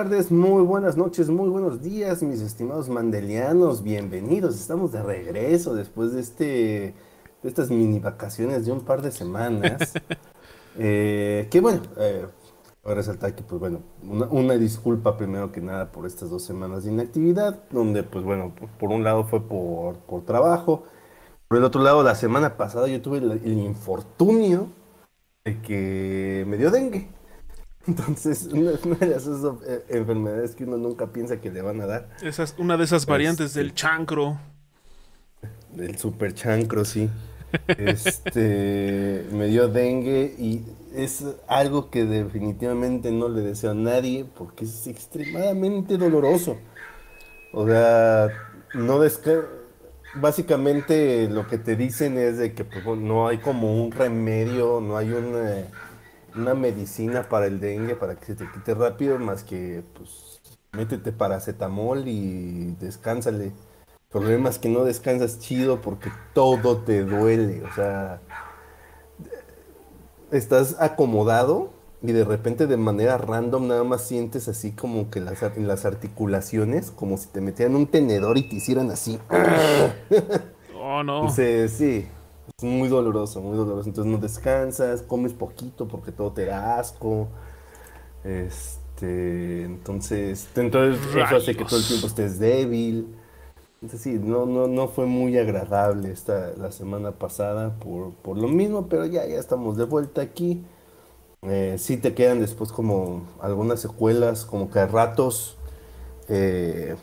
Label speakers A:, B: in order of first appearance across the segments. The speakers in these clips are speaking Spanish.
A: Tardes, muy buenas noches, muy buenos días, mis estimados mandelianos. Bienvenidos. Estamos de regreso después de este de estas mini vacaciones de un par de semanas. Eh, que bueno, eh, voy a resaltar que, pues bueno, una, una disculpa primero que nada por estas dos semanas de inactividad, donde, pues bueno, por un lado fue por, por trabajo, por el otro lado, la semana pasada yo tuve el, el infortunio de que me dio dengue. Entonces, una, una de esas eh, enfermedades que uno nunca piensa que le van a dar.
B: Esa es una de esas variantes
A: Este.
B: del chancro.
A: Del super chancro, sí. Este, me dio dengue y es algo que definitivamente no le deseo a nadie porque es extremadamente doloroso. O sea, no desca- Básicamente lo que te dicen es de que pues, no hay como un remedio, no hay una, una medicina para el dengue para que se te quite rápido, más que pues métete paracetamol y descánsale. El problema es que no descansas chido porque todo te duele. O sea, estás acomodado y de repente de manera random nada más sientes así como que las, en las articulaciones, como si te metieran un tenedor y te hicieran así.
B: Oh, no.
A: Entonces, sí, muy doloroso, muy doloroso. Entonces no descansas, comes poquito porque todo te da asco. Este, entonces, entonces eso hace que todo el tiempo estés débil. Entonces sí, no, no, no fue muy agradable esta la semana pasada por, por lo mismo, pero ya, ya estamos de vuelta aquí. Eh, sí te quedan después como algunas secuelas, como que a ratos eh,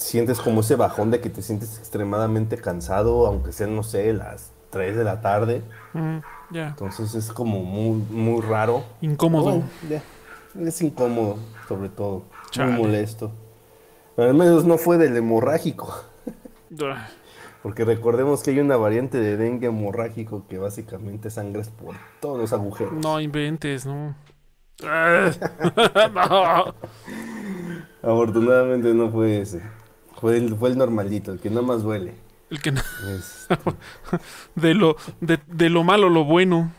A: sientes como ese bajón de que te sientes extremadamente cansado, aunque sean, no sé, las 3 de la tarde.
B: Mm, ya.
A: Entonces es como muy, muy raro.
B: Incómodo.
A: Es incómodo, sobre todo.
B: Chale.
A: Muy molesto. Pero al menos no fue del hemorrágico. Porque recordemos que hay una variante de dengue hemorrágico que básicamente sangras por todos los agujeros.
B: No inventes, no. No.
A: Afortunadamente no fue ese. Fue el, fue el normalito, el que nada más duele.
B: El que no-
A: Este,
B: de lo de, de lo malo lo bueno.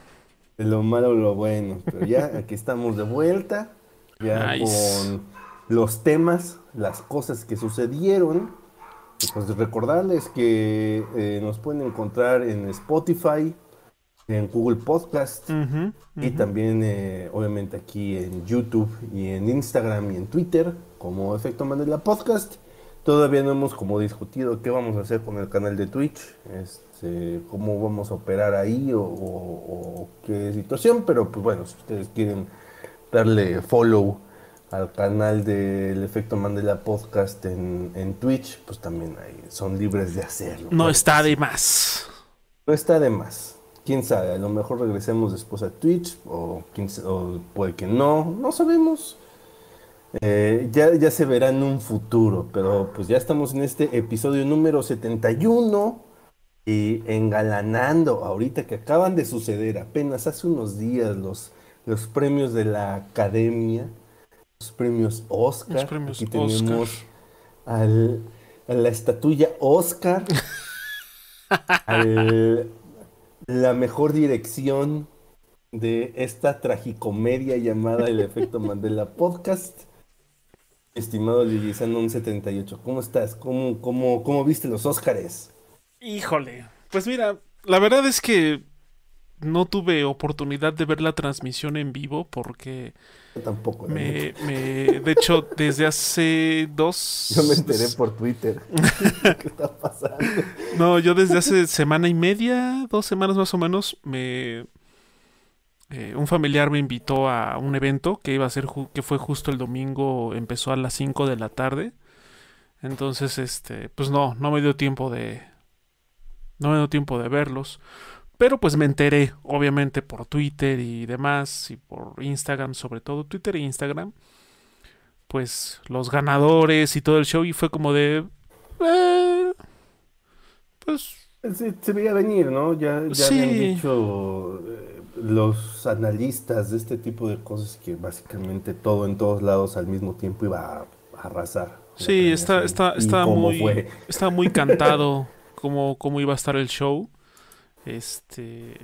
A: de lo malo lo bueno. Pero ya aquí estamos de vuelta. Ya
B: Nice.
A: con los temas, las cosas que sucedieron. Pues recordarles que eh, nos pueden encontrar en Spotify, en Google Podcast. Y también, eh, obviamente, aquí en YouTube y en Instagram y en Twitter, como Efecto Mandela Podcast. Todavía no hemos como discutido qué vamos a hacer con el canal de Twitch, este, cómo vamos a operar ahí o, o- o qué situación, pero pues bueno, si ustedes quieren darle follow al canal del Efecto Mandela Podcast en, en Twitch, pues también ahí son libres de hacerlo.
B: No está de más.
A: no está de más. Quién sabe, a lo mejor regresemos después a Twitch o, o puede que no, no sabemos. Eh, ya, ya se verá en un futuro, pero pues ya estamos en este episodio número 71 y engalanando ahorita que acaban de suceder apenas hace unos días los, los premios de la academia, los premios Oscar.
B: Los premios
A: Aquí tenemos
B: Oscar.
A: al, a la estatuilla Oscar, al- la mejor dirección de esta tragicomedia llamada El Efecto Mandela Podcast. Estimado Lilizano 178, ¿cómo estás? ¿Cómo, cómo, cómo viste los Óscares?
B: Híjole. Pues mira, la verdad es que no tuve oportunidad de ver la transmisión en vivo porque
A: Yo tampoco.
B: me, me de hecho desde hace dos
A: Yo me enteré por Twitter. ¿Qué está pasando?
B: No, yo desde hace semana y media, dos semanas más o menos, me eh, un familiar me invitó a un evento que iba a ser que fue justo el domingo, empezó a las 5 de la tarde. Entonces, este, pues no, no me dio tiempo de no me dio tiempo de verlos, pero pues me enteré, obviamente por Twitter y demás y por Instagram, sobre todo Twitter e Instagram. Pues los ganadores y todo el show y fue como de eh, pues
A: Se, se veía venir, ¿no? Ya, ya
B: Sí.
A: habían dicho eh, los analistas de este tipo de cosas que básicamente todo en todos lados al mismo tiempo iba a, arrasar.
B: Sí, está, está,
A: ¿Y
B: está muy,
A: fue?
B: está muy cantado cómo, cómo iba a estar el show. Este.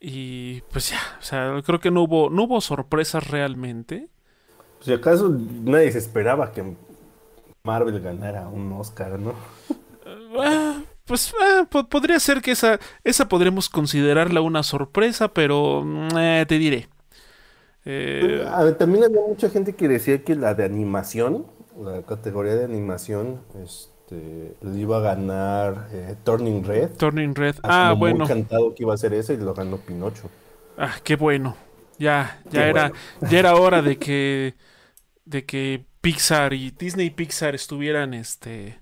B: Y pues ya, o sea, creo que no hubo, no hubo sorpresas realmente.
A: Si acaso nadie se esperaba que Marvel ganara un Oscar, ¿no?
B: Pues po- podría ser que esa, esa podremos considerarla una sorpresa, pero mm, eh, te diré. Eh,
A: A ver, también había mucha gente que decía que la de animación, la categoría de animación, este, le iba a ganar eh, Turning Red.
B: Turning Red. Ah,
A: como muy
B: bueno.
A: cantado que iba a ser ese y lo ganó Pinocho.
B: Ah, qué bueno. Ya, ya
A: Qué
B: era, ya era hora de que, de que Pixar y Disney y Pixar estuvieran, este,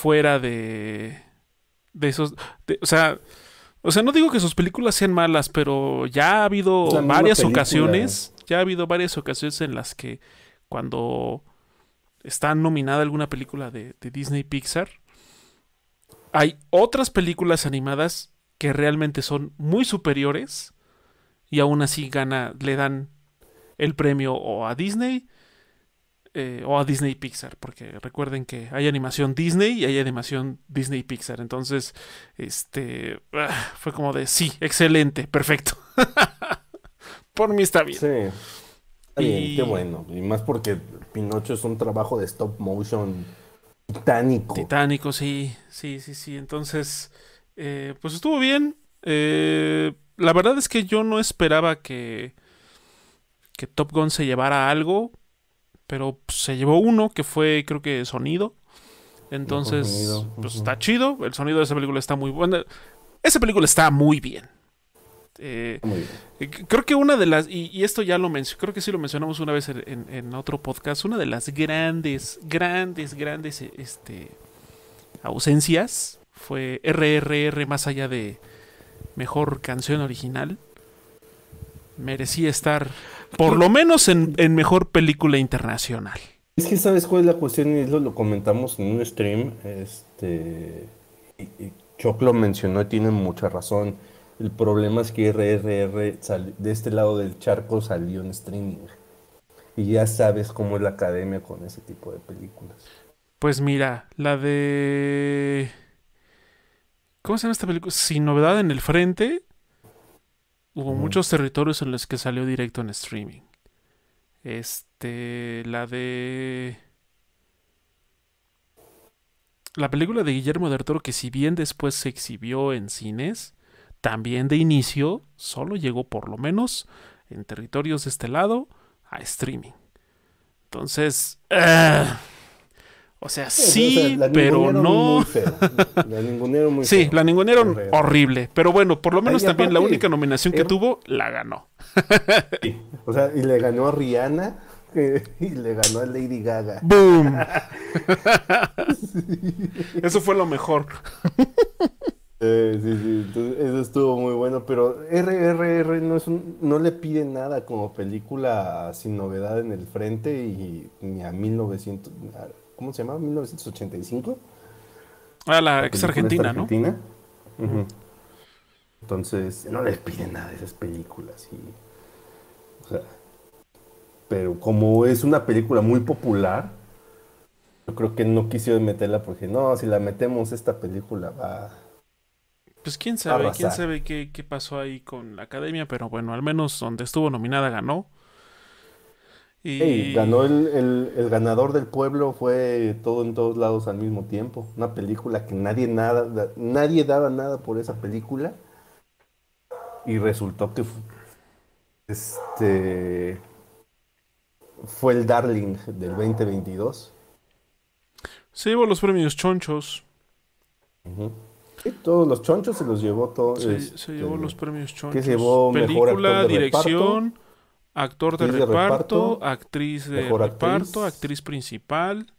B: fuera de, de esos, de- o sea, o sea, no digo que sus películas sean malas, pero ya ha habido
A: la
B: varias ocasiones, ya ha habido varias ocasiones en las que cuando está nominada alguna película de, de Disney Pixar, hay otras películas animadas que realmente son muy superiores y aún así gana, le dan el premio o a Disney eh, o a Disney Pixar, porque recuerden que hay animación Disney y hay animación Disney Pixar, entonces este ah, fue como de sí, excelente, perfecto. Por mí está bien.
A: Sí. Está bien,
B: Y-
A: qué bueno. Y más porque Pinocho es un trabajo de stop motion titánico.
B: Titánico, sí, sí, sí, sí. Entonces, eh, pues estuvo bien. Eh, la verdad es que yo no esperaba que, que Top Gun se llevara algo, pero se llevó uno que fue, creo que, sonido. Entonces,
A: sonido,
B: pues está chido. El sonido de esa película está muy bueno. Esa película está muy bien. Eh,
A: Muy bien.
B: eh, Creo que una de las, y, y esto ya lo mencioné, creo que sí lo mencionamos una vez en, en- en otro podcast, una de las grandes, grandes, grandes eh, este, ausencias fue RRR más allá de mejor canción original. Merecía estar por lo menos en, en mejor película internacional.
A: Es que sabes cuál es la cuestión y eso lo comentamos en un stream. Este y, y Choc lo mencionó y tiene mucha razón. El problema es que RRR sal- de este lado del charco salió en streaming. Y ya sabes cómo es la academia con ese tipo de películas.
B: Pues mira, la de... ¿Cómo se llama esta película? Sin novedad en el frente. Hubo muchos territorios en los que salió directo en streaming. Este, la de... La película de Guillermo del Toro, que si bien después se exhibió en cines, también de inicio solo llegó por lo menos en territorios de este lado a streaming. Entonces, ah, o sea, sí,
A: sea, la
B: pero no.
A: Muy feo. La ningunearon muy
B: Sí,
A: feo.
B: la ningunearon
A: Horrible.
B: Pero bueno, por lo menos
A: Ay,
B: también la única nominación que
A: era-
B: tuvo la ganó.
A: Sí. O sea, y le ganó a Rihanna y le ganó a Lady Gaga.
B: ¡Boom! Eso fue lo mejor.
A: Eh, sí, sí, entonces eso estuvo muy bueno, pero RRR no es un- no le pide nada como película sin novedad en el frente y ni a 1900, a- ¿cómo se llama? 1985.
B: Ah, la
A: La
B: ex argentina,
A: esta
B: ¿no?
A: argentina. Ujú. Entonces, no les pide nada de esas películas y, o sea, pero como es una película muy popular, yo creo que no quisieron meterla porque no, si la metemos esta película va
B: Pues quién sabe, quién sabe qué, qué pasó ahí con la academia, pero bueno, al menos donde estuvo nominada ganó. Y
A: ganó el, el- el ganador del pueblo, fue todo en todos lados al mismo tiempo. Una película que nadie nada, da- nadie daba nada por esa película. Y resultó que este fue el Darling del 2022.
B: se llevó los premios chonchos.
A: Ujú. Sí, todos los chonchos se los llevó todo.
B: Se,
A: este,
B: se llevó los premios chonchos.
A: se llevó mejor
B: Película,
A: actor de
B: dirección, actor de reparto, actriz de reparto,
A: actriz.
B: actriz principal,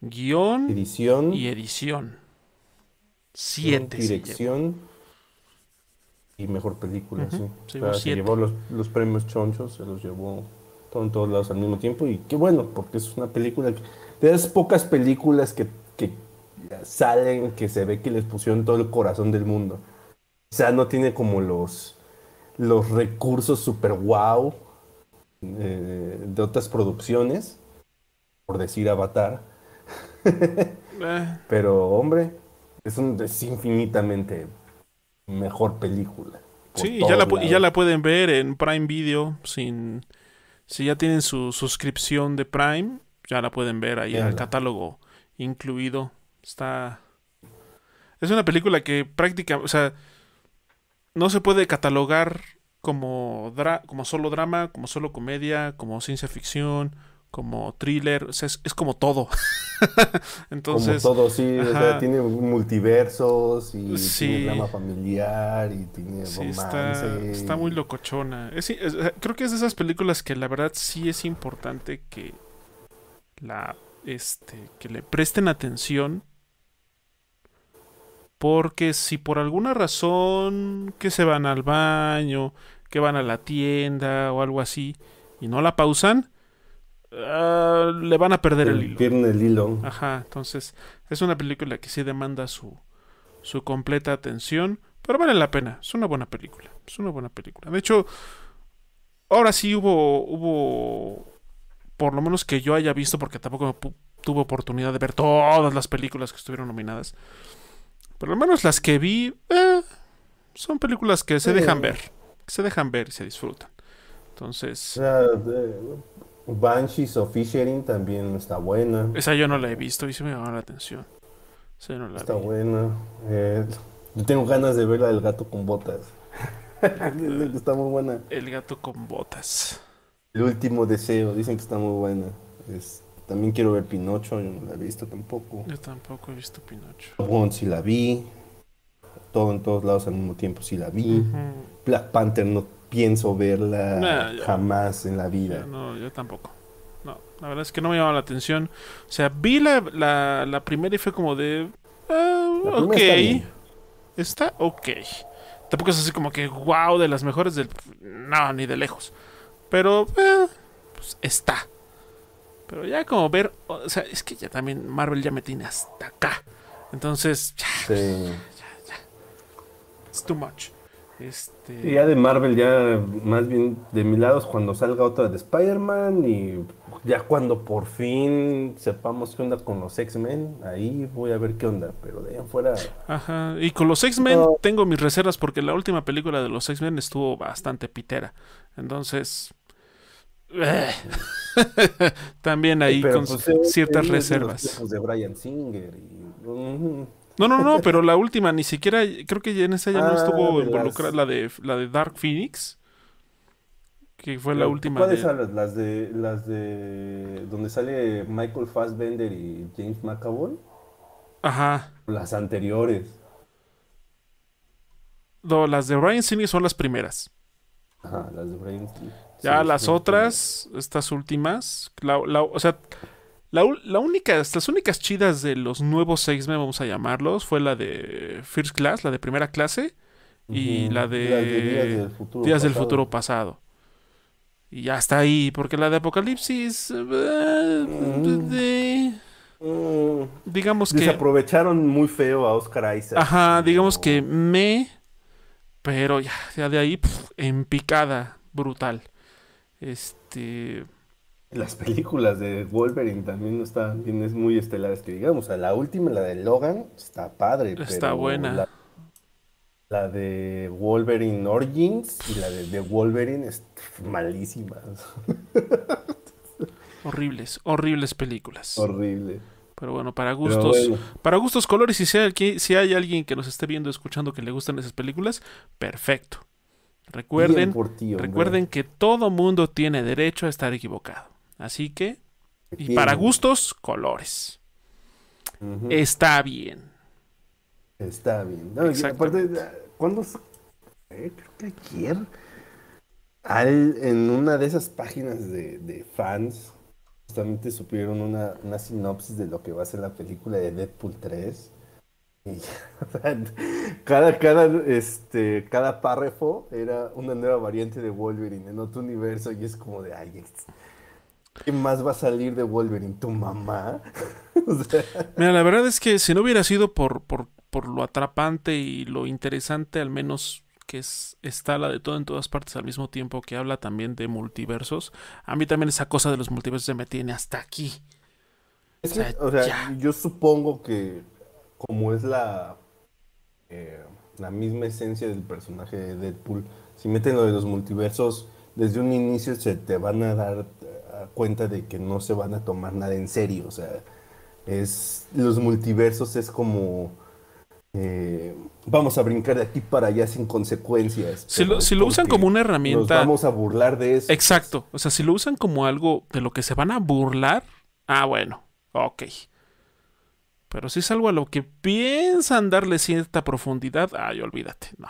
B: guion
A: edición,
B: y edición. Siete.
A: dirección y mejor película, sí.
B: se
A: O
B: llevó
A: sea, se llevó los, los premios chonchos, se los llevó todo en todos lados al mismo tiempo. Y qué bueno, porque es una película que- de las pocas películas que, que salen, que se ve que les pusieron todo el corazón del mundo. O sea, no tiene como los, los recursos super wow eh, de otras producciones, por decir Avatar.
B: Eh,
A: Pero, hombre, es, un, es infinitamente mejor película.
B: Sí, y ya, la, y ya la pueden ver en Prime Video sin... Si ya tienen su suscripción de Prime, ya la pueden ver ahí en el catálogo incluido. Está... Es una película que prácticamente... O sea, no se puede catalogar como, como solo drama, como solo comedia, como ciencia ficción, como thriller, es, como todo.
A: Entonces, como todo, sí, o sea, tiene multiversos y tiene drama familiar y tiene romance.
B: Está, muy locochona. creo que es de esas películas que la verdad sí es importante que la este que le presten atención porque si por alguna razón que se van al baño, que van a la tienda o algo así y no la pausan, ah, le van a perder el, hilo.
A: Pierden el hilo.
B: Ajá, entonces es una película que sí demanda su, su completa atención, pero vale la pena. Es una buena película. Es una buena película. De hecho, ahora sí hubo, hubo, por lo menos que yo haya visto, porque tampoco tuve oportunidad de ver todas las películas que estuvieron nominadas. Por lo menos las que vi, eh, son películas que se dejan ver. Se dejan ver y se disfrutan. Entonces.
A: Banshees of Fishering también está buena.
B: Esa yo no la he visto y se me llama la atención.
A: está buena. Eh, tengo ganas de ver la del gato con botas. está muy buena.
B: El gato con botas.
A: El último deseo, dicen que está muy buena. Es también quiero ver Pinocho, yo no la he visto tampoco.
B: Yo tampoco he visto Pinocho.
A: One sí la vi. Todo en todos lados al mismo tiempo sí la vi. Black Panther no pienso verla jamás en la vida.
B: no, yo tampoco. No, la verdad es que no me llama la atención. O sea, vi la, la, primera y fue como de... Ah, ok. Está, está ok. Tampoco es así como que wow, de las mejores del... No, ni de lejos. Pero, eh, pues está. Pero ya como ver, o sea, es que ya también Marvel ya me tiene hasta acá. Entonces, ya, sí. It's too much. Este...
A: ya de Marvel, ya más bien de mi lado es cuando salga otra de Spider-Man y ya cuando por fin sepamos qué onda con los X-Men, ahí voy a ver qué onda, pero de ahí afuera...
B: Ajá, y con los X-Men tengo mis reservas porque la última película de los X-Men estuvo bastante pitera. Entonces, También ahí con pues, ciertas reservas. No, no, no, pero la última ni siquiera, creo que en esa ya no ah, estuvo involucrada la de la de Dark Phoenix, que fue la última.
A: ¿Cuáles son las de las de donde sale Michael Fassbender y James McAvoy?
B: Ajá.
A: Las anteriores.
B: No, las de Ryan Singer son las primeras.
A: Ajá, las de Ryan
B: ya las otras, estas últimas, o sea, la, única, las únicas chidas de los nuevos X-Men, vamos a llamarlos, fue la de First Class, la de primera clase, y la de, Días, del Futuro, pasado. Y ya está ahí, porque la de Apocalipsis... Eh, digamos que...
A: Desaprovecharon muy feo a Oscar Isaac.
B: Ajá, digamos que me... Pero ya, ya de ahí, en picada, brutal. Este.
A: Las películas de Wolverine también no están bien, es muy estelares que digamos. O la última, la de Logan, está padre.
B: Está buena.
A: La, de Wolverine Origins y la de, Wolverine es malísima.
B: horribles, horribles películas.
A: Horrible.
B: Pero bueno, para gustos, para gustos colores, si, sea, si hay alguien que nos esté viendo, escuchando que le gustan esas películas, perfecto. Recuerden, recuerden que todo mundo tiene derecho a estar equivocado. Así que, y para gustos, colores. Está bien.
A: Está bien. No, aparte, ¿cuándo? Eh, creo que ayer. Al, en una de esas páginas de, de fans, justamente supieron una, una, sinopsis de lo que va a ser la película de Deadpool 3. cada, cada, este, cada párrafo era una nueva variante de Wolverine en otro universo y es como de, ay, ¿qué más va a salir de Wolverine? ¿Tu mamá?
B: Mira, la verdad es que si no hubiera sido por, por, por lo atrapante y lo interesante, al menos que es, está la de todo en todas partes al mismo tiempo, que habla también de multiversos, a mí también esa cosa de los multiversos se me tiene hasta aquí.
A: o sea, yo supongo que como es la, eh, la misma esencia del personaje de Deadpool. Si meten lo de los multiversos, desde un inicio se te van a dar cuenta de que no se van a tomar nada en serio. O sea, es los multiversos es como eh, vamos a brincar de aquí para allá sin consecuencias.
B: Si lo, si lo usan como una herramienta.
A: Nos vamos a burlar de eso.
B: Exacto. O sea, si lo usan como algo de lo que se van a burlar. Ah, bueno. Ok. Pero si es algo a lo que piensan darle cierta profundidad, ay, olvídate, no.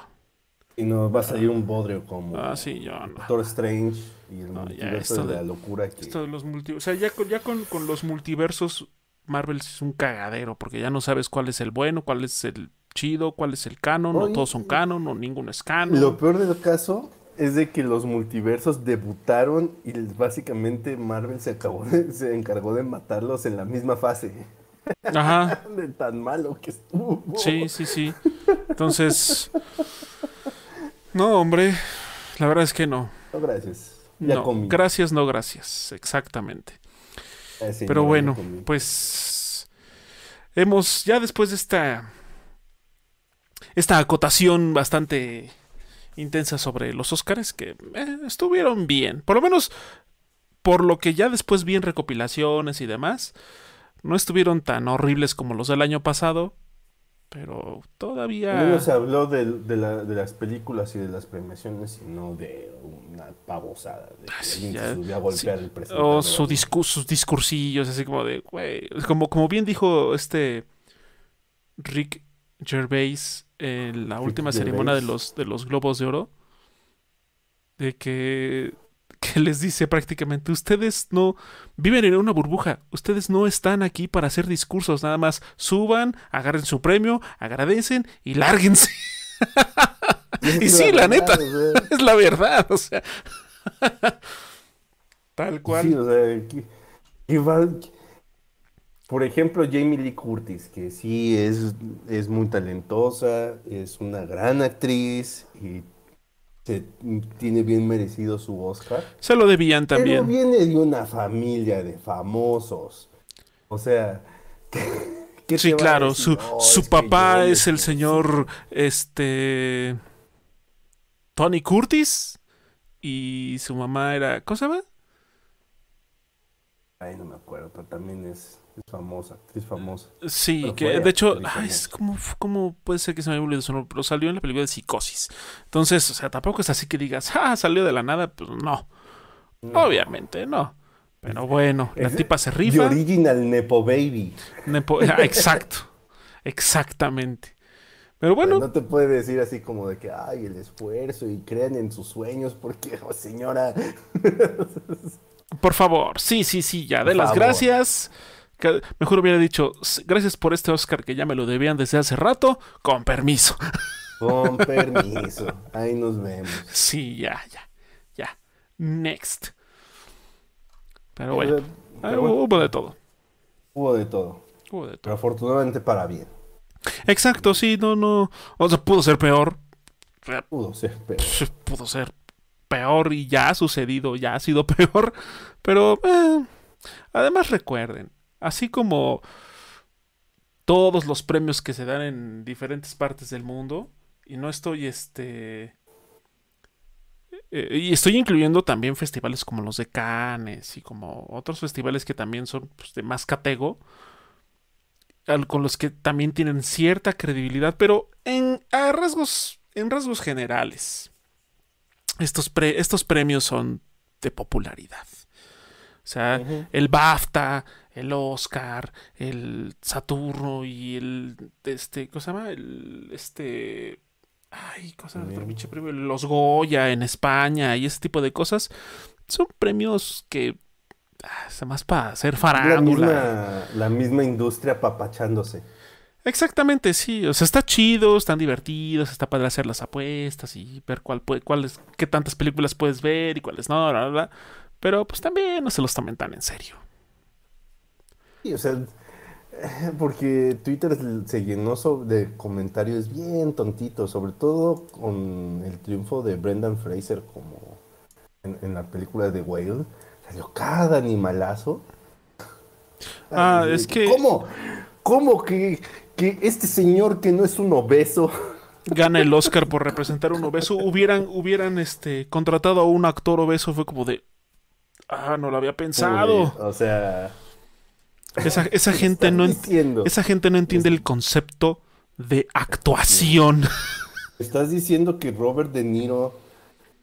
A: Y nos va a salir un bodrio como
B: ah, sí, yo no.
A: Doctor Strange y el multiverso de, la locura que...
B: Esto de los multi... O sea, ya, con, ya con, con los multiversos, Marvel es un cagadero, porque ya no sabes cuál es el bueno, cuál es el chido, cuál es el canon, no todos son canon, no ninguno es canon.
A: Lo peor del caso es de que los multiversos debutaron y básicamente Marvel se, acabó se encargó de matarlos en la misma fase.
B: Ajá.
A: De tan malo que estuvo.
B: Sí, sí, sí. Entonces. No, hombre. La verdad es que no.
A: No, gracias.
B: No, gracias, no gracias. Exactamente. Eh, Pero bueno, pues. Hemos. Ya después de esta. Esta acotación bastante intensa sobre los Oscars que eh, estuvieron bien. Por lo menos por lo que ya después vi en recopilaciones y demás no estuvieron tan horribles como los del año pasado, pero todavía...
A: No se habló de, las películas y de las premiaciones, sino de una pavosada. De que ah, se a golpear el presidente.
B: O su sus discursillos, así como de, güey, como, como bien dijo este Rick Gervais en la última ceremonia de los, de los Globos de Oro, de que que les dice prácticamente, ustedes no viven en una burbuja, ustedes no están aquí para hacer discursos, nada más suban, agarren su premio, agradecen y lárguense. y sí, la, neta, es la verdad, o sea. Tal cual.
A: Sí, o sea, por ejemplo, Jamie Lee Curtis, que sí es, es muy talentosa, es una gran actriz y se tiene bien merecido su Oscar.
B: Se lo debían también.
A: Pero viene de una familia de famosos. O sea,
B: sí, claro, su, su papá es el señor este Tony Curtis y su mamá era, ¿cómo se llama?
A: Ay, no me acuerdo, pero también es es famosa, es famosa.
B: Sí, que de hecho, es como, como puede ser que se me haya olvidado su nombre, pero salió en la película de Psicosis. Entonces, o sea, tampoco es así que digas, ah, salió de la nada, pues no. Obviamente, no. Pero bueno, la tipa se rifa.
A: The original Nepo Baby.
B: Nepo, ah, exacto. Exactamente. Pero bueno.
A: no te puede decir así como de que, ay, el esfuerzo y crean en sus sueños, porque, oh, señora.
B: Por favor, sí, sí, sí, ya, de las gracias. Mejor hubiera dicho, gracias por este Oscar que ya me lo debían desde hace rato, con permiso.
A: Con permiso. Ahí nos vemos.
B: Sí, ya, ya, ya. Next. Pero bueno, hubo de todo.
A: Hubo de todo.
B: Hubo de todo.
A: Pero afortunadamente para bien.
B: Exacto, sí, no, no. O sea, pudo ser peor.
A: Pudo ser peor.
B: Pudo ser peor y ya ha sucedido, ya ha sido peor. Pero, eh, además recuerden, Así como todos los premios que se dan en diferentes partes del mundo. Y no estoy este. Eh, y estoy incluyendo también festivales como los de Cannes y como otros festivales que también son pues, de más catego. Con los que también tienen cierta credibilidad, pero en rasgos, en generales. Estos, estos premios son de popularidad. O sea, el BAFTA, el Oscar, el Saturno y el este, ¿cómo se llama? El este ay, cosa los Goya en España y ese tipo de cosas son premios que ah, más para hacer farándula.
A: La misma, la misma industria papachándose.
B: Exactamente, sí. O sea, está chido, están divertidos, está padre hacer las apuestas y ver cuál puede, cuáles, qué tantas películas puedes ver y cuáles no, Pero pues también no se los tomen tan en serio.
A: Sí, o sea, porque Twitter se llenó de comentarios bien tontitos, sobre todo con el triunfo de Brendan Fraser como en, la película de Whale. Salió cada animalazo.
B: Ah, es que...
A: ¿Cómo? ¿Cómo que, que este señor que no es un obeso
B: gana el Oscar por representar un obeso, hubieran, hubieran este, contratado a un actor obeso, fue como de, ah, no lo había pensado.
A: o sea,
B: esa, esa gente no esa gente no entiende el concepto de actuación.
A: ¿Estás diciendo que Robert De Niro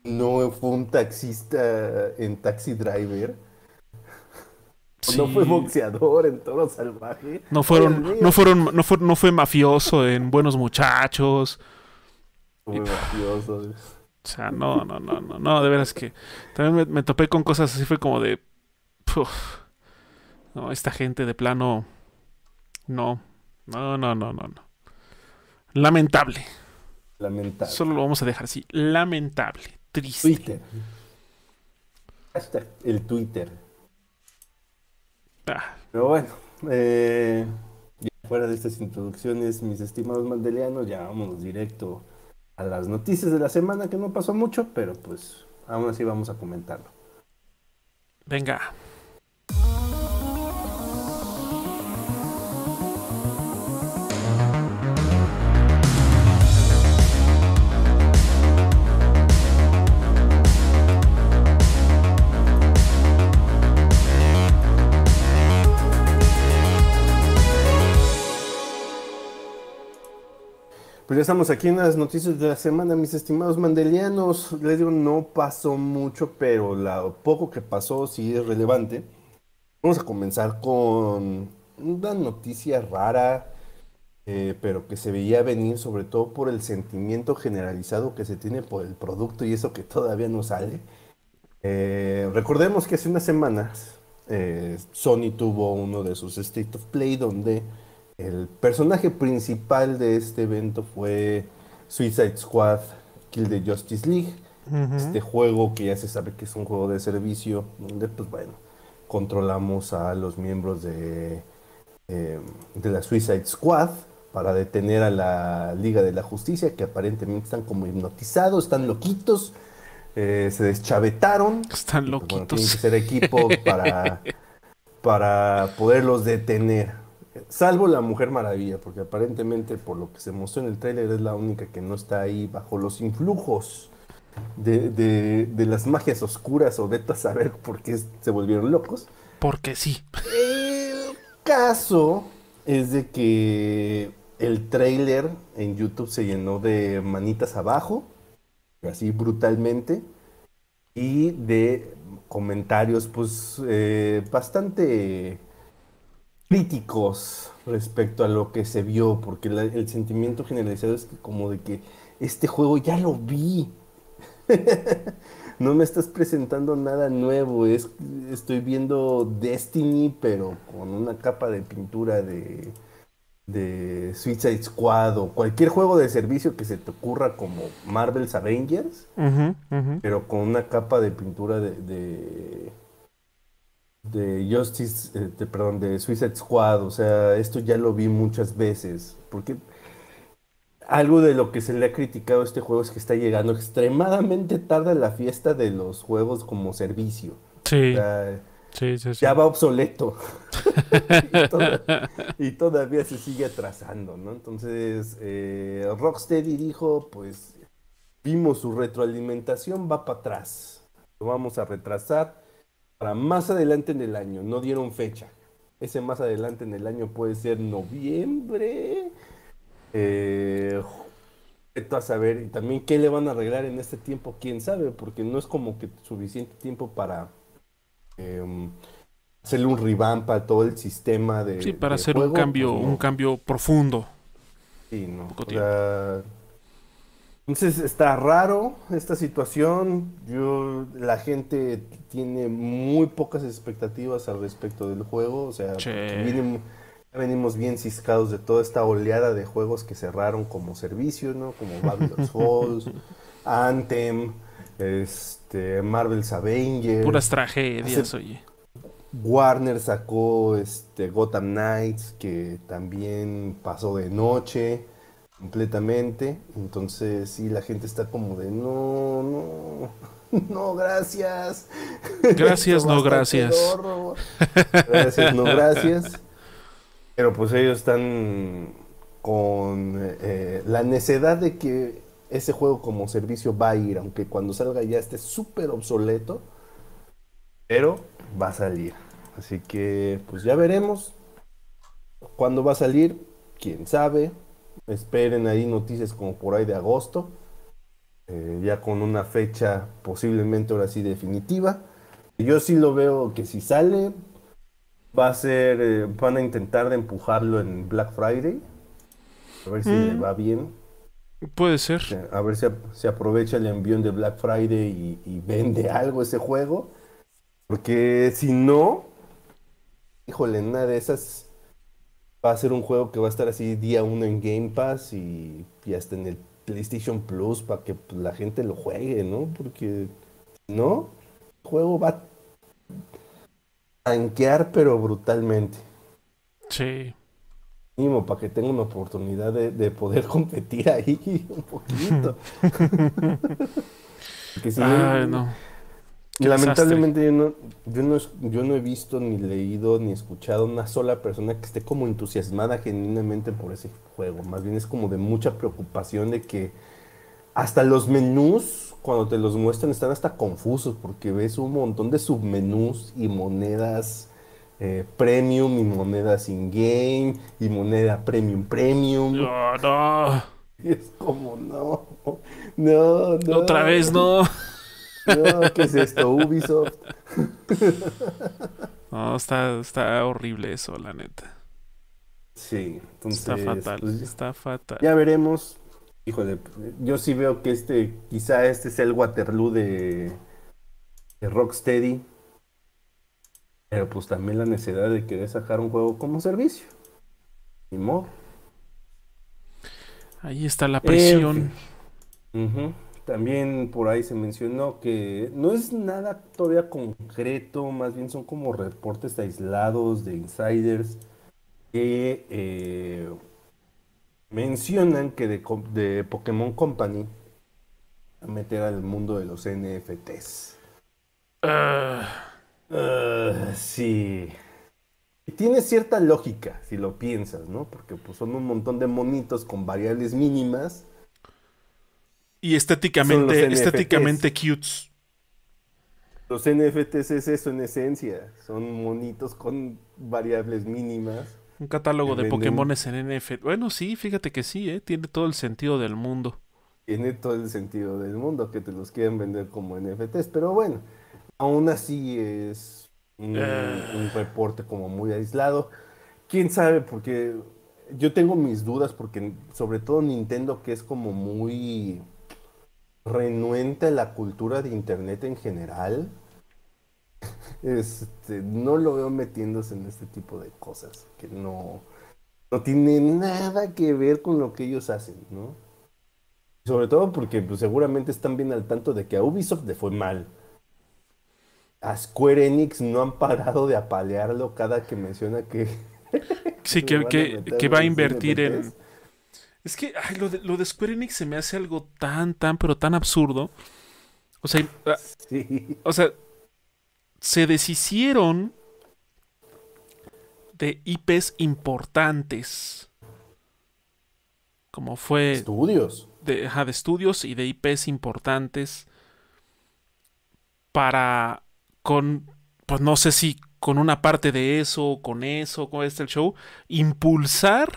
A: no fue un taxista en Taxi Driver? No fue boxeador en Toro Salvaje.
B: No fueron, no fueron, no fue, no fue mafioso en Buenos Muchachos.
A: Fue mafioso. O
B: sea, no, no, no, no, no, de veras que también me, topé con cosas así, fue como de, no, esta gente de plano, no, no, no, no, no, no. Lamentable.
A: Lamentable.
B: Solo lo vamos a dejar así, lamentable, triste.
A: Twitter. Hasta el Twitter. Ah. Pero bueno, eh, fuera de estas introducciones, mis estimados mandelianos, ya vámonos directo a las noticias de la semana, que no pasó mucho, pero pues aún así vamos a comentarlo.
B: Venga.
A: Pues ya estamos aquí en las noticias de la semana, mis estimados mandelianos. Les digo, no pasó mucho, pero lo poco que pasó sí es relevante. Vamos a comenzar con una noticia rara, eh, pero que se veía venir sobre todo por el sentimiento generalizado que se tiene por el producto y eso que todavía no sale. Eh, recordemos que hace unas semanas eh, Sony tuvo uno de sus State of Play donde el personaje principal de este evento fue Suicide Squad Kill the Justice League. Este juego que ya se sabe que es un juego de servicio, donde pues bueno, controlamos a los miembros de, eh, de la Suicide Squad para detener a la Liga de la Justicia, que aparentemente están como hipnotizados, están loquitos, eh, se deschavetaron.
B: Están pues, loquitos. tienen
A: que ser equipo para, para poderlos detener. Salvo la Mujer Maravilla, porque aparentemente por lo que se mostró en el tráiler es la única que no está ahí bajo los influjos de, las magias oscuras o vete a saber por qué se volvieron locos.
B: Porque sí.
A: El caso es de que el tráiler en YouTube se llenó de manitas abajo, así brutalmente, y de comentarios pues eh, bastante críticos respecto a lo que se vio, porque el sentimiento generalizado es que como de que este juego ya lo vi. no me estás presentando nada nuevo, es, estoy viendo Destiny, pero con una capa de pintura de, de Suicide Squad o cualquier juego de servicio que se te ocurra como Marvel's Avengers, pero con una capa de pintura de de Justice, eh, de, perdón, de Suicide Squad, o sea, esto ya lo vi muchas veces, porque algo de lo que se le ha criticado a este juego es que está llegando extremadamente tarde a la fiesta de los juegos como servicio.
B: Sí.
A: sí, sí, Ya va obsoleto. y, todavía se sigue atrasando, ¿no? Entonces, eh, Rocksteady dijo, pues, vimos su retroalimentación, va para atrás. Lo vamos a retrasar para más adelante en el año. No dieron fecha. Ese más adelante en el año puede ser noviembre. Eh, a saber, y también qué le van a arreglar en este tiempo, quién sabe, porque no es como que suficiente tiempo para em, hacerle un revamp a todo el sistema de.
B: Sí, para hacer un cambio, pues un cambio profundo.
A: Sí, no. Entonces está raro esta situación. Yo, la gente tiene muy pocas expectativas al respecto del juego. O sea, venimos bien ciscados de toda esta oleada de juegos que cerraron como servicio, ¿no? Como Babylon's Falls, Anthem, este, Marvel's Avengers.
B: Puras tragedias, oye.
A: Warner sacó este Gotham Knights, que también pasó de noche completamente. Entonces, sí, la gente está como de no, no, no, gracias.
B: Gracias, no, gracias.
A: Gracias, no, gracias. Pero pues ellos están con eh, la necesidad de que ese juego como servicio va a ir, aunque cuando salga ya esté súper obsoleto, pero va a salir. Así que pues ya veremos cuándo va a salir, quién sabe. Esperen ahí noticias como por ahí de agosto, eh, ya con una fecha posiblemente ahora sí definitiva. Yo sí lo veo que si sale, va a ser, eh, van a intentar de empujarlo en Black Friday, a ver si le
B: Mm.
A: va bien.
B: Puede ser.
A: A ver si se aprovecha el envión de Black Friday y, y vende algo ese juego. Porque si no, híjole, una de esas va a ser un juego que va a estar así día uno en Game Pass y, y hasta en el PlayStation Plus para que pues, la gente lo juegue, ¿no? Porque si no, el juego va a tanquear pero brutalmente.
B: Sí.
A: Mínimo para que tenga una oportunidad de, de poder competir ahí un poquito. Si
B: Ay, no.
A: Lamentablemente yo no, yo, no, yo no he visto, ni leído, ni escuchado una sola persona que esté como entusiasmada genuinamente por ese juego. Más bien es como de mucha preocupación de que hasta los menús, cuando te los muestran, están hasta confusos porque ves un montón de submenús y monedas eh, premium y monedas in-game y moneda premium premium.
B: No, no.
A: Y es como, no, no, no.
B: Otra vez no.
A: No, ¿qué es esto? Ubisoft.
B: No, está, está horrible eso, la neta.
A: Sí, entonces.
B: Está fatal.
A: pues,
B: Está fatal.
A: ya veremos. Híjole, yo sí veo que este, quizá este sea el Waterloo de, de Rocksteady. Pero pues también la necesidad de querer sacar un juego como servicio. Ni modo.
B: Ahí está la presión.
A: Ujú. También por ahí se mencionó que no es nada todavía concreto, más bien son como reportes aislados de insiders que eh, mencionan que de, de Pokémon Company a meter al mundo de los NFTs.
B: Ah,
A: Ah, sí. Y tiene cierta lógica si lo piensas, ¿no? Porque pues son un montón de monitos con variables mínimas.
B: Y estéticamente,
A: Son los NFTs.
B: estéticamente cutes.
A: Los NFTs es eso en esencia, son monitos con variables mínimas.
B: Un catálogo de
A: Venden-
B: Pokémones en NFT. Bueno, sí, fíjate que sí, ¿eh? Tiene todo el sentido del mundo.
A: Tiene todo el sentido del mundo que te los quieren vender como NFTs, pero bueno, aún así es un,
B: Ah.
A: un reporte como muy aislado. ¿Quién sabe? Porque yo tengo mis dudas porque sobre todo Nintendo que es como muy renuente a la cultura de Internet en general. Este, no lo veo metiéndose en este tipo de cosas que no, no tiene nada que ver con lo que ellos hacen, ¿no? Sobre todo porque pues, seguramente están bien al tanto de que a Ubisoft le fue mal. A Square Enix no han parado de apalearlo cada que menciona que
B: Sí, que, que, va a invertir en... Es que ay, lo, de, lo de Square Enix se me hace algo tan, tan, pero tan absurdo. O sea, ah,
A: Sí.
B: o sea, se deshicieron de IPs importantes. Como fue
A: Estudios.
B: de, ajá, de estudios y de IPs importantes para con pues no sé si con una parte de eso, con eso, con este el show, impulsar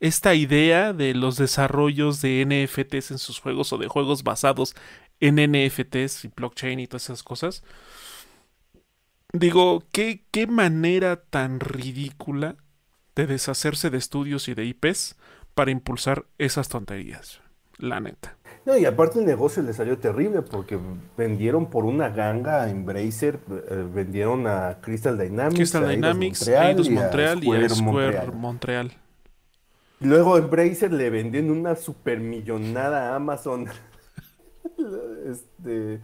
B: esta idea de los desarrollos de NFTs en sus juegos o de juegos basados en NFTs y blockchain y todas esas cosas. Digo, ¿qué, qué manera tan ridícula de deshacerse de estudios y de IPs para impulsar esas tonterías. La neta.
A: No, y aparte el negocio le salió terrible porque vendieron por una ganga a Embracer, eh, vendieron a Crystal Dynamics,
B: Crystal
A: a Eidos
B: Dynamics,
A: Montreal
B: Eidos
A: y a
B: Montreal y a
A: Square
B: Square
A: Montreal.
B: Montreal.
A: Luego Embracer le vendieron una supermillonada a Amazon. este,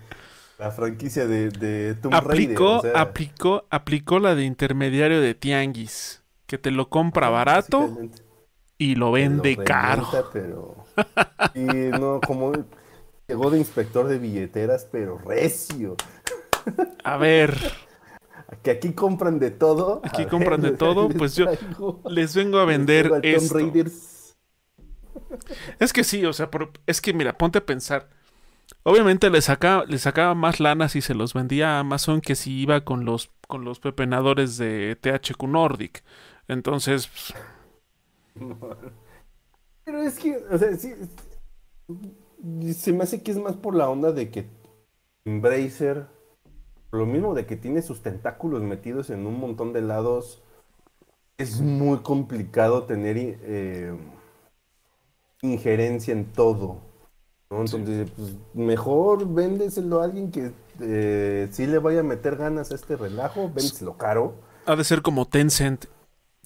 A: la franquicia de, de Tomb Raider,
B: Aplicó,
A: o sea,
B: aplicó, aplicó la de intermediario de Tianguis. Que te lo compra barato
A: básicamente.
B: y lo
A: Lo
B: vende
A: revienta,
B: caro.
A: pero. Y no, como llegó de inspector de billeteras, pero recio.
B: A ver,
A: Que aquí compran de todo.
B: Aquí
A: A
B: compran de todo, pues yo les vengo a vender esto. Es que sí, o sea, es que mira, ponte a pensar. Obviamente le sacaba, le sacaba más lana si se los vendía a Amazon que si iba con los, con los pepenadores de THQ Nordic. Entonces.
A: Pero es que, o sea, sí, se me hace que es más por la onda de que Embracer, lo mismo de que tiene sus tentáculos metidos en un montón de lados, es muy complicado tener eh, injerencia en todo. Entonces, pues, mejor véndeselo a alguien que eh, sí le vaya a meter ganas a este relajo, véndeselo caro.
B: Ha de ser como Tencent,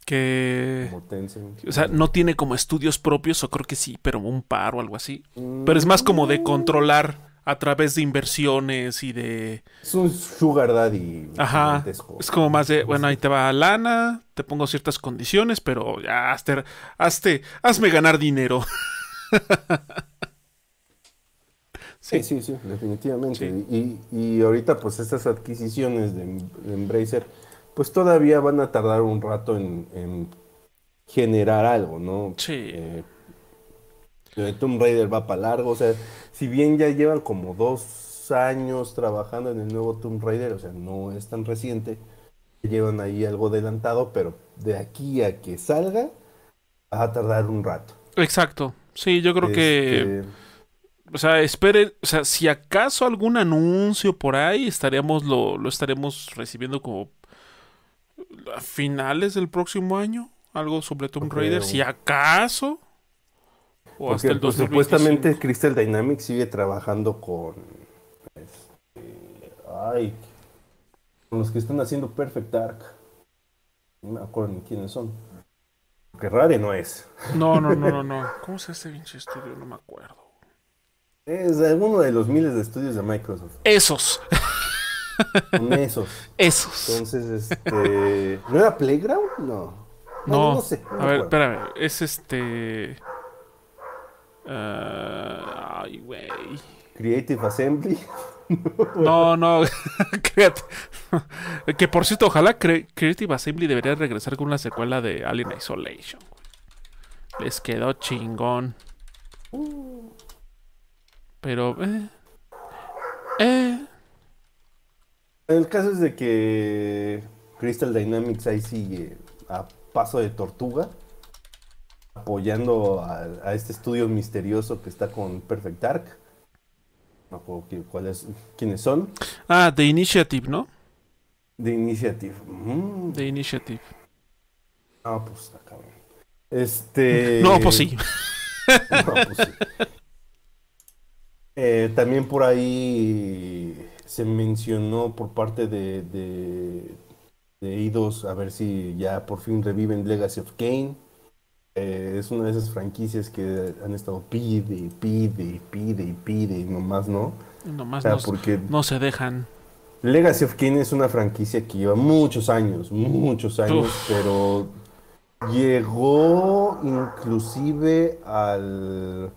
B: que...
A: Como Tencent.
B: O sea, no tiene como estudios propios, o creo que sí, pero un par o algo así. Pero es más como de mm. controlar a través de inversiones y de...
A: Es un sugar daddy.
B: Ajá. Es como más de, bueno, ahí te va lana, te pongo ciertas condiciones, pero ya, hazte, hazte hazme ganar dinero.
A: Sí, sí, sí, definitivamente. Y, y, ahorita pues estas adquisiciones de, Embracer pues todavía van a tardar un rato en, generar algo, ¿no?
B: Sí. Eh,
A: Tomb Raider va para largo, o sea, si bien ya llevan como dos años trabajando en el nuevo Tomb Raider, o sea, no es tan reciente, llevan ahí algo adelantado, pero de aquí a que salga va a tardar un rato.
B: Exacto, sí, yo creo que este, o sea, esperen, o sea, si acaso algún anuncio por ahí, estaríamos lo, lo estaremos recibiendo como a finales del próximo año, algo sobre Tomb Raider, si acaso.
A: O hasta el pues, supuestamente Crystal Dynamics sigue trabajando con este, ay, con los que están haciendo Perfect Dark. No me acuerdo ni quiénes son. Que Rare no es.
B: No, no, no, no, no. ¿Cómo se hace pinche estudio? No me acuerdo.
A: Es alguno de los miles de estudios de Microsoft.
B: Esos.
A: Son esos.
B: Esos.
A: Entonces, este. ¿No era Playground? No.
B: No, no, sé. a ver, espérame. Es este. Uh... ay, güey.
A: Creative Assembly.
B: no, no. que por cierto, ojalá Creative Assembly debería regresar con una secuela de Alien Isolation. Les quedó chingón. Pero, eh, eh.
A: El caso es de que Crystal Dynamics ahí sigue a paso de tortuga, apoyando a, este estudio misterioso que está con Perfect Dark. No acuerdo cuáles, quiénes son.
B: Ah, The Initiative, ¿no?
A: The Initiative.
B: Mm. The Initiative.
A: Ah, pues acá. Este.
B: No, pues sí.
A: No, pues sí. Eh, también por ahí se mencionó por parte de, de, de a ver si ya por fin reviven Legacy of Kane. Eh, es una de esas franquicias que han estado pide, pide, pide y pide y nomás no.
B: Nomás no, porque no se dejan.
A: Legacy of Kane es una franquicia que lleva muchos años, muchos años, pero llegó inclusive al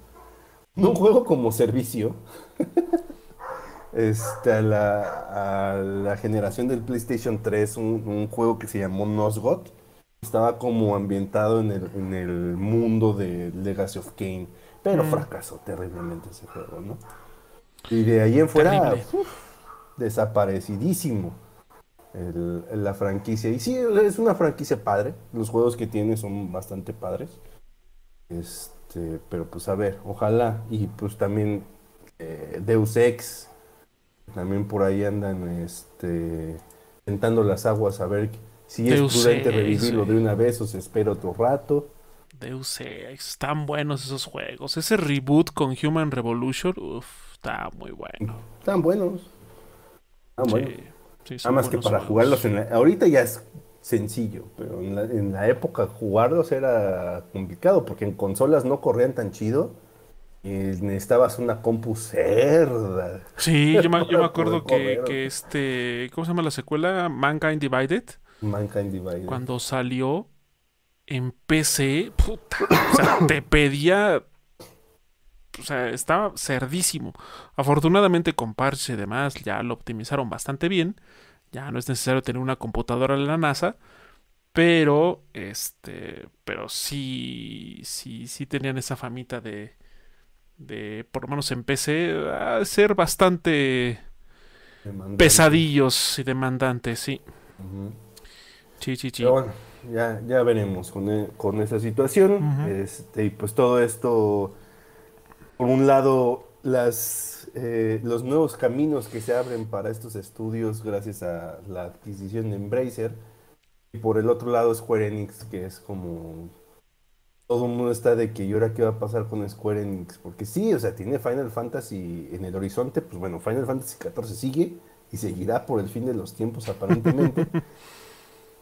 A: un juego como servicio este, a, la, generación del PlayStation 3, un, juego que se llamó Nosgoth. Estaba como ambientado en el, mundo de Legacy of Kane, pero mm. fracasó terriblemente ese juego, ¿no? Y de ahí en fuera, desaparecidísimo la franquicia. Y sí, es una franquicia padre. Los juegos que tiene son bastante padres. Este, este, pero pues a ver, ojalá. Y pues también eh, Deus Ex, también por ahí andan este, tentando las aguas a ver si es prudente revivirlo de una vez o se espera otro rato.
B: Deus Ex, están buenos esos juegos. Ese reboot con Human Revolution, uff, está muy bueno.
A: Están buenos. Están buenos. Nada más que para jugarlos en ahorita ya es sencillo, pero en la, época jugarlos era complicado porque en consolas no corrían tan chido y necesitabas una compu cerda.
B: Sí, yo me, acuerdo que, este, ¿cómo se llama la secuela? Mankind Divided.
A: Mankind Divided.
B: Cuando salió en PC, puta, o sea, te pedía o sea, estaba cerdísimo. Afortunadamente con parches y demás ya lo optimizaron bastante bien. Ya no es necesario tener una computadora en la NASA. Pero, este, pero sí, sí, sí tenían esa famita de, de, por lo menos en PC, a ser bastante pesadillos y demandantes, sí. Sí, sí, sí.
A: Pero bueno, ya, ya veremos con, e, con esa situación. este, y pues todo esto, por un lado, las, eh, los nuevos caminos que se abren para estos estudios gracias a la adquisición de Embracer. Y por el otro lado, Square Enix, que es como todo el mundo está de que y ahora qué va a pasar con Square Enix, porque sí, o sea, tiene Final Fantasy en el horizonte, pues bueno, Final Fantasy XIV sigue y seguirá por el fin de los tiempos aparentemente.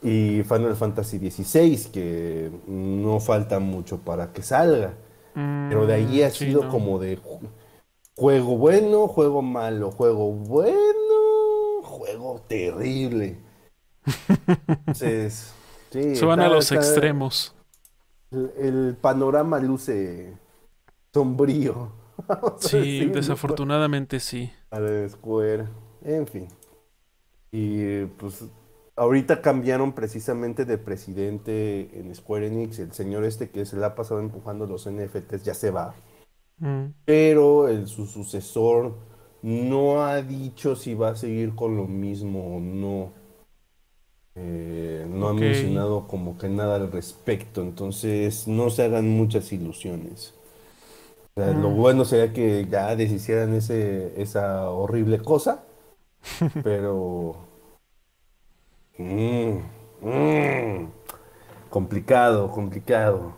A: y Final Fantasy XVI, que no falta mucho para que salga. Pero de ahí ha mm, sido como de juego bueno, juego malo, juego bueno, juego terrible.
B: Entonces, sí, se van a los extremos
A: el, panorama luce sombrío.
B: sí, desafortunadamente sí.
A: Al Square. En fin. Y pues ahorita cambiaron precisamente de presidente en Square Enix. El señor este que se le ha pasado empujando los NFTs ya se va. Mm. Pero el, su sucesor no ha dicho si va a seguir con lo mismo o no. Eh, no ha mencionado como que nada al respecto, entonces no se hagan muchas ilusiones. Lo mm. bueno sería que ya deshicieran ese, esa horrible cosa, pero... Mm, mm, complicado, complicado.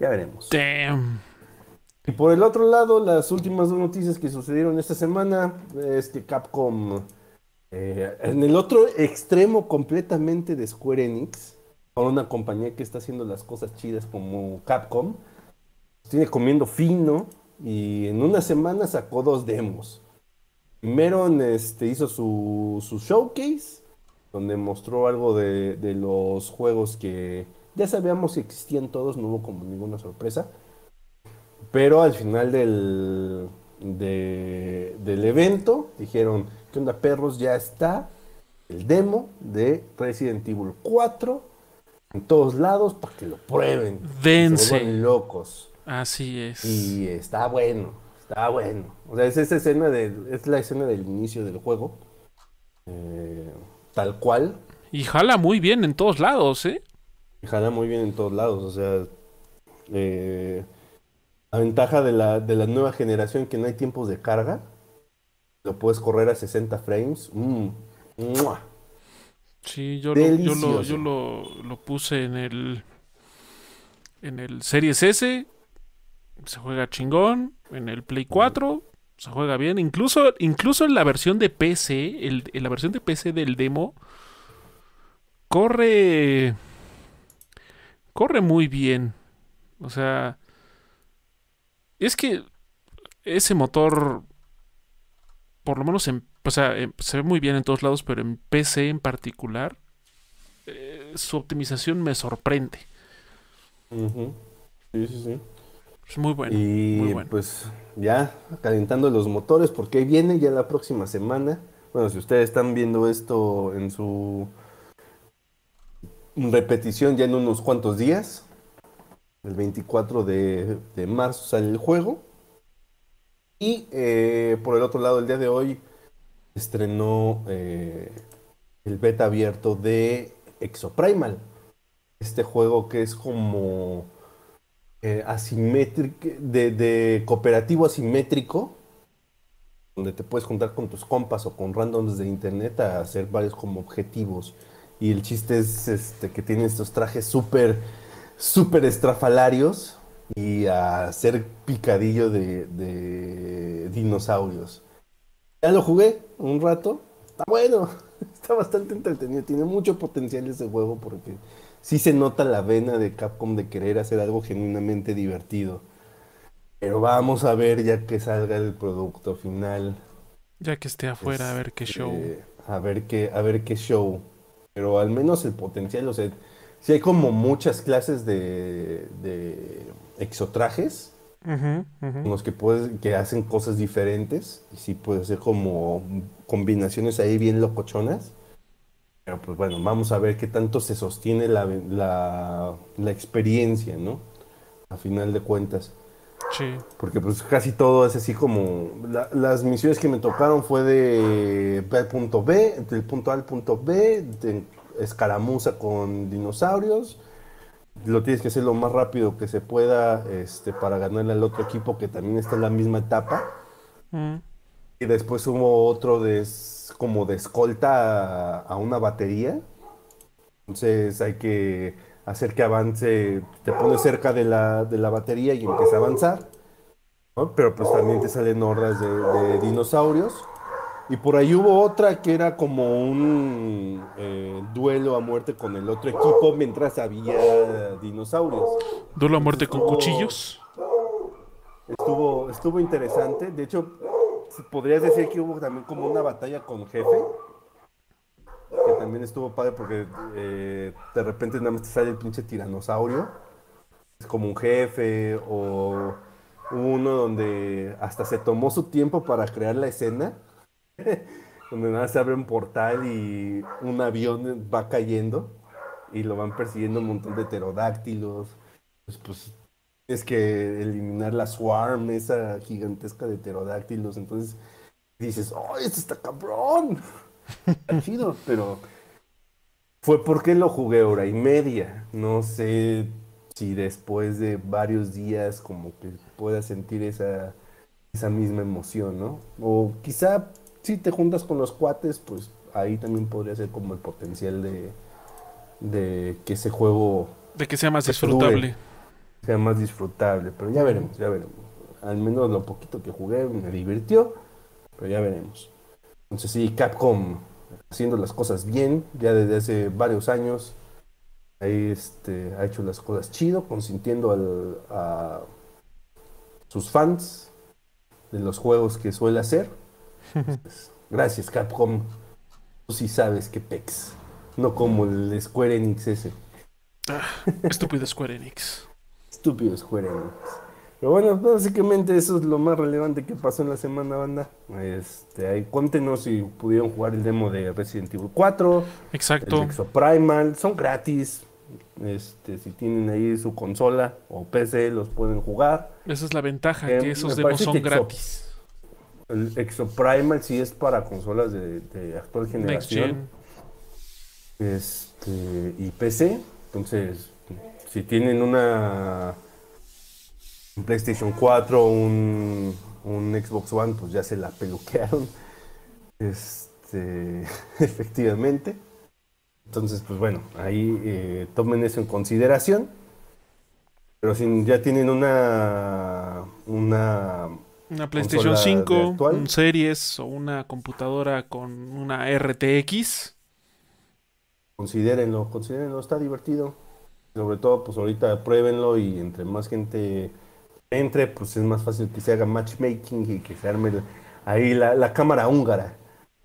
A: Ya veremos. Y por el otro lado, las últimas dos noticias que sucedieron esta semana es que Capcom eh, en el otro extremo completamente de Square Enix, con una compañía que está haciendo las cosas chidas como Capcom, tiene comiendo fino y en una semana sacó dos demos. Primero este, hizo su, showcase, donde mostró algo de, los juegos que ya sabíamos que existían todos, no hubo como ninguna sorpresa. Pero al final del, del evento dijeron, ¿Qué onda, perros? Ya está el demo de Resident Evil 4 en todos lados para que lo prueben.
B: Dense.
A: locos.
B: Así es.
A: Y está bueno, está bueno. O sea, es esa escena de, es la escena del inicio del juego. Eh, tal cual.
B: Y jala muy bien en todos lados, ¿eh?
A: Y jala muy bien en todos lados. O sea, eh, la ventaja de la, de la nueva generación que no hay tiempos de carga lo puedes correr a 60 frames. Mm,
B: sí, yo, lo, yo, lo, puse en el en el Series S. Se juega chingón. En el Play 4 se juega bien. Incluso, incluso en la versión de PC, el, en la versión de PC del demo, corre. Corre muy bien. O sea. Es que ese motor por lo menos en, o sea, se ve muy bien en todos lados, pero en PC en particular, eh, su optimización me sorprende.
A: Sí, sí, sí.
B: Es muy bueno.
A: Y pues ya calentando los motores, porque viene ya la próxima semana. Bueno, si ustedes están viendo esto en su repetición ya en unos cuantos días, el 24 de, de marzo sale el juego. Y eh, por el otro lado, el día de hoy estrenó eh, el beta abierto de Exoprimal. Este juego que es como eh, asimétrico, de, cooperativo asimétrico, donde te puedes juntar con tus compas o con randoms de internet a hacer varios como objetivos. Y el chiste es este, que tiene estos trajes súper, súper estrafalarios y a hacer picadillo de, dinosaurios. Ya lo jugué un rato. Está bueno, está bastante entretenido. Tiene mucho potencial ese juego porque sí se nota la vena de Capcom de querer hacer algo genuinamente divertido. Pero vamos a ver ya que salga el producto final.
B: Ya que esté afuera, a ver qué show.
A: Este, a ver qué, a ver qué show. Pero al menos el potencial, o sea, si hay como muchas clases de exotrajes, los que, que hacen cosas diferentes, y sí puede ser como combinaciones ahí bien locochonas. Pero pues bueno, vamos a ver qué tanto se sostiene la, la, la experiencia, ¿no? A final de cuentas.
B: Sí.
A: Porque pues casi todo es así como... la- las misiones que me tocaron fue de B punto B, del punto A al punto B, de escaramuza con dinosaurios. Lo tienes que hacer lo más rápido que se pueda este, para ganarle al otro equipo que también está en la misma etapa.
B: Mm.
A: Y después hubo otro de, como de escolta a, a una batería. Entonces hay que hacer que avance, te pones cerca de la, de la batería y empieza a avanzar. ¿no? Pero pues también te salen hordas de, de dinosaurios. Y por ahí hubo otra que era como un eh, duelo a muerte con el otro equipo mientras había dinosaurios.
B: Duelo a muerte con cuchillos.
A: Estuvo, estuvo interesante. De hecho, podrías decir que hubo también como una batalla con jefe. Que también estuvo padre porque eh, de repente nada más te sale el pinche tiranosaurio. Es como un jefe. O uno donde hasta se tomó su tiempo para crear la escena. donde nada se abre un portal y un avión va cayendo. Y lo van persiguiendo un montón de pterodáctilos. Pues, pues Tienes que eliminar la swarm, esa gigantesca de pterodáctilos. Entonces dices, ¡oh, esto está cabrón! Está chido, pero fue porque lo jugué hora y media. No sé si después de varios días como que pueda sentir esa, esa misma emoción, ¿no? O quizá si te juntas con los cuates, pues ahí también podría ser como el potencial de, de que ese juego
B: De que sea más disfrutable.
A: Sea más disfrutable, pero ya veremos, ya veremos. Al menos lo poquito que jugué me divirtió, pero ya veremos. Entonces sí, Capcom haciendo las cosas bien, ya desde hace varios años, ahí este, ha hecho las cosas chido, consintiendo al- a sus fans de los juegos que suele hacer. Entonces, gracias Capcom, tú sí sabes que pex, no como el Square Enix ese.
B: Estúpido Square Enix.
A: Estúpido Square Enix. Pero bueno, básicamente eso es lo más relevante que pasó en la semana, banda. Este, ahí cuéntenos si pudieron jugar el demo de Resident Evil 4, el
B: Exacto.
A: Exoprimal, son gratis. Este, si tienen ahí su consola o PC, los pueden jugar.
B: Esa es la ventaja,
A: Eh,
B: que esos demos son
A: Exo-
B: gratis.
A: El Exoprimal sí es para consolas de, de actual
B: Next
A: generación
B: Gen.
A: este, y PC. Entonces, si tienen una un PlayStation 4 un, un Xbox One, pues ya se la peluquearon. Este, efectivamente. Entonces, pues bueno, ahí eh, tomen eso en consideración. Pero si ya tienen una, una
B: Una PlayStation
A: Consola
B: 5,
A: virtual.
B: un Series o una computadora con una RTX.
A: Considérenlo, considérenlo, está divertido. Sobre todo, pues ahorita pruébenlo y entre más gente entre, pues es más fácil que se haga matchmaking y que se arme el- ahí la, la cámara húngara.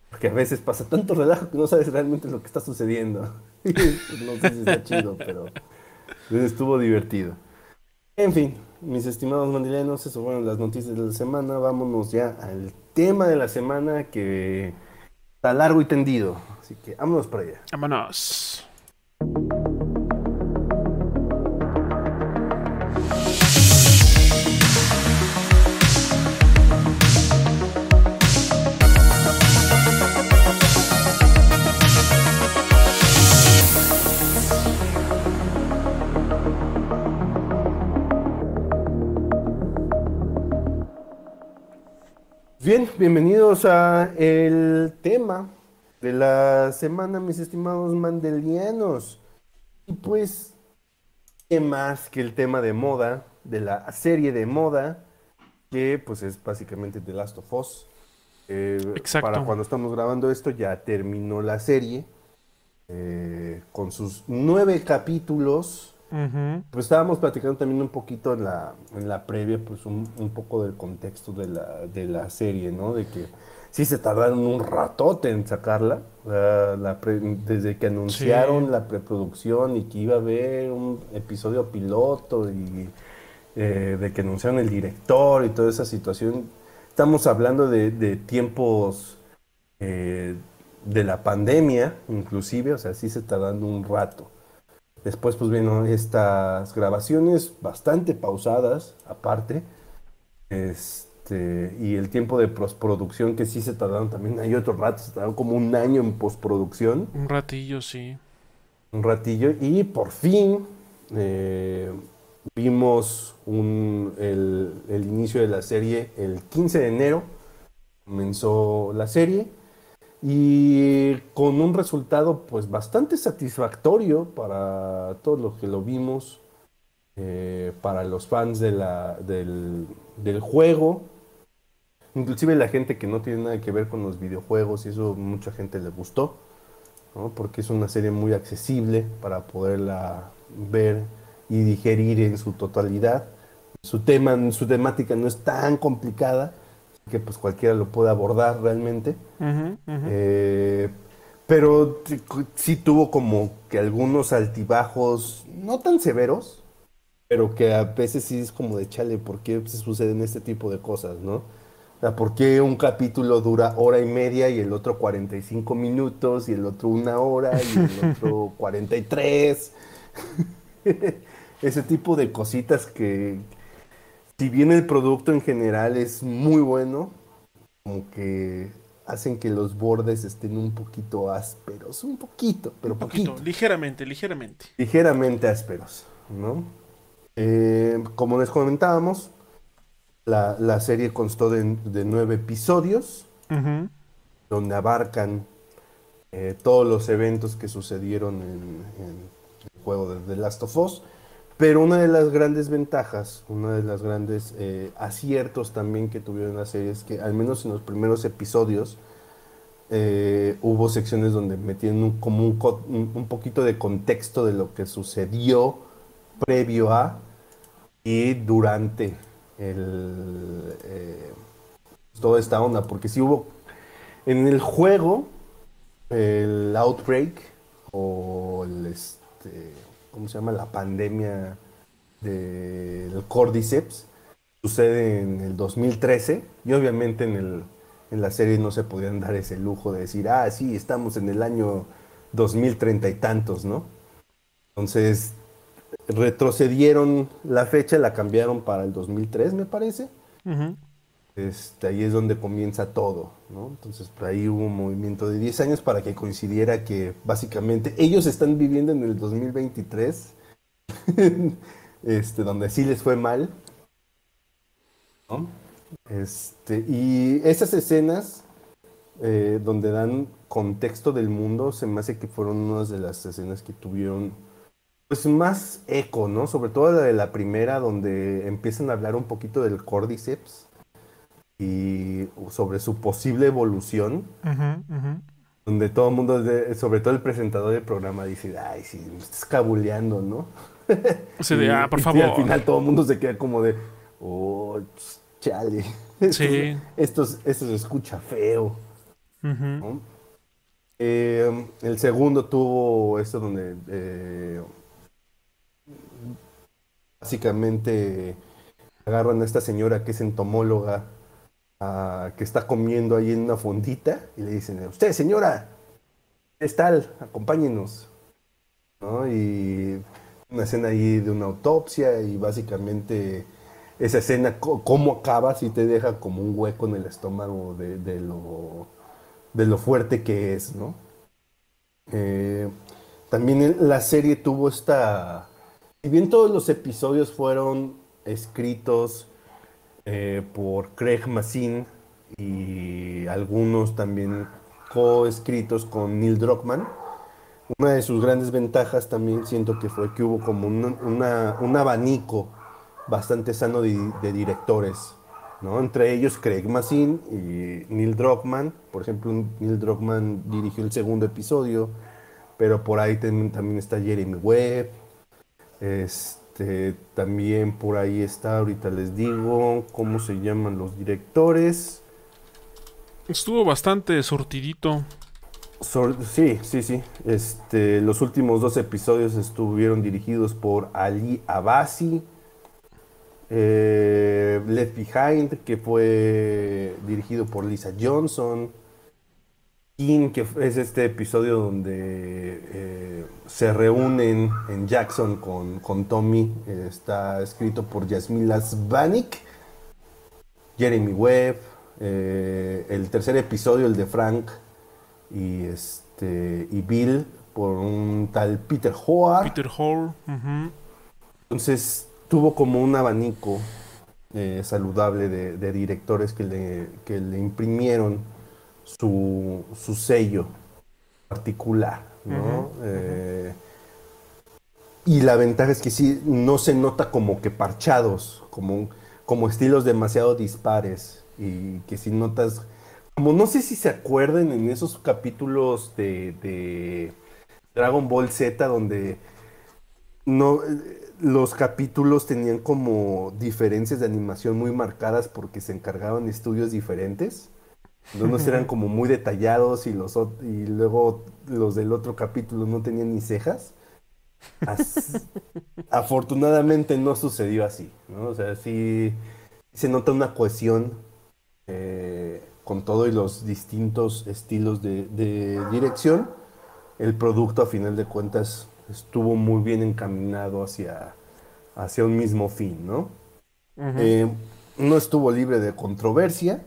A: Porque a veces pasa tanto relajo que no sabes realmente lo que está sucediendo. Pues no sé si está chido, pero estuvo divertido. En fin, mis estimados mandilenos, eso fueron las noticias de la semana. Vámonos ya al tema de la semana que está largo y tendido. Así que vámonos para allá.
B: Vámonos.
A: Bienvenidos a el tema de la semana, mis estimados mandelianos. Y pues, ¿qué más que el tema de moda, de la serie de moda, que pues es básicamente The Last of Us. Eh,
B: Exacto.
A: Para cuando estamos grabando esto ya terminó la serie eh, con sus nueve capítulos. Pues estábamos platicando también un poquito en la, en la previa, pues un, un poco del contexto de la, de la serie, ¿no? De que sí se tardaron un ratote en sacarla, la- la pre- desde que anunciaron
B: Sí.
A: la preproducción y que iba a haber un episodio piloto y eh, de que anunciaron el director y toda esa situación. Estamos hablando de, de tiempos eh, de la pandemia, inclusive, o sea, sí se está dando un rato. Después, pues bueno, estas grabaciones bastante pausadas, aparte, este, y el tiempo de postproducción que sí se tardaron también, hay otro rato, se tardaron como un año en postproducción.
B: Un ratillo, sí.
A: Un ratillo, y por fin eh, vimos un, el, el inicio de la serie el 15 de enero, comenzó la serie y con un resultado pues bastante satisfactorio para todos los que lo vimos, eh, para los fans de la, del, del, juego, inclusive la gente que no tiene nada que ver con los videojuegos y eso mucha gente le gustó, ¿no? porque es una serie muy accesible para poderla ver y digerir en su totalidad. Su tema, su temática no es tan complicada que pues cualquiera lo puede abordar realmente. Eh, pero sí tuvo como que algunos altibajos, no tan severos, pero que a veces sí es como de chale, ¿por qué se suceden este tipo de cosas, no? O sea, ¿por qué un capítulo dura hora y media y el otro 45 minutos y el otro una hora y el otro 43? Ese tipo de cositas que, si bien el producto en general es muy bueno, como que hacen que los bordes estén un poquito ásperos, un poquito, pero un poquito.
B: Ligeramente, ligeramente.
A: Ligeramente ásperos, ¿no? Eh, como les comentábamos, la, serie constó de, nueve episodios, donde abarcan eh, todos los eventos que sucedieron en, el juego de The Last of Us. Pero una de las grandes ventajas, una de las grandes eh, aciertos también que tuvieron la serie es que al menos en los primeros episodios eh, hubo secciones donde metían como un, poquito de contexto de lo que sucedió previo a y durante el, eh, toda esta onda. Porque si hubo en el juego el Outbreak o el... Este, ¿cómo se llama? La pandemia del Cordyceps. Sucede en el 2013 y obviamente en, el, en la serie no se podían dar ese lujo de decir, ah, sí, estamos en el año 2030 y tantos, ¿no? Entonces, retrocedieron la fecha, la cambiaron para el 2003, me parece. Este, ahí es donde comienza todo, ¿no? Entonces, por ahí hubo un movimiento de 10 años para que coincidiera que básicamente ellos están viviendo en el 2023, este, donde sí les fue mal. Este, y esas escenas eh, donde dan contexto del mundo, se me hace que fueron unas de las escenas que tuvieron pues más eco, ¿no? Sobre todo la de la primera, donde empiezan a hablar un poquito del cordyceps y sobre su posible evolución, donde todo el mundo, sobre todo el presentador del programa, dice, ay, sí, me estás cabuleando, ¿no?
B: Sí, de, ah, por favor.
A: Y al final todo el mundo se queda como de, oh, chale. Sí. Esto, esto, se escucha feo. Eh, el segundo tuvo esto donde eh, básicamente agarran a esta señora que es entomóloga que está comiendo ahí en una fondita y le dicen, usted señora, es tal, acompáñenos. Y una escena ahí de una autopsia y básicamente esa escena, cómo acaba, si te deja como un hueco en el estómago de, lo, de lo fuerte que es, ¿no? Eh, también la serie tuvo esta... Si bien todos los episodios fueron escritos eh, por Craig Massin y algunos también coescritos con Neil Druckmann. Una de sus grandes ventajas también siento que fue que hubo como un, abanico bastante sano de, directores, ¿no? Entre ellos Craig Massin y Neil Druckmann. Por ejemplo, Neil Druckmann dirigió el segundo episodio, pero por ahí también, está Jeremy Webb. Este, este, también por ahí está, ahorita les digo cómo se llaman los directores.
B: Estuvo bastante sortidito.
A: sí, sí, sí. Este, los últimos dos episodios estuvieron dirigidos por Ali Abasi. Eh, Left Behind, que fue dirigido por Lisa Johnson. King, que es este episodio donde eh, se reúnen en Jackson con, con Tommy. está escrito por Yasmila Svanik, Jeremy Webb. Eh, el tercer episodio, el de Frank y, este, y Bill, por un tal Peter Hoare.
B: Peter Hoare.
A: Entonces tuvo como un abanico eh, saludable de, directores que le, que le imprimieron su, su sello particular, ¿no? Eh, y la ventaja es que sí, no se nota como que parchados, como, como estilos demasiado dispares, y que si notas, como no sé si se acuerden en esos capítulos de, de Dragon Ball Z donde no los capítulos tenían como diferencias de animación muy marcadas porque se encargaban de estudios diferentes. Unos eran como muy detallados y los y luego los del otro capítulo no tenían ni cejas. afortunadamente no sucedió así, ¿no? O sea, sí se nota una cohesión eh, con todo y los distintos estilos de, dirección. El producto, a final de cuentas, estuvo muy bien encaminado hacia, hacia un mismo fin, ¿no? Eh, no estuvo libre de controversia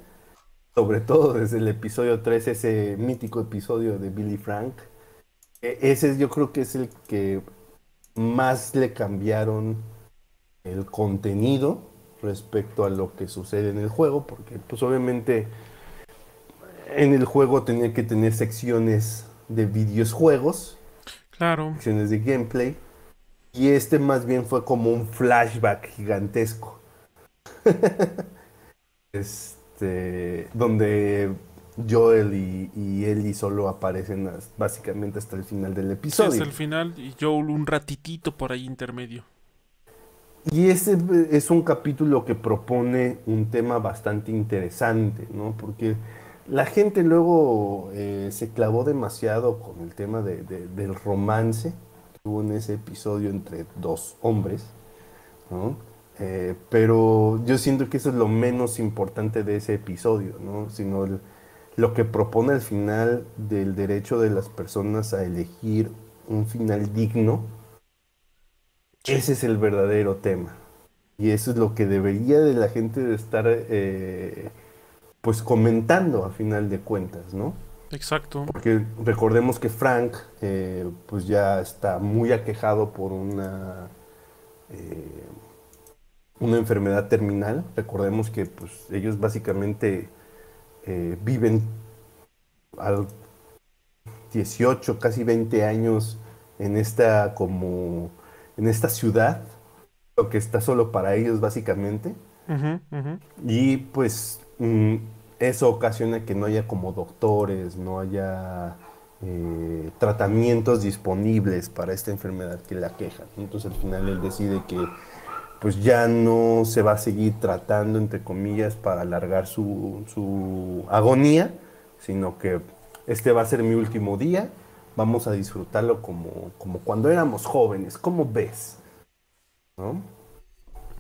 A: sobre todo desde el episodio 3, ese mítico episodio de Billy Frank. E, ese yo creo que es el que más le cambiaron el contenido respecto a lo que sucede en el juego, porque pues obviamente en el juego tenía que tener secciones de videojuegos,
B: claro.
A: secciones de gameplay, y este más bien fue como un flashback gigantesco. es, este, donde Joel y, y, Ellie solo aparecen básicamente hasta el final del episodio.
B: hasta el final y Joel un ratitito por ahí intermedio.
A: Y ese es un capítulo que propone un tema bastante interesante, ¿no? Porque la gente luego eh, se clavó demasiado con el tema del romance que hubo en ese episodio entre dos hombres, ¿no? Eh, pero yo siento que eso es lo menos importante de ese episodio, ¿no? Sino lo que propone al final del derecho de las personas a elegir un final digno. Ese es el verdadero tema. Y eso es lo que debería de la gente de estar eh, pues comentando a final de cuentas, ¿no?
B: Exacto.
A: Porque recordemos que Frank eh, pues ya está muy aquejado por una una enfermedad terminal. Recordemos que pues, ellos básicamente eh, viven a 18, casi 20 años en esta como en esta ciudad, lo que está solo para ellos básicamente. Y pues mm, eso ocasiona que no haya como doctores, no haya eh, tratamientos disponibles para esta enfermedad que la queja. Entonces al final él decide que pues ya no se va a seguir tratando, entre comillas, para alargar su, agonía, sino que este va a ser mi último día, vamos a disfrutarlo como, como cuando éramos jóvenes, ¿cómo ves?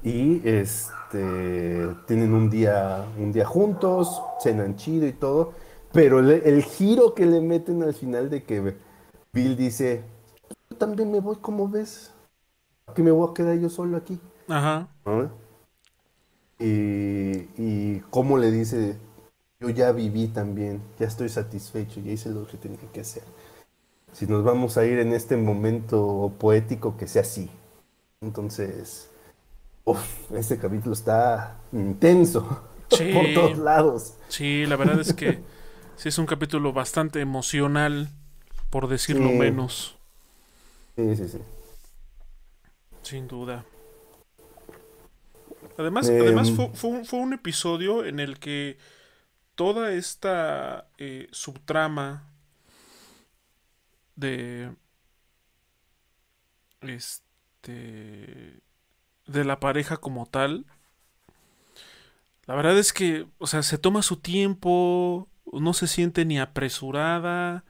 A: Y este, tienen un día, un día juntos, cenan chido y todo, pero el, giro que le meten al final de que Bill dice, yo también me voy, ¿cómo ves? Que me voy a quedar yo solo aquí.
B: Ajá.
A: Y, y cómo le dice, yo ya viví también, ya estoy satisfecho, ya hice lo que tenía que hacer. Si nos vamos a ir en este momento poético, que sea así. Entonces, este capítulo está intenso por todos lados.
B: Sí, la verdad es que sí es un capítulo bastante emocional, por decirlo menos.
A: Sí, sí, sí.
B: Sin duda. Además, además em, fue, un, episodio en el que toda esta eh, subtrama de este de la pareja como tal la verdad es que o sea se toma su tiempo no se siente ni apresurada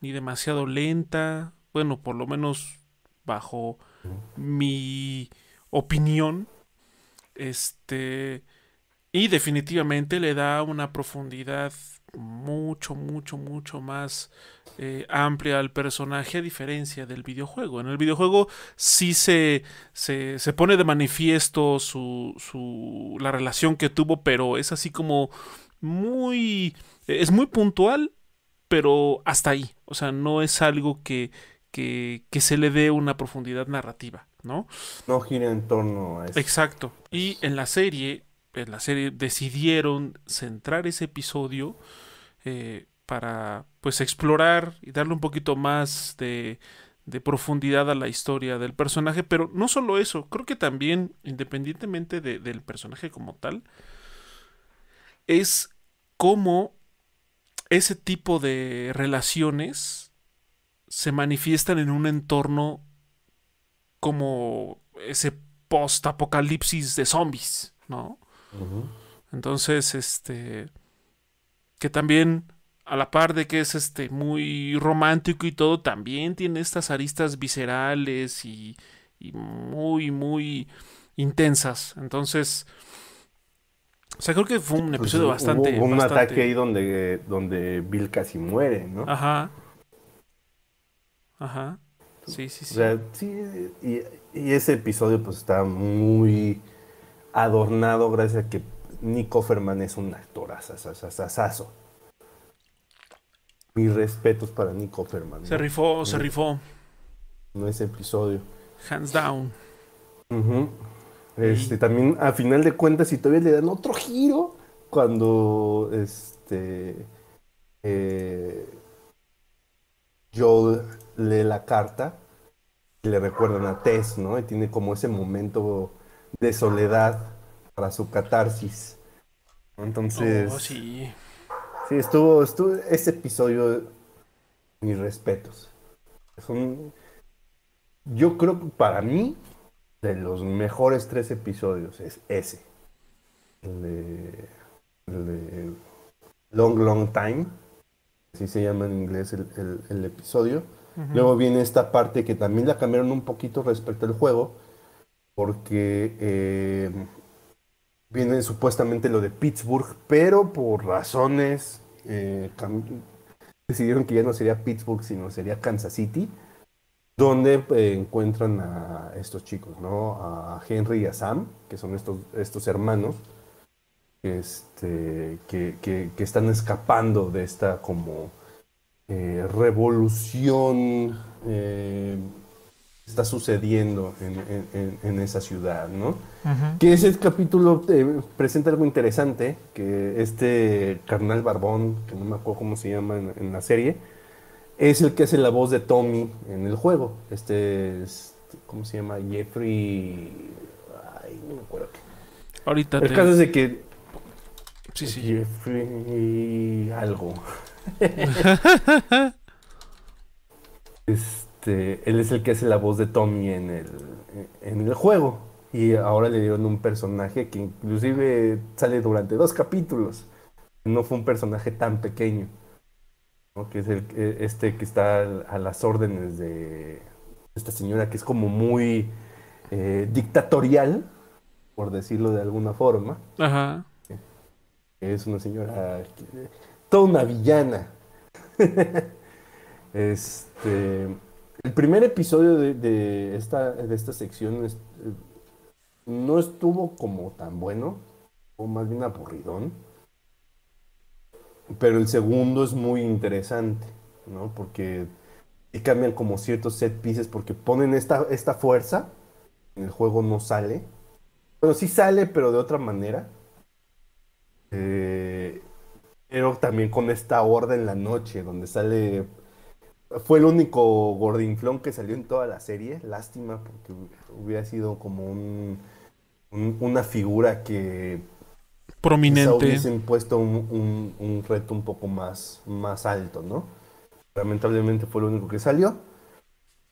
B: ni demasiado lenta bueno por lo menos bajo mi opinión este. Y definitivamente le da una profundidad mucho, mucho, mucho más eh, amplia al personaje a diferencia del videojuego. En el videojuego sí se, se, se pone de manifiesto su, su, la relación que tuvo, pero es así como muy... es muy puntual, pero hasta ahí. O sea, no es algo que, que, que se le dé una profundidad narrativa, ¿no?
A: No gira en torno a eso.
B: Exacto. Y en la serie, en la serie decidieron centrar ese episodio eh, para pues explorar y darle un poquito más de, de profundidad a la historia del personaje, pero no solo eso, creo que también, independientemente de, del personaje como tal, es cómo ese tipo de relaciones se manifiestan en un entorno como ese post-apocalipsis de zombies, ¿no? Entonces, este, que también, a la par de que es este muy romántico y todo, también tiene estas aristas viscerales y, y muy, muy intensas. Entonces, o sea, creo que fue un
A: Pues,
B: episodio bastante.
A: Hubo, hubo un
B: bastante-
A: ataque ahí donde, donde Bill casi muere, ¿no?
B: Ajá. Ajá. Sí, sí,
A: O
B: sí.
A: sea, sí, y, y ese episodio pues está muy adornado gracias a que Nick Offerman es un actor asasasasazo. Mis respetos para Nick Offerman.
B: Se
A: ¿no?
B: rifó, se rifó.
A: En ese episodio.
B: Hands down.
A: Este, también a final de cuentas, y todavía le dan otro giro cuando este eh, Joel lee la carta y le recuerdan a Tess, ¿no? Y tiene como ese momento de soledad para su catarsis. Entonces,
B: Oh, sí.
A: Sí, estuvo, estuvo ese episodio, mis respetos. Es un- yo creo que para mí, de los mejores tres episodios, es ese. El de, el de Long, Long Time. Así se llama en inglés el, el- el episodio. Luego viene esta parte que también la cambiaron un poquito respecto al juego, porque eh, viene supuestamente lo de Pittsburgh, pero por razones eh, decidieron que ya no sería Pittsburgh, sino sería Kansas City, donde eh, encuentran a estos chicos, ¿no? A Henry y a Sam, que son estos, estos hermanos, este, que- que están escapando de esta como eh, revolución eh, está sucediendo en, en- en- en esa ciudad, ¿no? Que ese capítulo te presenta algo interesante, que este carnal barbón, que no me acuerdo cómo se llama en, en la serie, es el que hace la voz de Tommy en el juego. Este, es- ¿cómo se llama? Jeffrey... Ay, no me acuerdo.
B: Ahorita
A: El
B: te-
A: caso es de que
B: Sí, sí.
A: Jeffrey algo. este, él es el que hace la voz de Tommy en el, en el juego. Y ahora le dieron un personaje que inclusive sale durante dos capítulos. No fue un personaje tan pequeño. ¿no? Que es el, eh, este que está a las órdenes de esta señora que es como muy eh, dictatorial, por decirlo de alguna forma.
B: Ajá.
A: Es una señora, que- una villana. este, el primer episodio de, esta, de esta sección eh, no estuvo como tan bueno, o más bien aburridón. Pero el segundo es muy interesante, ¿no? Porque y cambian como ciertos set pieces porque ponen esta, esta fuerza, en el juego no sale. Bueno, sí sale, pero de otra manera. Eh, pero también con esta horda en la noche, donde sale. Fue el único gordinflón que salió en toda la serie. Lástima, porque hubiera sido como un, un- una figura que
B: Prominente.
A: hubiesen puesto un, un- un reto un poco más, más alto, ¿no? Lamentablemente fue lo único que salió.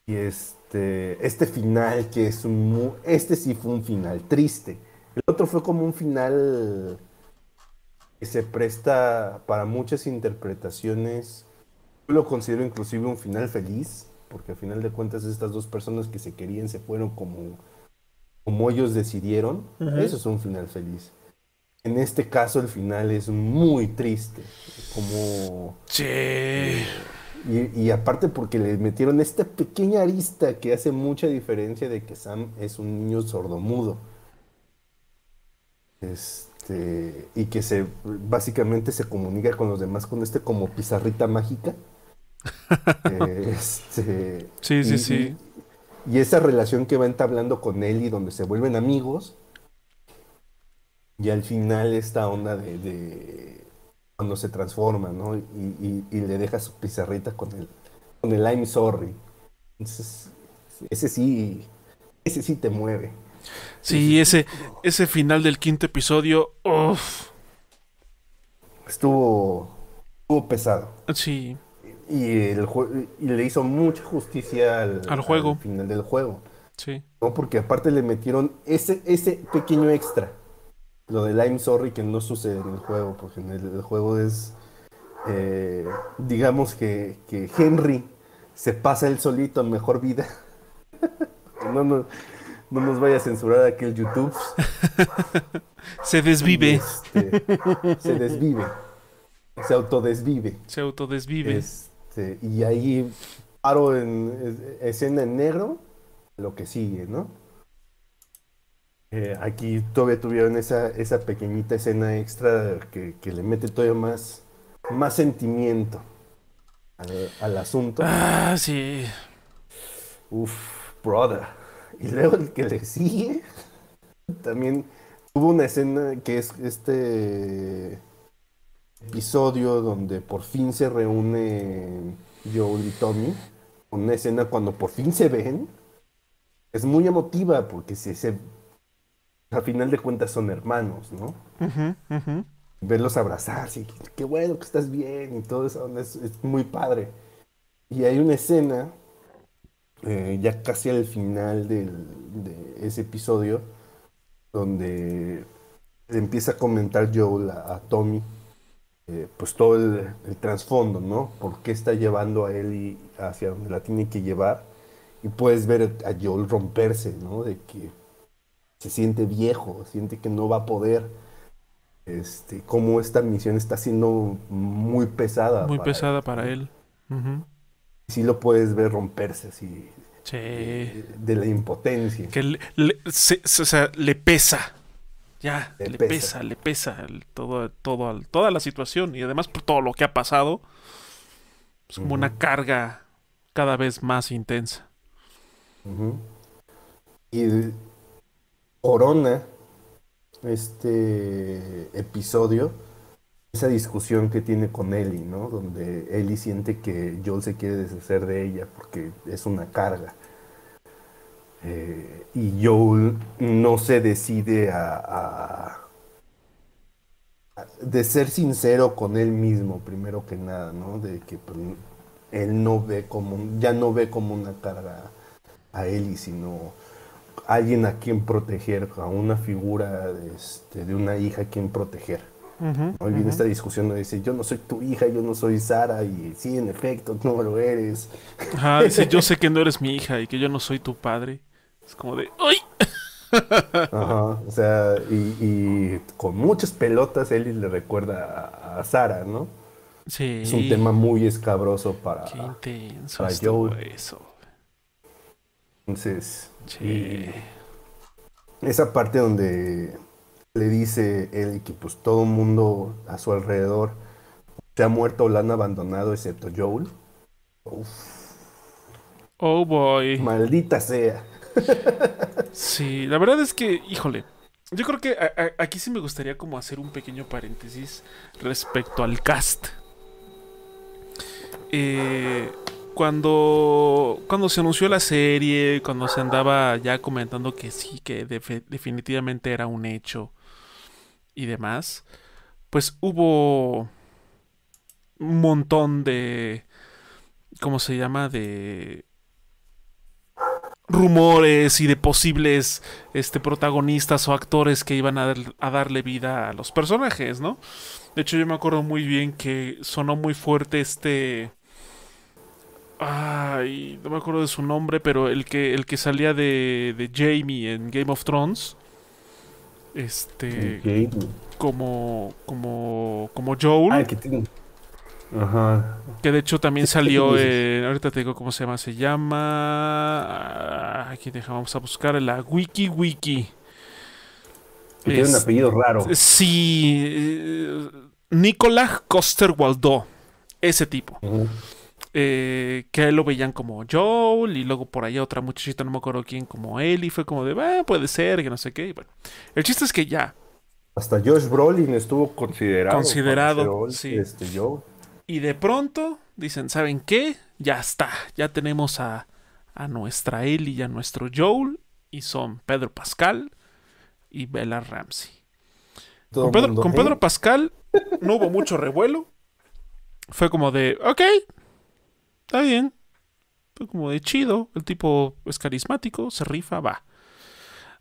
A: Y este, este final que es un... Este sí fue un final triste. El otro fue como un final que se presta para muchas interpretaciones. Yo lo considero inclusive un final feliz, porque al final de cuentas estas dos personas que se querían se fueron como, como ellos decidieron. Eso es un final feliz. En este caso el final es muy triste, como...
B: Sí.
A: y, y aparte porque le metieron esta pequeña arista que hace mucha diferencia de que Sam es un niño sordomudo. Este, y que se básicamente se comunica con los demás con este como pizarrita mágica. Eh, este,
B: Sí, sí,
A: y-
B: sí.
A: Y, y esa relación que va entablando con él y donde se vuelven amigos. Y al final esta onda de, de cuando se transforma, ¿no? Y, le deja su pizarrita con el, con el I'm sorry. Entonces, ese sí, ese sí te mueve.
B: Sí, ese, ese final del quinto episodio. Uf.
A: Estuvo, estuvo pesado.
B: Sí.
A: Y, el y le hizo mucha justicia al,
B: Al juego.
A: final del juego.
B: Sí.
A: ¿no? Porque aparte le metieron ese, ese pequeño extra. Lo del I'm sorry que no sucede en el juego, porque en el, el juego es, eh, digamos que, que Henry se pasa él solito a mejor vida. no, no, no nos vaya a censurar aquel YouTube.
B: Se desvive.
A: Este, se desvive. Se autodesvive.
B: Se autodesvive.
A: Este, y ahí paro en es- escena en negro, lo que sigue, ¿no? Eh, aquí todavía tuvieron esa, esa pequeñita escena extra que, que le mete todavía más, más sentimiento al, al asunto.
B: Ah, sí.
A: Uf, brother. Y luego el que le sigue, también hubo una escena que es este episodio donde por fin se reúne Joel y Tommy. Una escena cuando por fin se ven. Es muy emotiva porque se, se, a final de cuentas son hermanos, ¿no?
B: Ujú.
A: verlos abrazarse, y qué- qué bueno que estás bien y todo eso, es, es muy padre. Y hay una escena, eh, ya casi al final del- de ese episodio, donde empieza a comentar Joel a, a Tommy, eh, pues todo el, el trasfondo, ¿no? ¿Por qué está llevando a él y hacia donde la tiene que llevar? Y puedes ver a Joel romperse, ¿no? De que se siente viejo, siente que no va a poder este, cómo esta misión está siendo muy pesada.
B: Muy
A: para
B: pesada
A: él.
B: para él. Ujú.
A: Sí lo puedes ver romperse así,
B: Sí.
A: de, de la impotencia.
B: Que le, le- se- se- o sea, le pesa. Ya,
A: Le
B: le,
A: pesa.
B: pesa. le pesa el- todo, todo, toda la situación y además por todo lo que ha pasado. Es como una carga cada vez más intensa.
A: Y corona este episodio, esa discusión que tiene con Ellie, ¿no? Donde Ellie siente que Joel se quiere deshacer de ella porque es una carga. Eh, y Joel no se decide a, de ser sincero con él mismo, primero que nada, ¿no? De que pues, él no ve como, ya no ve como una carga a Ellie, sino alguien a quien proteger, a una figura este, de una hija a quien proteger.
B: Ujú,
A: ¿no? Y viene esta discusión donde dice, yo no soy tu hija, yo no soy Sara, y sí, en efecto, no lo eres.
B: Ajá, dice, yo sé que no eres mi hija y que yo no soy tu padre. Es como de, ¡ay!
A: Ajá, o sea, y, y con muchas pelotas Ellie le recuerda a, a Sara, ¿no?
B: Sí.
A: Es un tema muy escabroso para...
B: Qué intenso
A: para Joel.
B: eso.
A: Entonces,
B: Sí.
A: y esa parte donde le dice él que pues todo el mundo a su alrededor se ha muerto o la han abandonado excepto Joel. Uf,
B: Oh boy.
A: maldita sea.
B: Sí, la verdad es que, híjole, yo creo que a- a- aquí sí me gustaría como hacer un pequeño paréntesis respecto al cast. Eh, cuando, cuando se anunció la serie, cuando se andaba ya comentando que sí, que definitivamente era un hecho y demás, pues hubo un montón de, ¿cómo se llama? De rumores y de posibles este, protagonistas o actores que iban a, dar- a darle vida a los personajes, ¿no? De hecho, yo me acuerdo muy bien que sonó muy fuerte este. Ay, no me acuerdo de su nombre, pero el que, el que salía de, de Jamie en Game of Thrones. Este. Como. Como. Como Joel. Ah, que tiene. Ajá. Que de hecho también salió. en... ahorita te digo cómo se llama. Se llama. Ah, aquí dejamos a buscar la Wiki Wiki.
A: tiene un apellido raro.
B: Sí. Eh, Nicolás Coster Waldó. Ese tipo. Eh, que lo veían como Joel y luego por allá otra muchachita, no me acuerdo quién, como él y fue como de, ah, puede ser, que no sé qué. bueno, el chiste es que ya.
A: Hasta Josh Brolin estuvo considerado.
B: Considerado, sí. Este Y de pronto dicen, ¿saben qué? Ya está, ya tenemos a, a nuestra Ellie y a nuestro Joel y son Pedro Pascal y Bella Ramsey. Con Pedro, con Pedro Pascal no hubo mucho revuelo. Fue como de, ok, está bien. Fue como de chido. El tipo es carismático, se rifa, va.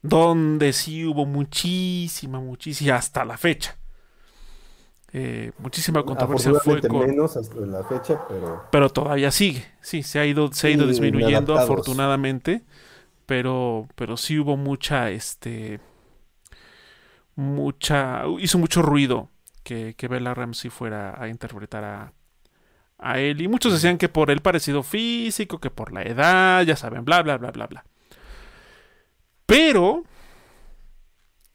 B: Donde sí hubo muchísima, muchísima, hasta la fecha. Eh, muchísima controversia fue
A: con... menos hasta la fecha, pero...
B: pero todavía sigue. Sí, se ha ido, se ha ido disminuyendo afortunadamente. Pero, pero sí hubo mucha, este... Mucha... Hizo mucho ruido que, que Bella Ramsey fuera a interpretar a, a él. Y muchos decían que por el parecido físico, que por la edad, ya saben, bla, bla, bla, bla, bla. Pero,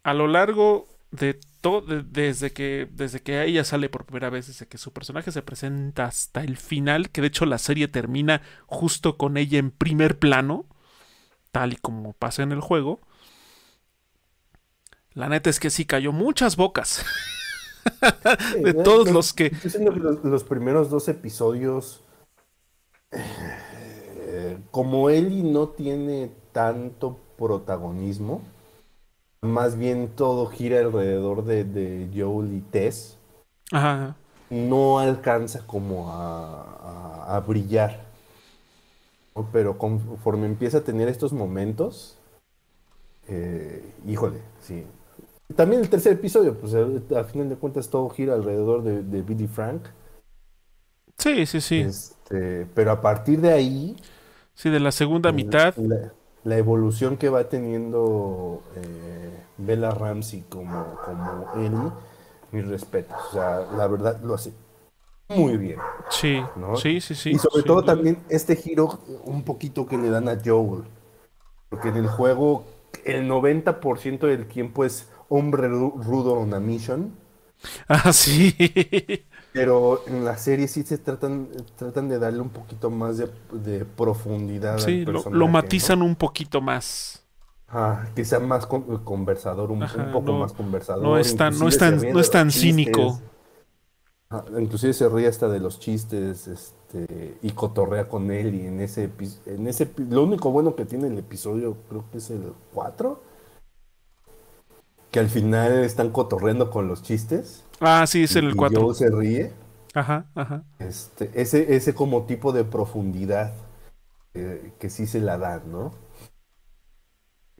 B: a lo largo de todo, desde, que, desde que ella sale por primera vez, desde que su personaje se presenta hasta el final, que de hecho la serie termina justo con ella en primer plano, tal y como pasa en el juego, la neta es que sí cayó muchas bocas. de todos los que...
A: Los, primeros dos episodios, eh, como Ellie no tiene tanto protagonismo, más bien todo gira alrededor de, Joel y Tess, no alcanza como a, brillar. Pero conforme empieza a tener estos momentos, eh, híjole, sí, también el tercer episodio, pues a final de cuentas todo gira alrededor de, Billy Frank.
B: Sí, sí, sí.
A: Este, pero a partir de ahí.
B: Sí, de la segunda mitad.
A: La, evolución que va teniendo eh, Bella Ramsey como, como Ellie, mis respetos. O sea, la verdad lo hace muy bien.
B: Sí, sí, sí, sí.
A: Y sobre todo también este giro un poquito que le dan a Joel. Porque en el juego el 90% del tiempo es hombre rudo on a mission.
B: Ah, sí.
A: Pero en la serie sí se tratan, tratan de darle un poquito más de, profundidad.
B: Sí, lo, matizan un poquito más.
A: Ah, que sea más conversador, un, poco más conversador.
B: No es tan, no es tan, no es tan cínico.
A: inclusive se ríe hasta de los chistes este, y cotorrea con él. Y en ese, en ese. Lo único bueno que tiene el episodio, creo que es el 4 que al final están cotorreando con los chistes.
B: Ah, sí, es el 4.
A: Y se ríe.
B: Ajá, ajá.
A: Este, ese, ese como tipo de profundidad eh, que sí se la dan, ¿no?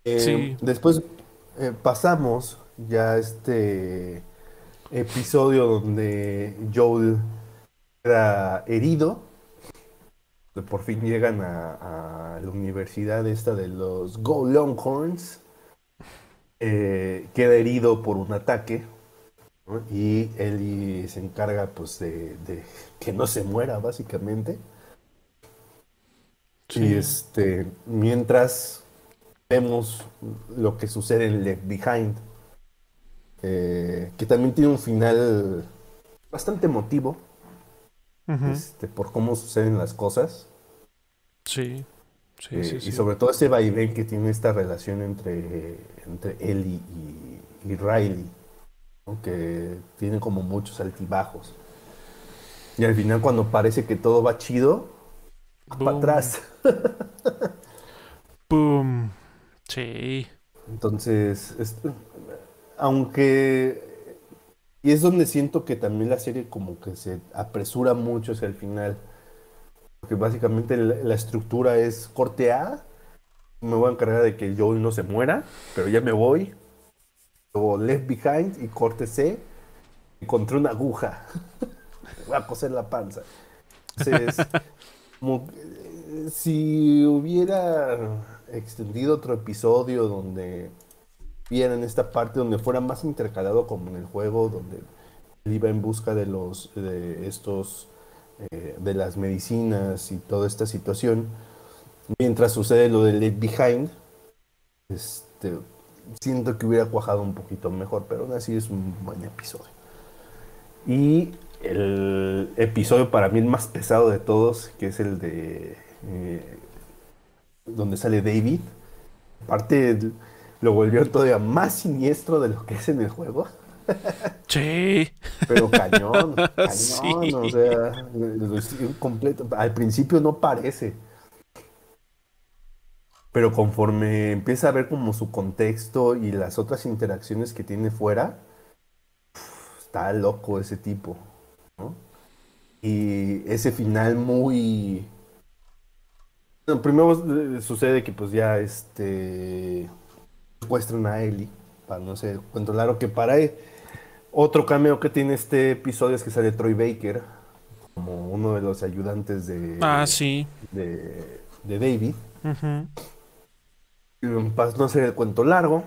A: Eh, sí. Después eh, pasamos ya este episodio donde Joel era herido. Por fin llegan a, a la universidad esta de los Go Longhorns eh, queda herido por un ataque y él se encarga pues de, que no se muera básicamente. Y este, mientras vemos lo que sucede en Left Behind, eh, que también tiene un final bastante emotivo este, por cómo suceden las cosas.
B: Sí.
A: Eh, y sobre todo ese vaivén que tiene esta relación entre, entre él y, Riley, que tiene como muchos altibajos. Y al final cuando parece que todo va chido, para atrás.
B: ¡Pum! Sí.
A: Entonces, aunque... Y es donde siento que también la serie como que se apresura mucho hacia el final que básicamente la, estructura es corte A. Me voy a encargar de que Joel no se muera, pero ya me voy. Luego Left Behind y corte C. Encontré una aguja. voy a coser la panza. Entonces, si hubiera extendido otro episodio donde en esta parte donde fuera más intercalado como en el juego, donde él iba en busca de los de estos eh, de las medicinas y toda esta situación, mientras sucede lo del Late Behind, este, siento que hubiera cuajado un poquito mejor, pero aún así es un buen episodio. Y el episodio para mí el más pesado de todos, que es el de eh, donde sale David. Aparte, lo volvió todavía más siniestro de lo que es en el juego.
B: Sí.
A: Pero cañón, cañón, o sea, completo. Al principio no parece. Pero conforme empieza a ver como su contexto y las otras interacciones que tiene fuera, está loco ese tipo. Y ese final muy... primero eh, sucede que pues ya este secuestran a Ellie, para no sé, controlar que para él. Otro cameo que tiene este episodio es que sale Troy Baker como uno de los ayudantes de
B: Ah, sí.
A: de, David. Para no ser el cuento largo,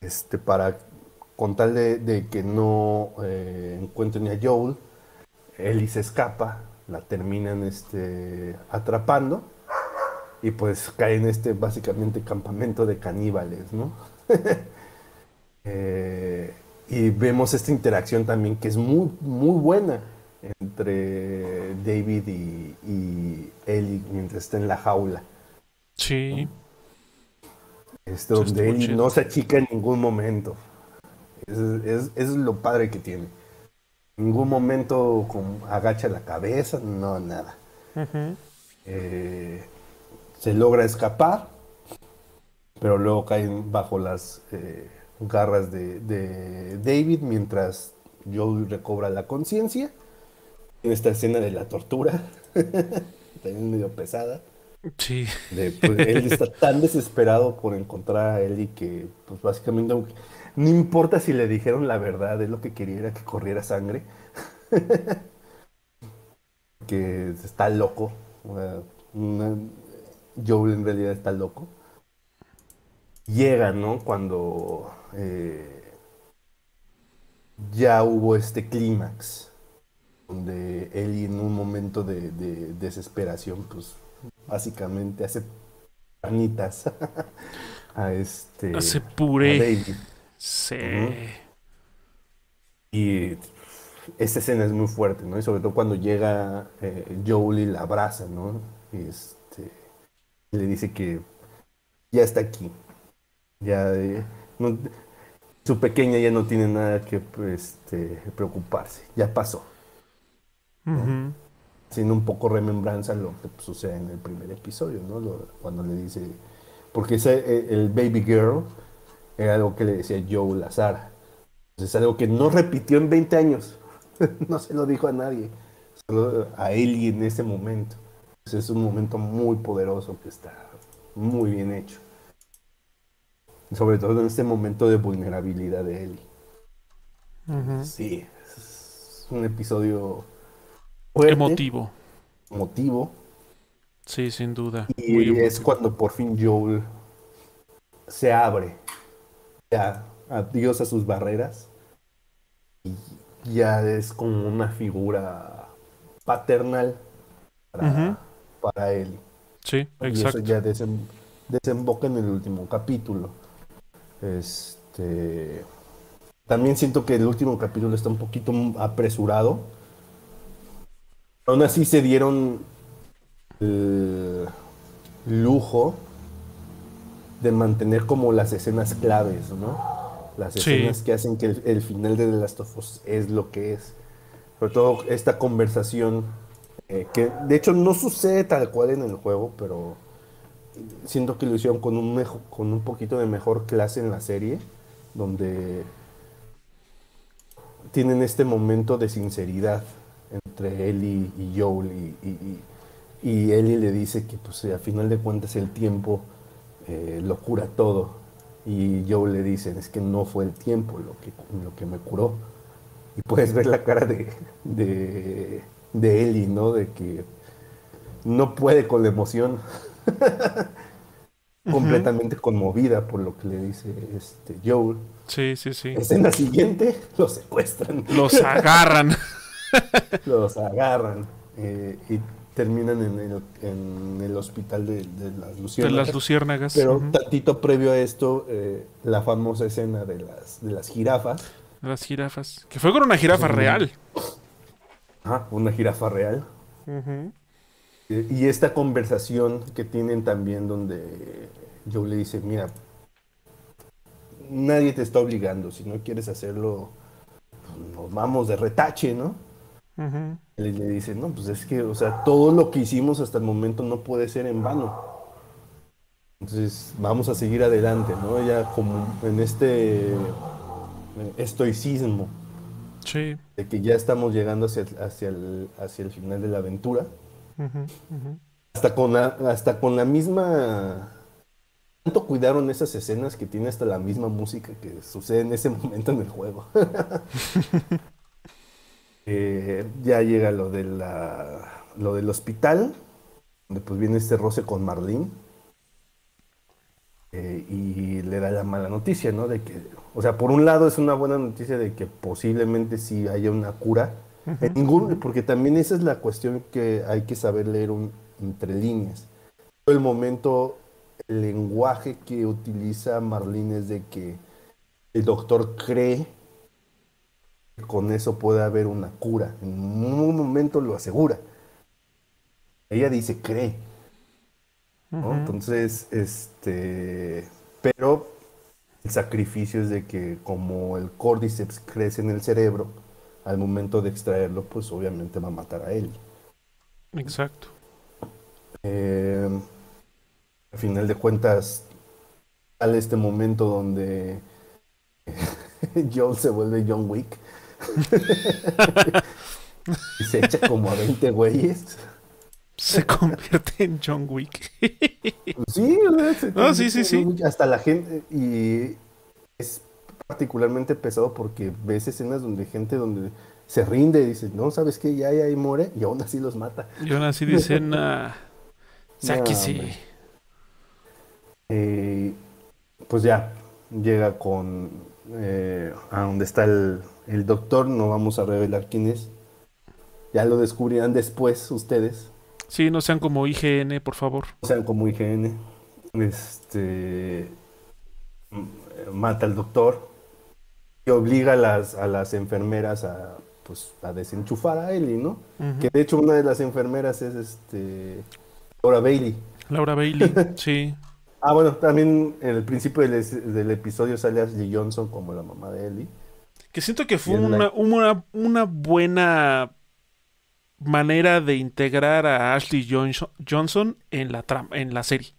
A: este para con tal de, que no eh, encuentren a Joel, Ellie se escapa, la terminan este, atrapando y pues cae en este básicamente campamento de caníbales, ¿no? Eh, y vemos esta interacción también que es muy, muy buena entre David y, Ellie mientras está en la jaula.
B: Sí.
A: Es donde Ellie no se achica en ningún momento. Es, es, lo padre que tiene. En ningún momento agacha la cabeza, no, nada. Eh, se logra escapar, pero luego caen bajo las eh, garras de, David mientras Joe recobra la conciencia. En esta escena de la tortura, también medio pesada.
B: Sí.
A: Pues, él está tan desesperado por encontrar a Ellie que, pues básicamente, no importa si le dijeron la verdad, es lo que quería era que corriera sangre. que está loco. Joel en realidad está loco. Llega, ¿no? Cuando eh, ya hubo este clímax, donde él en un momento de, desesperación, pues básicamente hace carnitas a este...
B: Hace puré. Sí.
A: Y esta escena es muy fuerte, ¿no? Y sobre todo cuando llega eh, Joel y la abraza, ¿no? Y este, le dice que ya está aquí. Ya eh, su pequeña ya no tiene nada que este, preocuparse. Ya pasó. Siendo un poco remembranza lo que sucede en el primer episodio, ¿no? cuando le dice. Porque ese, eh, el baby girl era algo que le decía Joe Lazar. Es algo que no repitió en 20 años. no se lo dijo a nadie. Solo a y en ese momento. es un momento muy poderoso que está muy bien hecho. Sobre todo en este momento de vulnerabilidad de Ellie. Sí, es un episodio
B: emotivo.
A: Emotivo.
B: Sí, sin duda.
A: Y es cuando por fin Joel se abre ya adiós a sus barreras y ya es como una figura paternal para, él.
B: Sí, exacto.
A: Y eso ya desemboca en el último capítulo. Este también siento que el último capítulo está un poquito apresurado. Aún así se dieron el lujo de mantener como las escenas claves, ¿no? Las escenas que hacen que el, final de The Last of Us es lo que es. Sobre todo esta conversación, eh, que de hecho no sucede tal cual en el juego, pero siento que lo hicieron con un, mejor, con un poquito de mejor clase en la serie, donde tienen este momento de sinceridad entre él y, Joel y, y, y, Ellie le dice que pues a final de cuentas el tiempo eh, lo cura todo. Y Joe le dice, es que no fue el tiempo lo que, lo que me curó. Y puedes ver la cara de, de, de Ellie, ¿no? De que no puede con la emoción. completamente conmovida por lo que le dice este Joel.
B: Sí, sí, sí.
A: Escena siguiente, los secuestran.
B: Los agarran.
A: los agarran. eh, y terminan en el, en el hospital de, de las
B: De
A: luciérnagas.
B: las luciérnagas.
A: Pero
B: ujú.
A: tantito previo a esto, eh, la famosa escena de las, de las jirafas.
B: Las jirafas. Que fue con una jirafa real.
A: Ajá, una jirafa real. Eh, Y esta conversación que tienen también donde Joe le dice, mira, nadie te está obligando, si no quieres hacerlo, pues, nos vamos de retache, ¿no?
B: Ujú.
A: Él le dice, no, pues es que, o sea, todo lo que hicimos hasta el momento no puede ser en vano. Entonces, vamos a seguir adelante, ¿no? Ya como en este eh, estoicismo
B: Sí.
A: de que ya estamos llegando hacia, hacia, el, hacia el final de la aventura.
B: Ujú, ujú.
A: Hasta con la, hasta con la misma. Tanto cuidaron esas escenas que tiene hasta la misma música que sucede en ese momento en el juego. Eh, ya llega lo de la, lo del hospital, donde pues viene este roce con Marlene. eh, y le da la mala noticia, ¿no? De que, o sea, por un lado es una buena noticia de que posiblemente sí haya una cura. Ningún, porque también esa es la cuestión que hay que saber leer un- entre líneas. Todo el momento, el lenguaje que utiliza Marlene es de que el doctor cree con eso puede haber una cura. En un momento lo asegura. Ella dice cree. Entonces, este, pero el sacrificio es de que como el cordyceps crece en el cerebro, al momento de extraerlo, pues obviamente va a matar a él.
B: Exacto.
A: Eh, al final de cuentas, sale este momento donde Joel se vuelve John Wick y se echa como a 20 güeyes.
B: Se convierte en John Wick.
A: Sí, se
B: No, sí, sí, sí.
A: Hasta la gente. Y es particularmente pesado porque ves escenas donde gente donde se rinde y dice, no, ¿sabes qué? Ya, ya, y muere, y aún así los mata.
B: y aún así dicen, ah, sáquese.
A: hombre. Eh, pues ya, llega con. Eh, a donde está el, el doctor, no vamos a revelar quién es. Ya lo descubrirán después ustedes.
B: Sí, no sean como IGN, por favor.
A: O sea, como IGN, este m- mata al doctor y obliga a las, a las enfermeras a pues a desenchufar a Ellie, ¿no? Que de hecho una de las enfermeras es este Laura Bailey.
B: Laura Bailey, sí.
A: Ah, bueno, también en el principio del, episodio sale Ashley Johnson como la mamá de Ellie.
B: Que siento que fue
A: la-
B: una, una, buena manera de integrar a Ashley Johnson, Johnson en la en la serie.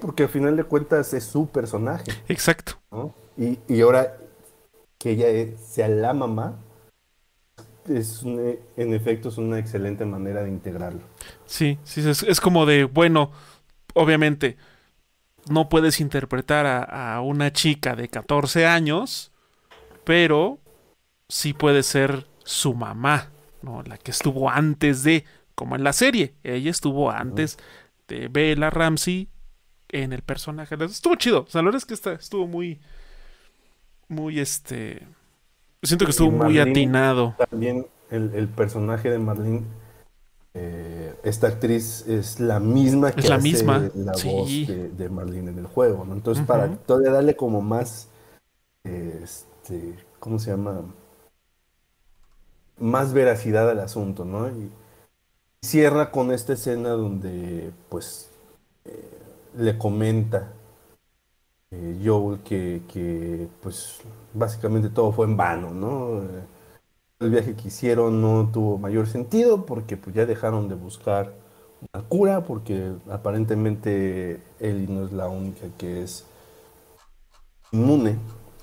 A: Porque al final de cuentas es su personaje,
B: Exacto.
A: ¿no? Y, y ahora que ella sea la mamá, es un- en efecto es una excelente manera de integrarlo.
B: Sí, sí, es, es como de, bueno, obviamente, no puedes interpretar a, a una chica de 14 años, pero sí puede ser su mamá, ¿no? La que estuvo antes de, como en la serie, ella estuvo antes de Bella Ramsey en el personaje. Estuvo chido, o sea, la verdad es que está, estuvo muy, muy, este... Siento que estuvo muy atinado.
A: También el, el personaje de Marlene, eh, esta actriz es la misma que
B: Es la
A: hace
B: misma,
A: la
B: sí.
A: voz de, de Marlene en el juego, ¿no? Entonces, para todavía darle como más, eh, este, ¿cómo se llama? Más veracidad al asunto, ¿no? Y cierra con esta escena donde, pues, eh, le comenta eh, Joel que, que, pues, básicamente todo fue en vano, ¿no? El viaje que hicieron no tuvo mayor sentido porque pues ya dejaron de buscar una cura porque aparentemente Ellie no es la única que es inmune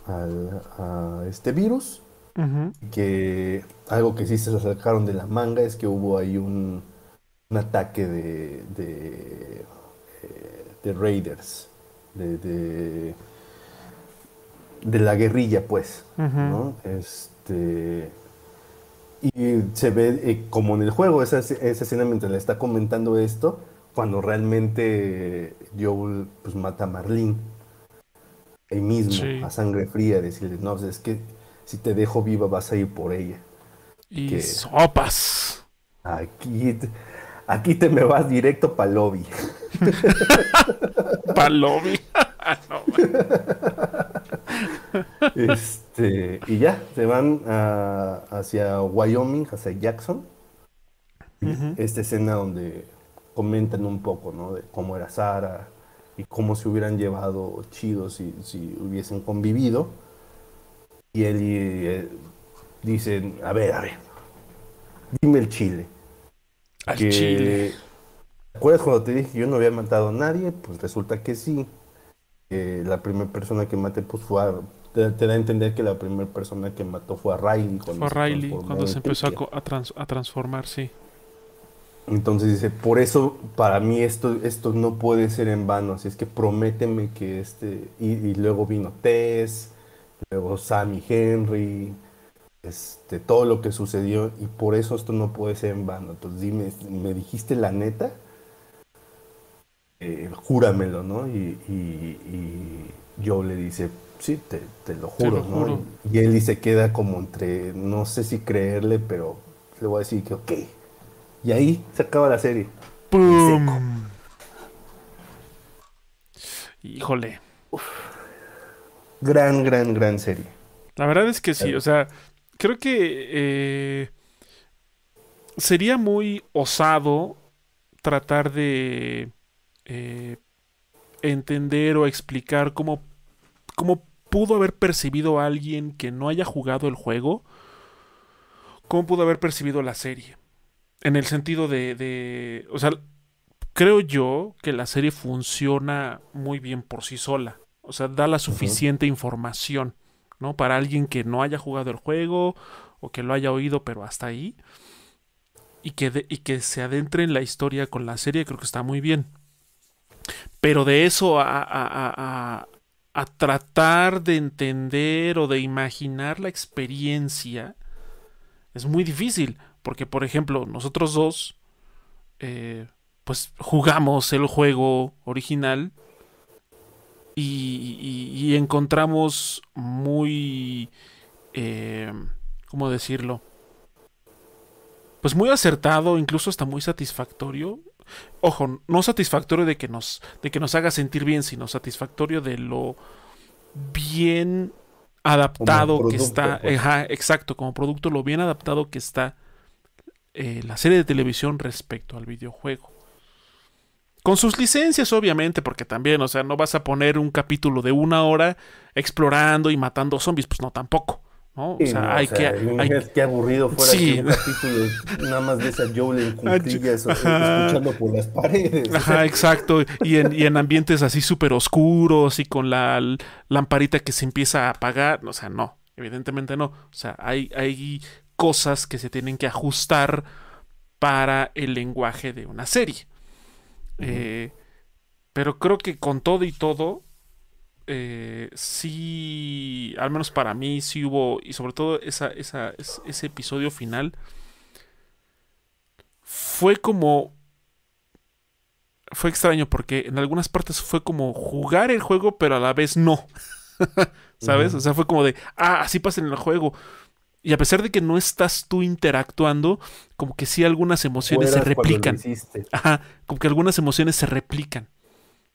A: al- a este virus
B: Ujú.
A: que algo que sí se sacaron de la manga es que hubo ahí un, un ataque de, de, eh, de raiders, de, de, de la guerrilla, pues. Este, y se ve eh, como en el juego, esa, esa escena mientras le está comentando esto, cuando realmente Joel pues mata a Marlene. Ahí mismo, a sangre fría, decirle, no, pues, es que si te dejo viva vas a ir por ella.
B: Y sopas.
A: Aquí, aquí te me vas directo para lobby.
B: para lobby.
A: este, y ya, se van hacia Wyoming, hacia Jackson. Esta escena donde comentan un poco, ¿no? De cómo era Sara y cómo se hubieran llevado chidos si, si hubiesen convivido. Y él eh, dice, a ver, a ver, dime el chile.
B: Al chile.
A: ¿Te acuerdas cuando te dije que yo no había matado a nadie? Pues resulta que sí. la primera persona que maté pues fue a, te, da a entender que la primera persona que mató fue a Riley.
B: Cuando fue a Riley cuando se empezó a, a, transformar, sí.
A: Entonces dice, por eso para mí esto, esto no puede ser en vano, así es que prométeme que este, y, luego vino Tess, luego Sammy Henry, este, todo lo que sucedió, y por eso esto no puede ser en vano. Entonces dime, ¿me dijiste la neta? Eh, júramelo, ¿no? Y, y, Joe le dice, sí, te, lo juro, ¿no? Y, y, él dice, queda como entre, no sé si creerle, pero le voy a decir que ok. Y ahí se acaba la serie. ¡Pum!
B: Híjole.
A: Gran, gran, gran serie.
B: La verdad es que sí, o sea, creo que eh, sería muy osado tratar de eh, entender o explicar cómo, cómo pudo haber percibido a alguien que no haya jugado el juego, cómo pudo haber percibido la serie. En el sentido de, O sea, creo yo que la serie funciona muy bien por sí sola. O sea, da la suficiente información, ¿no? Para alguien que no haya jugado el juego o que lo haya oído, pero hasta ahí. Y que, y que se adentre en la historia con la serie, creo que está muy bien. Pero de eso a, a, a tratar de entender o de imaginar la experiencia es muy difícil. Porque, por ejemplo, nosotros dos, eh, pues jugamos el juego original y, encontramos muy, eh, ¿cómo decirlo? Pues muy acertado, incluso hasta muy satisfactorio. Ojo, no satisfactorio de que nos, de que nos haga sentir bien, sino satisfactorio de lo bien adaptado que está. Pues. exacto, como producto, lo bien adaptado que está eh, la serie de televisión respecto al videojuego. Con sus licencias, obviamente, porque también, o sea, no vas a poner un capítulo de una hora explorando y matando zombies, pues no, tampoco. ¿No? O sea, hay que. Hay...
A: Qué aburrido fuera que un capítulo nada más de esa Joel en escuchando por las paredes.
B: Ajá, exacto. Y en, y en ambientes así súper oscuros y con la lamparita que se empieza a apagar. O sea, no, evidentemente no. O sea, hay, hay cosas que se tienen que ajustar para el lenguaje de una serie. Eh, pero creo que con todo y todo, eh, sí, al menos para mí, sí hubo, y sobre todo esa, ese episodio final, fue como... Fue extraño porque en algunas partes fue como jugar el juego, pero a la vez no. ¿Sabes? O sea, fue como de, ah, así pasa en el juego. Y a pesar de que no estás tú interactuando, como que sí algunas emociones se replican. Ajá, como que algunas emociones se replican.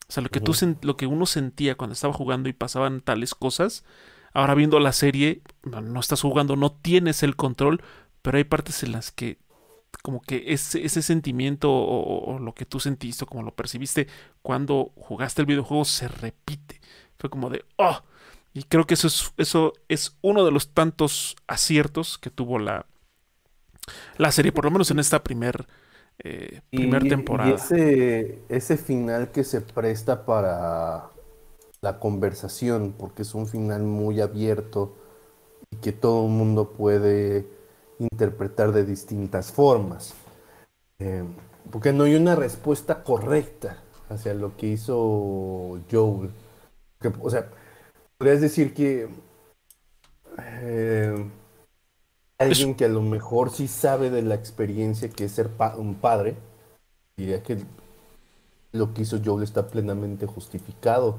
B: O sea, lo que, tú lo que uno sentía cuando estaba jugando y pasaban tales cosas, ahora viendo la serie, no, estás jugando, no tienes el control, pero hay partes en las que como que ese, ese sentimiento o, o, lo que tú sentiste o como lo percibiste cuando jugaste el videojuego se repite. Fue como de, oh, y creo que eso es, eso es uno de los tantos aciertos que tuvo la, la serie, por lo menos en esta primer, eh, primer temporada. Y
A: ese, ese final que se presta para la conversación, porque es un final muy abierto y que todo el mundo puede interpretar de distintas formas. Eh, porque no hay una respuesta correcta hacia lo que hizo Joel. o sea, podrías decir que eh, alguien que a lo mejor sí sabe de la experiencia que es ser un padre, diría que lo que hizo Joel está plenamente justificado.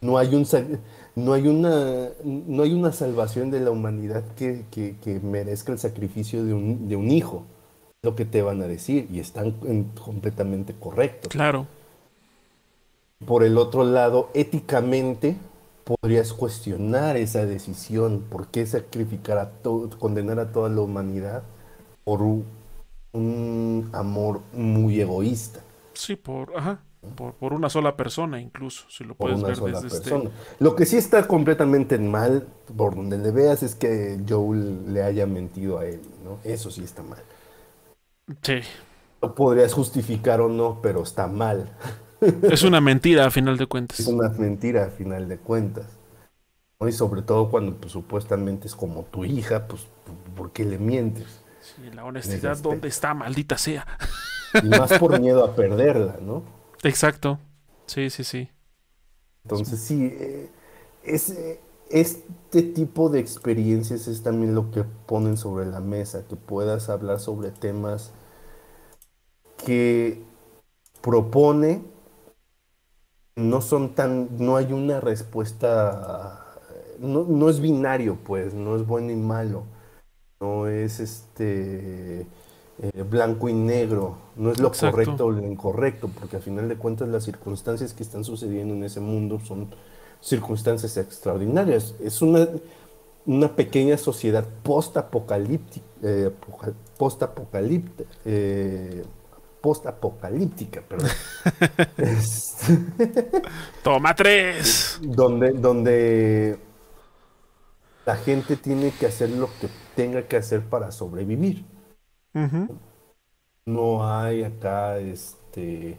A: No hay, un, no hay, una, no hay una salvación de la humanidad que, merezca el sacrificio de un, de un hijo. Lo que te van a decir y están completamente correctos.
B: Claro.
A: Por el otro lado, éticamente podrías cuestionar esa decisión. ¿Por qué sacrificar a todo, condenar a toda la humanidad por un amor muy egoísta?
B: Sí, por, ajá, por, una sola persona incluso, si lo puedes ver desde este persona.
A: Lo que sí está completamente mal, por donde le veas, es que Joel le haya mentido a él, ¿no? Eso sí está mal.
B: Sí.
A: Lo podrías justificar o no, pero está mal.
B: Es una mentira a final de cuentas.
A: Es una mentira a final de cuentas. Y sobre todo cuando pues, supuestamente es como tu hija, pues ¿por qué le mientes?
B: Sí, la honestidad, ¿dónde está? Maldita sea.
A: Y más por miedo a perderla, ¿no?
B: Exacto. Sí, sí, sí.
A: Entonces sí, eh, es, este tipo de experiencias es también lo que ponen sobre la mesa, que puedas hablar sobre temas que propone, no son tan, no hay una respuesta, no, no es binario pues, no es bueno y malo, no es este eh, blanco y negro, no es lo correcto o lo incorrecto, porque al final de cuentas las circunstancias que están sucediendo en ese mundo son circunstancias extraordinarias. Es una, una pequeña sociedad post-apocalíptica, eh, post-apocalíptica, eh, post-apocalíptica, perdón.
B: Toma tres.
A: Donde, donde la gente tiene que hacer lo que tenga que hacer para sobrevivir. No hay acá este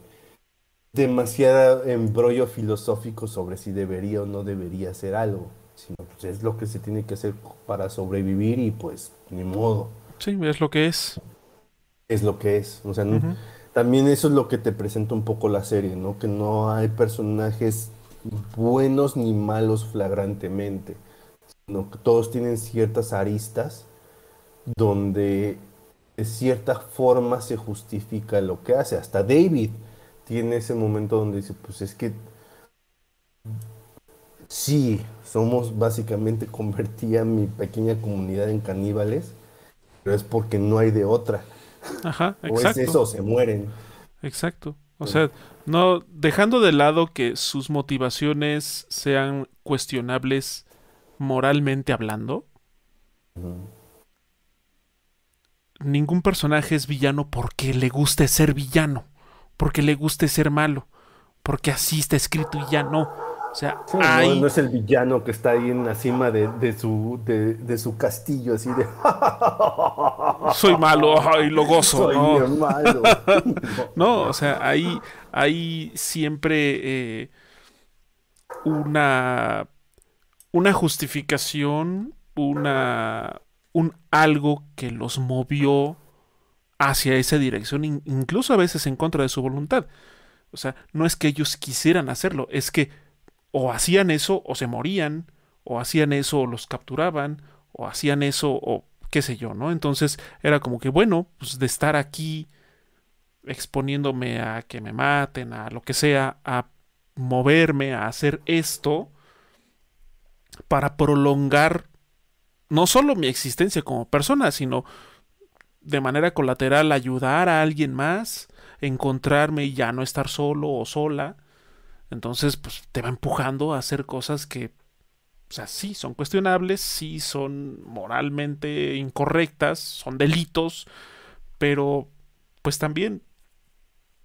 A: demasiado embrollo filosófico sobre si debería o no debería hacer algo, sino pues es lo que se tiene que hacer para sobrevivir y pues ni modo.
B: Sí, es lo que es.
A: Es lo que es. O sea, también eso es lo que te presenta un poco la serie, ¿no? Que no hay personajes buenos ni malos flagrantemente, sino que todos tienen ciertas aristas donde de cierta forma se justifica lo que hace. Hasta David tiene ese momento donde dice, pues es que sí, somos básicamente, convertía mi pequeña comunidad en caníbales, pero es porque no hay de otra.
B: Ajá, exacto. O es
A: eso, se mueren.
B: Exacto. O sea, no dejando de lado que sus motivaciones sean cuestionables moralmente hablando ningún personaje es villano porque le guste ser villano, porque le guste ser malo, porque así está escrito y ya no. O sea,
A: no, es el villano que está ahí en la cima de, su, de, su castillo, así de.
B: Soy malo y lo gozo.
A: Soy
B: ¿no?
A: malo.
B: no, o sea, hay, hay siempre eh, una, una justificación, una, un algo que los movió hacia esa dirección, incluso a veces en contra de su voluntad. O sea, no es que ellos quisieran hacerlo, es que o hacían eso o se morían, o hacían eso o los capturaban, o hacían eso o qué sé yo, ¿no? Entonces era como que, bueno, pues de estar aquí exponiéndome a que me maten, a lo que sea, a moverme, a hacer esto, para prolongar no solo mi existencia como persona, sino de manera colateral ayudar a alguien más, encontrarme y ya no estar solo o sola. Entonces, pues te va empujando a hacer cosas que, o sea, sí son cuestionables, sí son moralmente incorrectas, son delitos, pero pues también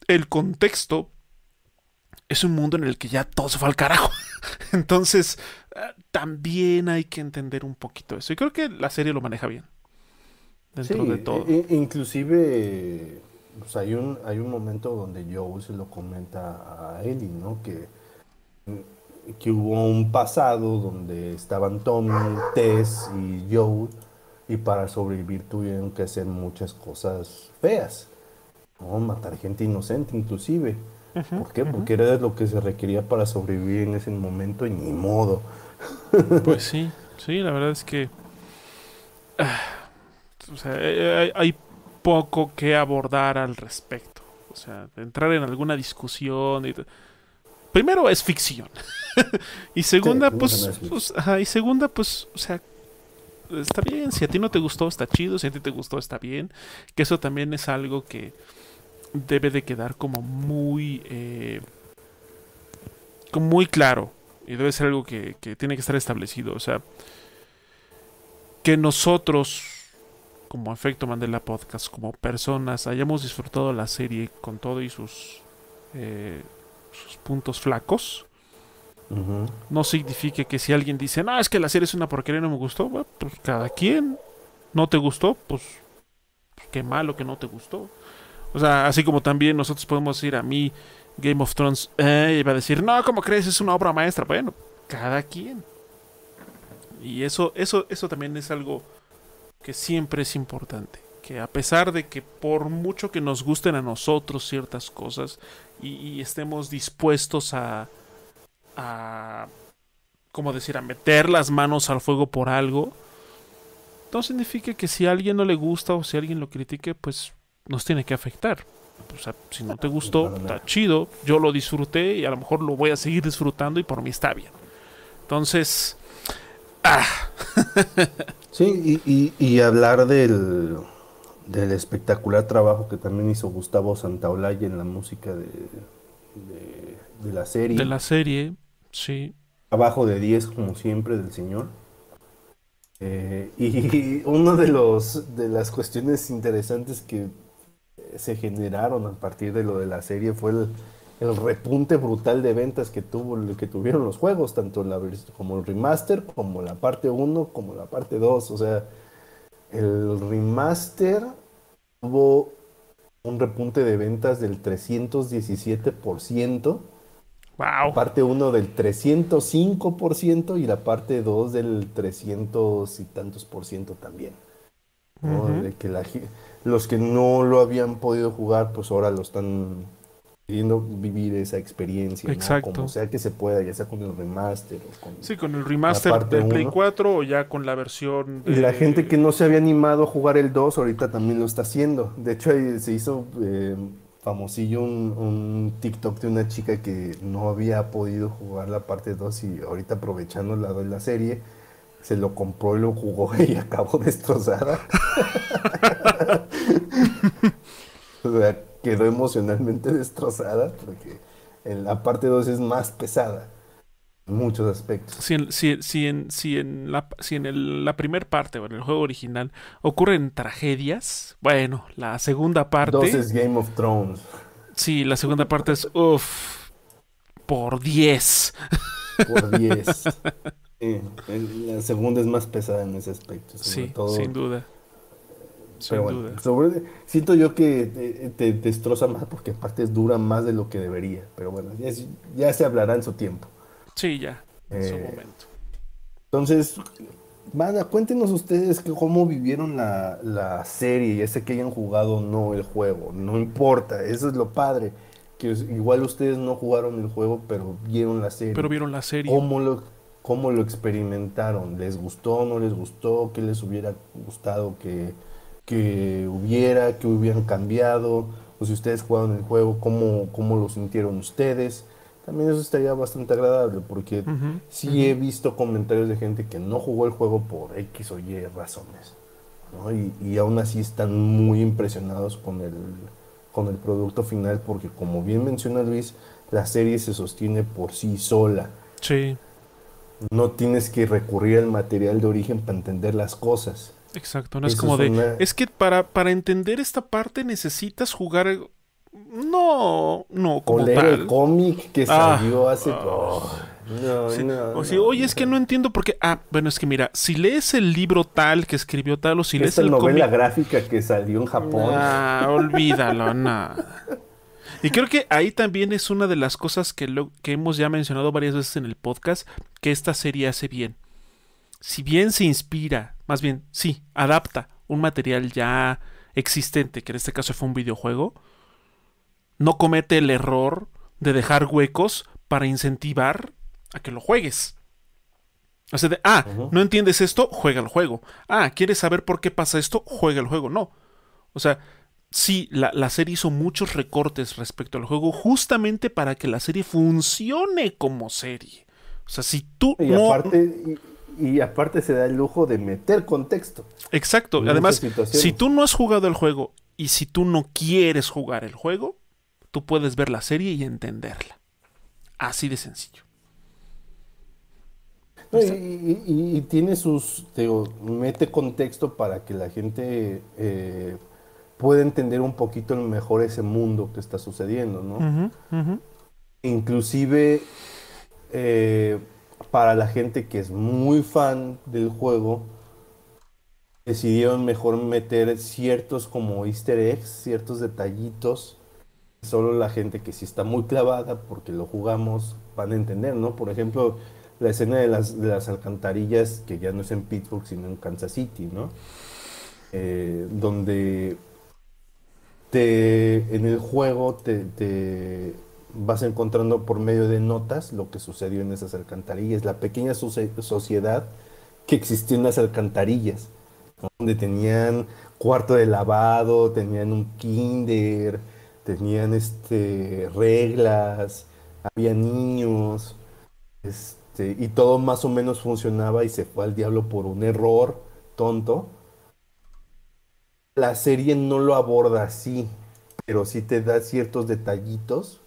B: el contexto es un mundo en el que ya todo se fue al carajo. Entonces, también hay que entender un poquito eso. Y creo que la serie lo maneja bien. Dentro de todo.
A: E, inclusive, pues, hay, un, hay un momento donde Joe se lo comenta a Ellie, ¿no? Que, que hubo un pasado donde estaban Tommy, Tess y Joe, y para sobrevivir tuvieron que hacer muchas cosas feas. ¿no? Matar gente inocente, inclusive. ¿Por qué? Porque era lo que se requería para sobrevivir en ese momento y ni modo.
B: Pues sí, sí, la verdad es que ah, o sea, hay, poco que abordar al respecto. O sea, entrar en alguna discusión. Y Primero es ficción. y segunda, pues, pues y segunda, pues, o sea, está bien. Si a ti no te gustó, está chido. Si a ti te gustó, está bien. Que eso también es algo que debe de quedar como muy, eh, como muy claro. Y debe ser algo que, que tiene que estar establecido. O sea, que nosotros, como Efecto Mandela Podcast, como personas, hayamos disfrutado la serie con todo y sus, eh, sus puntos flacos. No significa que si alguien dice, no, es que la serie es una porquería y no me gustó, pues cada quien no te gustó, pues qué malo que no te gustó. O sea, así como también nosotros podemos decir a mí, Game of Thrones, eh, iba a decir, no, ¿cómo crees? Es una obra maestra. Bueno, cada quien. Y eso, eso, eso también es algo que siempre es importante. Que a pesar de que por mucho que nos gusten a nosotros ciertas cosas y, estemos dispuestos a, a, como decir, a meter las manos al fuego por algo, no significa que si a alguien no le gusta o si alguien lo critique, pues nos tiene que afectar. O sea, si no te gustó, está chido, yo lo disfruté y a lo mejor lo voy a seguir disfrutando y por mí está bien. Entonces, Ah.
A: sí, y, hablar del, del espectacular trabajo que también hizo Gustavo Santaolalla en la música de, de, la serie.
B: De la serie, sí.
A: Abajo de 10, como siempre, del señor. Eh, y una de, los, de las cuestiones interesantes que se generaron a partir de lo de la serie fue el, el repunte brutal de ventas que tuvo que tuvieron los juegos, tanto la como el remaster, como la parte 1, como la parte 2. O sea, el remaster tuvo un repunte de ventas del 317%. Wow. La parte 1 del 305% y la parte 2 del 300 y tantos por ciento también. De que los que no lo habían podido jugar, pues ahora lo están queriendo vivir esa experiencia, Exacto. como sea que se pueda, ya sea con el remaster o con
B: Sí, con el remaster del Play 4 o ya con la versión
A: Y la gente que no se había animado a jugar el 2 ahorita también lo está haciendo. De hecho, se hizo eh, famosillo un, un, TikTok de una chica que no había podido jugar la parte 2 y ahorita aprovechando la de la serie se lo compró y lo jugó y acabó destrozada. o sea, quedó emocionalmente destrozada porque en la parte 2 es más pesada en muchos aspectos.
B: Si en, si, si en, si en la, si en el, la primera parte o en el juego original ocurren tragedias, bueno, la segunda parte... 2
A: es Game of Thrones.
B: Sí, la segunda parte es, uff, por 10.
A: Por 10. la segunda es más pesada en ese aspecto.
B: sí, sin duda.
A: Pero bueno, siento yo que te, destroza más porque aparte dura más de lo que debería. Pero bueno, ya, se hablará en su tiempo.
B: Sí, ya, en su eh, momento.
A: Entonces, Mana, cuéntenos ustedes que cómo vivieron la, la serie, ya sé que hayan jugado o no el juego, no importa, eso es lo padre, que igual ustedes no jugaron el juego, pero vieron la serie.
B: Pero vieron la serie.
A: ¿Cómo lo, cómo lo experimentaron? ¿Les gustó, no les gustó? ¿Qué les hubiera gustado que, que hubiera, que hubieran cambiado, o si ustedes jugaron el juego, cómo, cómo lo sintieron ustedes. También eso estaría bastante agradable porque sí he visto comentarios de gente que no jugó el juego por X o Y razones. Y, y, aún así están muy impresionados con el, con el producto final porque como bien menciona Luis, la serie se sostiene por sí sola.
B: Sí.
A: No tienes que recurrir al material de origen para entender las cosas.
B: Exacto, no es como de... Es que para, para entender esta parte necesitas jugar... No, no, como
A: o el cómic que ah, salió hace... Ah.
B: Oh, no, o si, oye, es que no entiendo por qué... Ah, bueno, es que mira, si lees el libro tal que escribió tal o si lees el
A: novela gráfica que salió en Japón.
B: Ah, olvídalo, no. Y creo que ahí también es una de las cosas que, lo, que hemos ya mencionado varias veces en el podcast, que esta serie hace bien si bien se inspira, más bien, sí, adapta un material ya existente, que en este caso fue un videojuego, no comete el error de dejar huecos para incentivar a que lo juegues. O sea, de, ah, no entiendes esto, juega el juego. Ah, ¿quieres saber por qué pasa esto? Juega el juego. No. O sea, sí, la, serie hizo muchos recortes respecto al juego justamente para que la serie funcione como serie. O sea, si tú
A: y Aparte, y, aparte se da el lujo de meter contexto.
B: Exacto. Además, si tú no has jugado el juego y si tú no quieres jugar el juego, tú puedes ver la serie y entenderla. Así de sencillo.
A: y, tiene sus, digo, mete contexto para que la gente eh, pueda entender un poquito mejor ese mundo que está sucediendo, ¿no? Inclusive eh, para la gente que es muy fan del juego, decidieron mejor meter ciertos como easter eggs, ciertos detallitos solo la gente que sí está muy clavada porque lo jugamos van a entender, ¿no? Por ejemplo, la escena de las, alcantarillas, que ya no es en Pittsburgh, sino en Kansas City, ¿no? Eh, donde te, en el juego te, te, vas encontrando por medio de notas lo que sucedió en esas alcantarillas, la pequeña sociedad que existió en las alcantarillas, donde tenían cuarto de lavado, tenían un kinder, tenían este, reglas, había niños, este, y todo más o menos funcionaba y se fue al diablo por un error tonto. La serie no lo aborda así, pero sí te da ciertos detallitos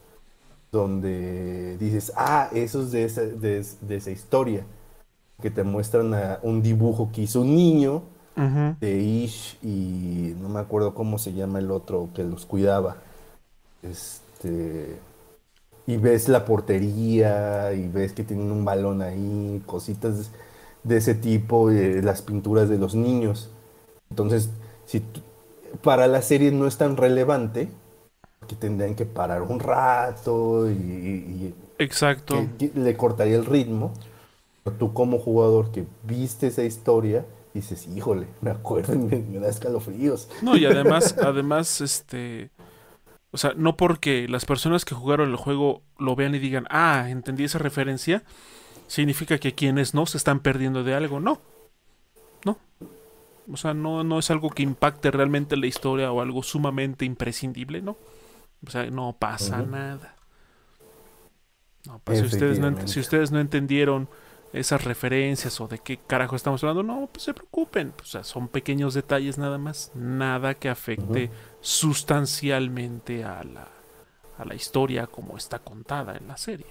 A: donde dices, ah, eso es de esa, de, esa historia, que te muestran a un dibujo que hizo un niño de Ish y no me acuerdo cómo se llama el otro que los cuidaba. Este, y ves la portería y ves que tienen un balón ahí, cositas de ese tipo, eh, las pinturas de los niños. Entonces, si para la serie no es tan relevante, que tendrían que parar un rato y,
B: Exacto.
A: le cortaría el ritmo. Pero tú como jugador que viste esa historia, dices, híjole, me acuerdo me, me da escalofríos.
B: No, y además, además, este o sea, no porque las personas que jugaron el juego lo vean y digan, ah, entendí esa referencia, significa que quienes no se están perdiendo de algo. No. No. O sea, no, no es algo que impacte realmente la historia o algo sumamente imprescindible, ¿no? O sea, no pasa nada. No, pues si, ustedes no, si ustedes no entendieron esas referencias o de qué carajo estamos hablando, no, pues se preocupen. O sea, son pequeños detalles nada más. Nada que afecte sustancialmente a la, a la historia como está contada en la serie.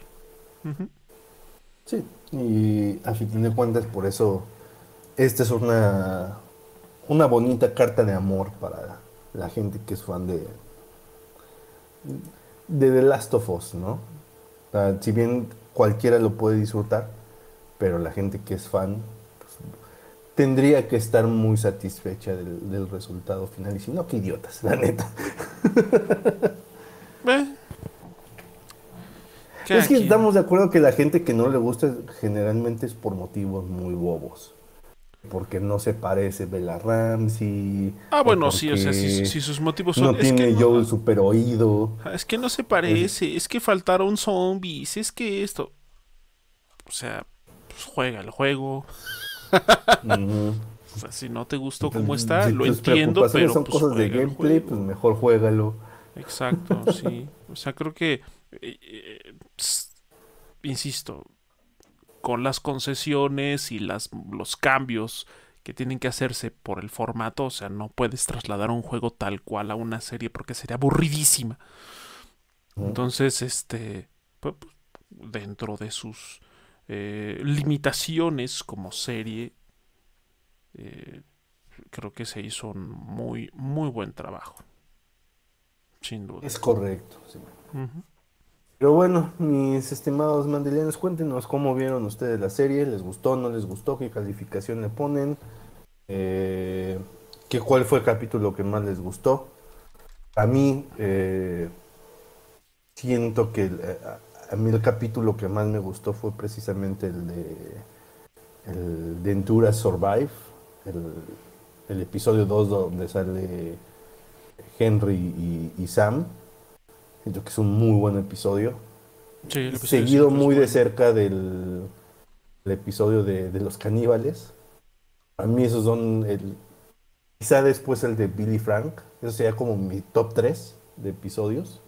A: Sí, y a fin de cuentas, por eso esta es una, una bonita carta de amor para la gente que es fan de, de The Last of Us, ¿no? si bien cualquiera lo puede disfrutar, pero la gente que es fan pues, tendría que estar muy satisfecha del, resultado final. Y si no, qué idiotas, la neta. Eh. Es que estamos de acuerdo que la gente que no le gusta generalmente es por motivos muy bobos. Porque no se parece Bella Ramsey.
B: Ah, bueno, sí, o sea, si, sus motivos son.
A: No tiene yo el super oído.
B: Ah, es que no se parece, es que faltaron zombies, es que esto. O sea, pues, juega el juego. si no te gustó cómo está, lo entiendo, pero
A: son pues, cosas de gameplay, pues mejor juégalo.
B: Exacto, sí. O sea, creo que eh, eh, insisto, con las concesiones y las los cambios que tienen que hacerse por el formato, o sea, no puedes trasladar un juego tal cual a una serie porque sería aburridísima. Entonces, este, pues, dentro de sus eh, limitaciones como serie, eh, creo que se hizo un muy, muy buen trabajo. Sin duda.
A: Es correcto. Pero bueno, mis estimados mandelianos, cuéntenos cómo vieron ustedes la serie, les gustó, no les gustó, qué calificación le ponen, eh, qué, cuál fue el capítulo que más les gustó. A mí siento que a mí el capítulo que más me gustó fue precisamente el de el de Endura Survive, el, episodio 2 donde sale Henry y, Sam. Siento que es un muy buen episodio. Seguido muy de cerca del, episodio de, los caníbales. A mí esos son el, Quizá después el de Billy Frank. Eso sería como mi top 3 de episodios.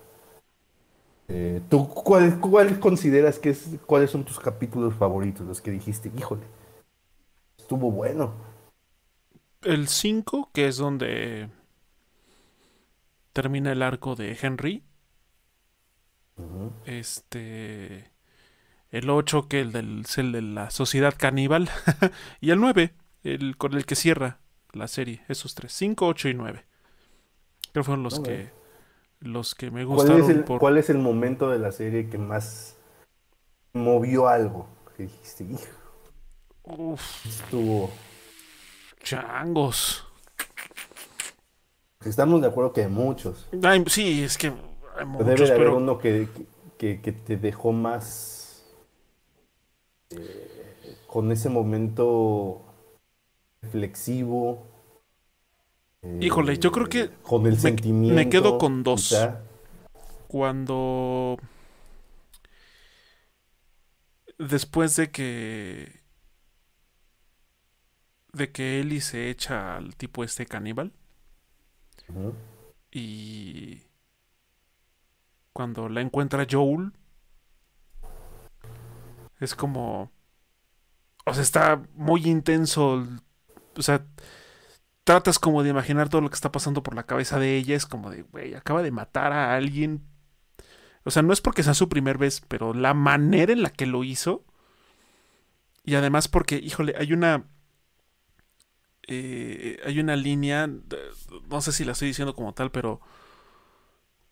A: Eh, ¿Tú cuál, cuál consideras que es, cuáles son tus capítulos favoritos? Los que dijiste, híjole, estuvo bueno.
B: El 5, que es donde termina el arco de Henry. Este. El 8, que el del, es el de la sociedad caníbal. y el 9, el con el que cierra la serie. Esos tres. 5, 8 y 9. Creo que fueron los que los que me gustaron.
A: ¿Cuál es, el, ¿Cuál es el momento de la serie que más movió algo? Que dijiste,
B: Uf.
A: Estuvo.
B: Changos.
A: Estamos de acuerdo que hay muchos.
B: sí, es que hay muchos,
A: debe de haber uno que, que, que, te dejó más eh, con ese momento reflexivo
B: Híjole, yo creo que.
A: Con el
B: me,
A: sentimiento.
B: Me quedo con dos. Cuando. Después de que. De que Ellie se echa al tipo este caníbal. Y. Cuando la encuentra Joel. Es como. O sea, está muy intenso. O sea tratas como de imaginar todo lo que está pasando por la cabeza de ella. Es como de, güey, acaba de matar a alguien. O sea, no es porque sea su primer vez, pero la manera en la que lo hizo. Y además porque, híjole, hay una... Eh, hay una línea, no sé si la estoy diciendo como tal, pero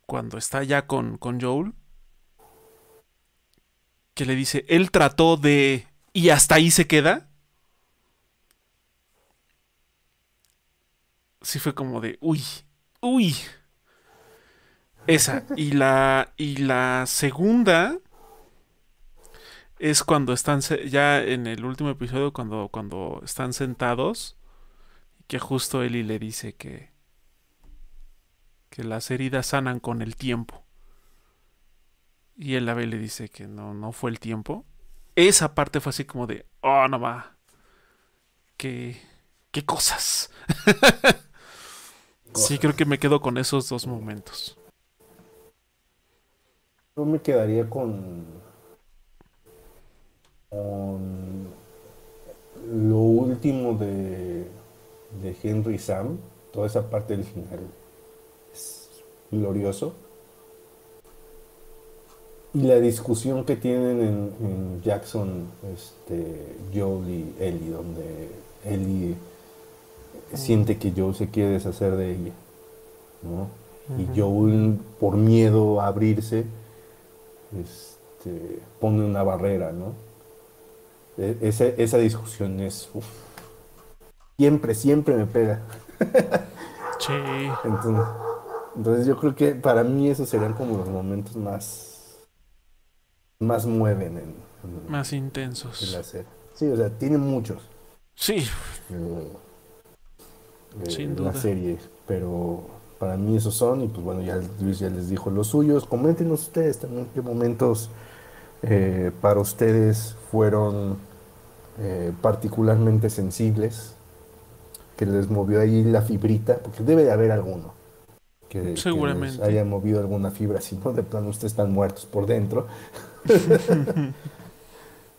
B: cuando está ya con, con Joel, que le dice, él trató de... y hasta ahí se queda. sí fue como de, uy, uy. Esa. Y la, y la segunda es cuando están ya en el último episodio, cuando, cuando están sentados, que justo Eli le dice que, que las heridas sanan con el tiempo. Y él la ve y le dice que no, no fue el tiempo. Esa parte fue así como de, oh, no va. Qué, qué cosas. Sí, creo que me quedo con esos dos momentos.
A: Yo me quedaría con, con lo último de, de Henry Sam, toda esa parte del final glorioso. Y la discusión que tienen en, Jackson, este, Joel y Ellie, donde Ellie siente que Joel se quiere deshacer de ella, ¿no? Y Joel, por miedo a abrirse, este, pone una barrera, ¿no? E, esa, discusión es, siempre, siempre me pega.
B: sí.
A: Entonces, yo creo que para mí esos serían como los momentos más, más mueven en,
B: más intensos.
A: En la serie. Sí, o sea, tiene muchos.
B: Sí
A: en la serie. Pero para mí esos son, y pues bueno, ya Luis ya les dijo los suyos. Coméntenos ustedes también qué momentos eh, para ustedes fueron eh, particularmente sensibles, que les movió ahí la fibrita, porque debe de haber alguno. Que,
B: Seguramente.
A: haya movido alguna fibra, si no, de plano ustedes están muertos por dentro.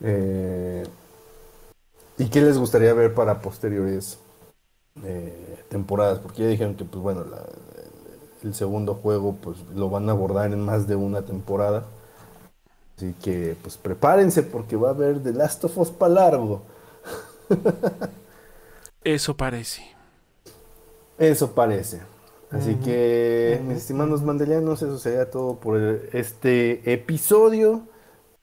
A: Eh, ¿Y qué les gustaría ver para posteriores temporadas, porque ya dijeron que pues bueno, el segundo juego pues lo van a abordar en más de una temporada. Así que pues prepárense porque va a haber The Last of Us para largo.
B: Eso parece.
A: Eso parece. Así que, mis estimados mandelianos, eso sería todo por este episodio.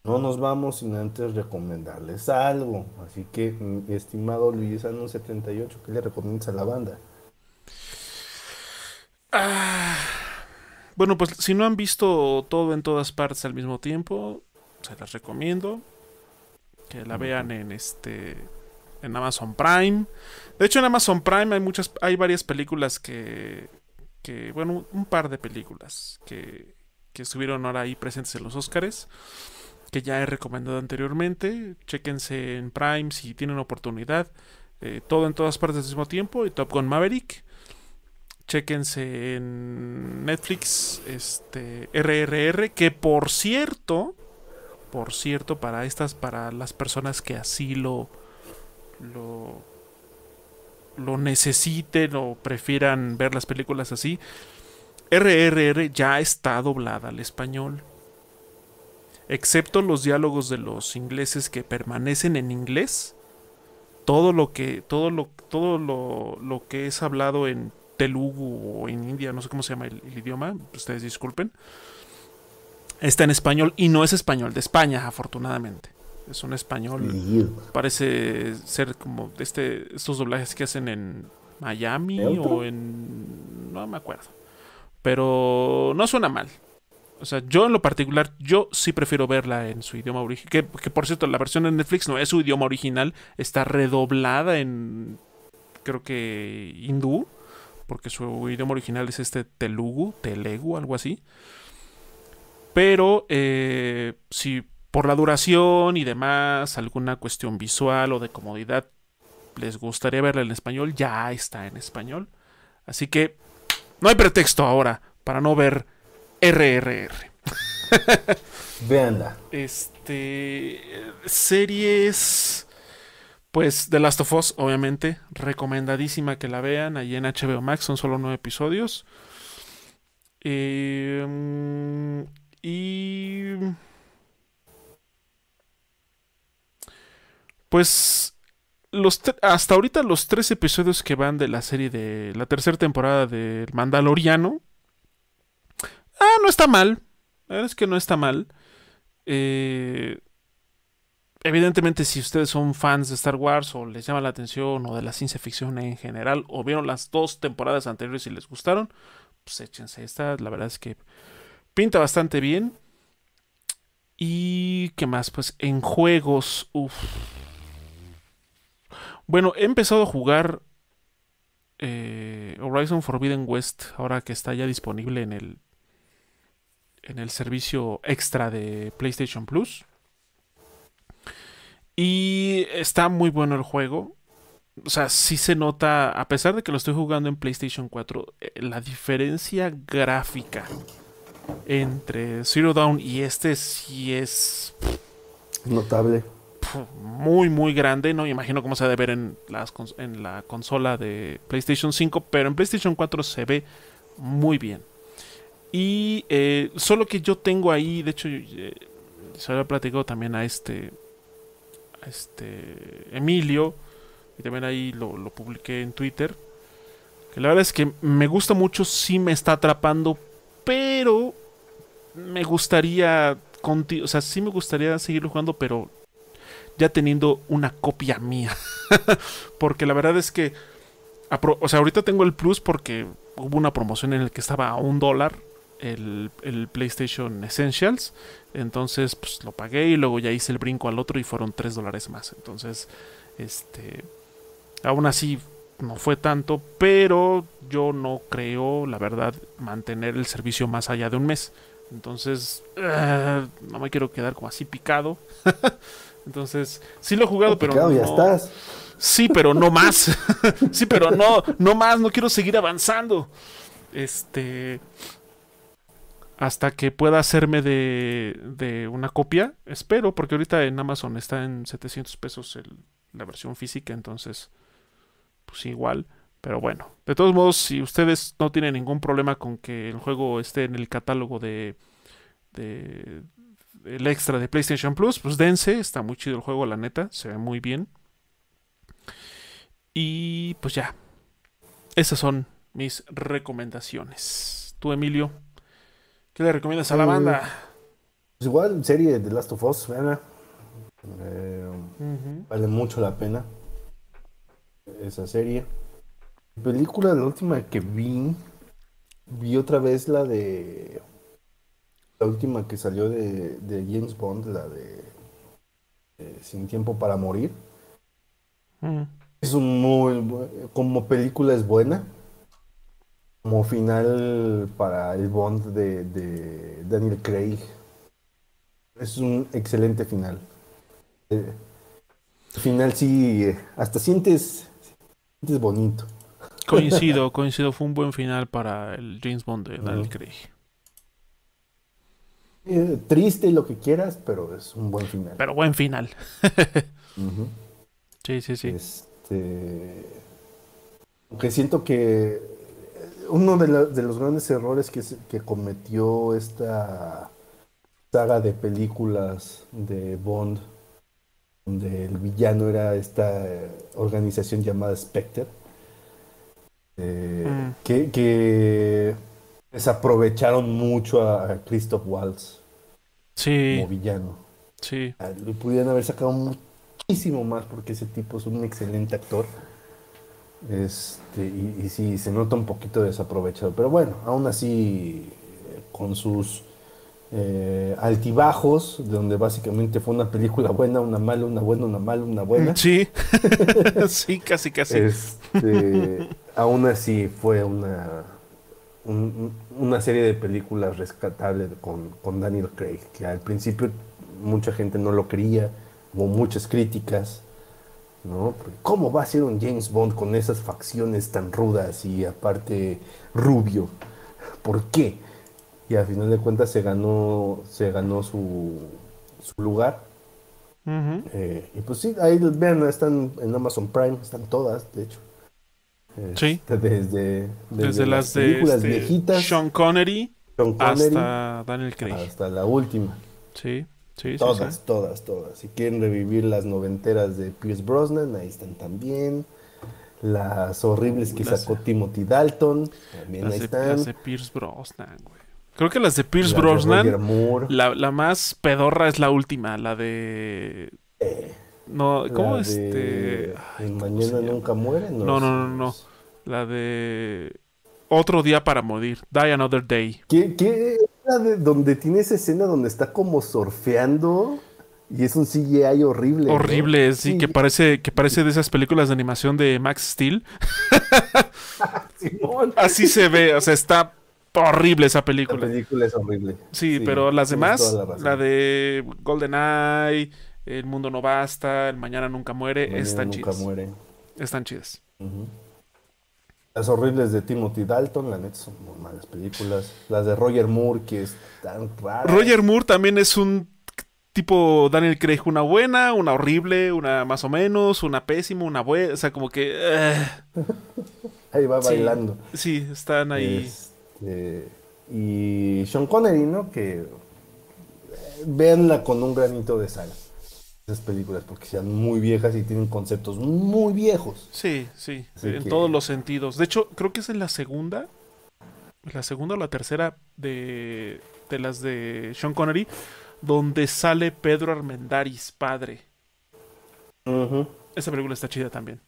A: No nos vamos sin antes recomendarles algo. Así que, mi estimado Luisano78, ¿qué le recomiendas a la banda?
B: Ah, bueno, pues si no han visto todo en todas partes al mismo tiempo, se las recomiendo. Que la vean en este. en Amazon Prime. De hecho, en Amazon Prime hay muchas. hay varias películas que. Que bueno, un par de películas que, que estuvieron ahora ahí presentes en los Oscars que ya he recomendado anteriormente. Chequense en Prime si tienen oportunidad. Eh, todo en todas partes al mismo tiempo. Y Top Gun Maverick. Chéquense en Netflix, este RRR, que por cierto, por cierto, para estas, para las personas que así lo, lo, lo necesiten o prefieran ver las películas así, RRR ya está doblada al español. Excepto los diálogos de los ingleses que permanecen en inglés, todo lo que todo lo todo lo, lo que es hablado en Telugu o en India, no sé cómo se llama el, idioma, ustedes disculpen, está en español y no es español de España, afortunadamente. Es un español, parece ser como este, estos doblajes que hacen en Miami o en... no me acuerdo. Pero no suena mal. O sea, yo en lo particular, yo sí prefiero verla en su idioma original. Que, que, por cierto, la versión de Netflix no es su idioma original, está redoblada en, creo que, hindú porque su idioma original es este Telugu, Telegu, algo así. Pero eh, si por la duración y demás, alguna cuestión visual o de comodidad les gustaría verla en español, ya está en español. Así que no hay pretexto ahora para no ver RRR.
A: Veanla.
B: Este. Series. Pues The Last of Us, obviamente, recomendadísima que la vean. Allí en HBO Max son solo nueve episodios. Em, y. Pues. Los hasta ahorita los tres episodios que van de la serie de la tercera temporada del Mandaloriano. Ah, no está mal. Es que no está mal. Eh, evidentemente si ustedes son fans de Star Wars o les llama la atención o de la ciencia ficción en general o vieron las dos temporadas anteriores y les gustaron, pues échense esta, la verdad es que pinta bastante bien. Y qué más, pues en juegos, uff. Bueno, he empezado a jugar eh, Horizon Forbidden West ahora que está ya disponible en el en el servicio extra de PlayStation Plus. Y está muy bueno el juego. O sea, sí se nota, a pesar de que lo estoy jugando en PlayStation 4, eh, la diferencia gráfica entre Zero Dawn y este sí es
A: notable.
B: Muy, muy grande. No imagino cómo se ha de ver en, la consola de PlayStation 5, pero en PlayStation 4 se ve muy bien. Y eh, solo que yo tengo ahí, de hecho, eh, se había platicado también a este este Emilio, y también ahí lo, publiqué en Twitter. Que la verdad es que me gusta mucho, sí me está atrapando, pero me gustaría, o sea, sí me gustaría seguirlo jugando, pero ya teniendo una copia mía. porque la verdad es que, o sea, ahorita tengo el plus porque hubo una promoción en la que estaba a un dólar el, el, PlayStation Essentials. Entonces, pues lo pagué y luego ya hice el brinco al otro y fueron 3 dólares más. Entonces, este. Aún así, no fue tanto, pero yo no creo, la verdad, mantener el servicio más allá de un mes. Entonces, eh, no me quiero quedar como así picado. Entonces, sí lo he jugado, pero
A: no. Ya estás.
B: Sí, pero no más. sí, pero no, no más, no quiero seguir avanzando. Este hasta que pueda hacerme de, una copia. Espero, porque ahorita en Amazon está en 700 pesos la versión física, entonces, pues igual. Pero bueno, de todos modos, si ustedes no tienen ningún problema con que el juego esté en el catálogo de, de el extra de PlayStation Plus, pues dense, está muy chido el juego, la neta, se ve muy bien. Y pues ya, esas son mis recomendaciones. ¿Tú, Emilio? ¿Qué le recomiendas a la banda?
A: Pues igual, serie de Last of Us. Eh, vale mucho la pena esa serie. Película, la última que vi, vi otra vez la de. La última que salió de, James Bond, la de Sin Tiempo para Morir. Es un muy. Como película es buena como final para el Bond de, Daniel Craig. Es un excelente final. Eh, final sí, hasta sientes, sientes bonito.
B: Coincido, coincido. Fue un buen final para el James Bond de Daniel Craig.
A: Eh, triste y lo que quieras, pero es un buen final.
B: Pero buen final. Sí, sí, sí.
A: Este... Aunque siento que uno de, los grandes errores que, que cometió esta saga de películas de Bond, donde el villano era esta organización llamada Spectre, eh, mm. que, desaprovecharon mucho a, Christoph Waltz como villano.
B: Sí.
A: Le pudieran haber sacado muchísimo más porque ese tipo es un excelente actor. Este, y, y sí, se nota un poquito desaprovechado. Pero bueno, aún así, con sus eh, altibajos, donde básicamente fue una película buena, una mala, una buena, una mala, una buena.
B: Sí, sí, casi, casi.
A: Este, aún así fue una, una serie de películas rescatables con, con, Daniel Craig, que al principio mucha gente no lo creía, hubo muchas críticas. ¿no? ¿Cómo va a ser un James Bond con esas facciones tan rudas y aparte rubio? ¿Por qué? y al final de cuentas se ganó, se ganó su, su lugar. Eh, y pues sí, ahí vean, están en Amazon Prime, están todas, de hecho.
B: Sí.
A: Este, desde,
B: desde, las, películas de este, viejitas. Sean Connery, hasta Daniel Craig.
A: Hasta la última.
B: Sí, sí,
A: Todas, todas, todas. Si quieren revivir las noventeras de Pierce Brosnan, ahí están también. Las horribles que sacó Timothy Dalton, también ahí están.
B: Las de Pierce Brosnan, güey. Creo que las de Pierce Brosnan. La, la, más pedorra es la última, la de. Eh, no, ¿cómo este?
A: Mañana nunca muere.
B: No, no, no, no, La de. Otro día para morir. Die Another Day.
A: ¿Qué, qué la de donde tiene esa escena donde está como surfeando? Y es un CGI horrible.
B: Horrible, sí, que parece, que parece de esas películas de animación de Max Steel. Así se ve, o sea, está horrible esa película.
A: La película es horrible.
B: Sí, pero las demás, la, de Golden Eye, El Mundo No Basta, El Mañana Nunca Muere, están nunca Muere. Están chidas.
A: Las horribles de Timothy Dalton, la neta, son muy malas películas. Las de Roger Moore, que están raras.
B: Roger Moore también es un tipo Daniel Craig, una buena, una horrible, una más o menos, una pésima, una buena, o sea, como que... Eh.
A: ahí va bailando.
B: Sí, están ahí.
A: Este, y Sean Connery, ¿no? Que eh, véanla con un granito de sal. Esas películas, porque sean muy viejas y tienen conceptos muy viejos.
B: Sí, sí, en todos los sentidos. De hecho, creo que es en la segunda, la segunda o la tercera de, de las de Sean Connery, donde sale Pedro Armendáriz, padre. Esa película está chida también.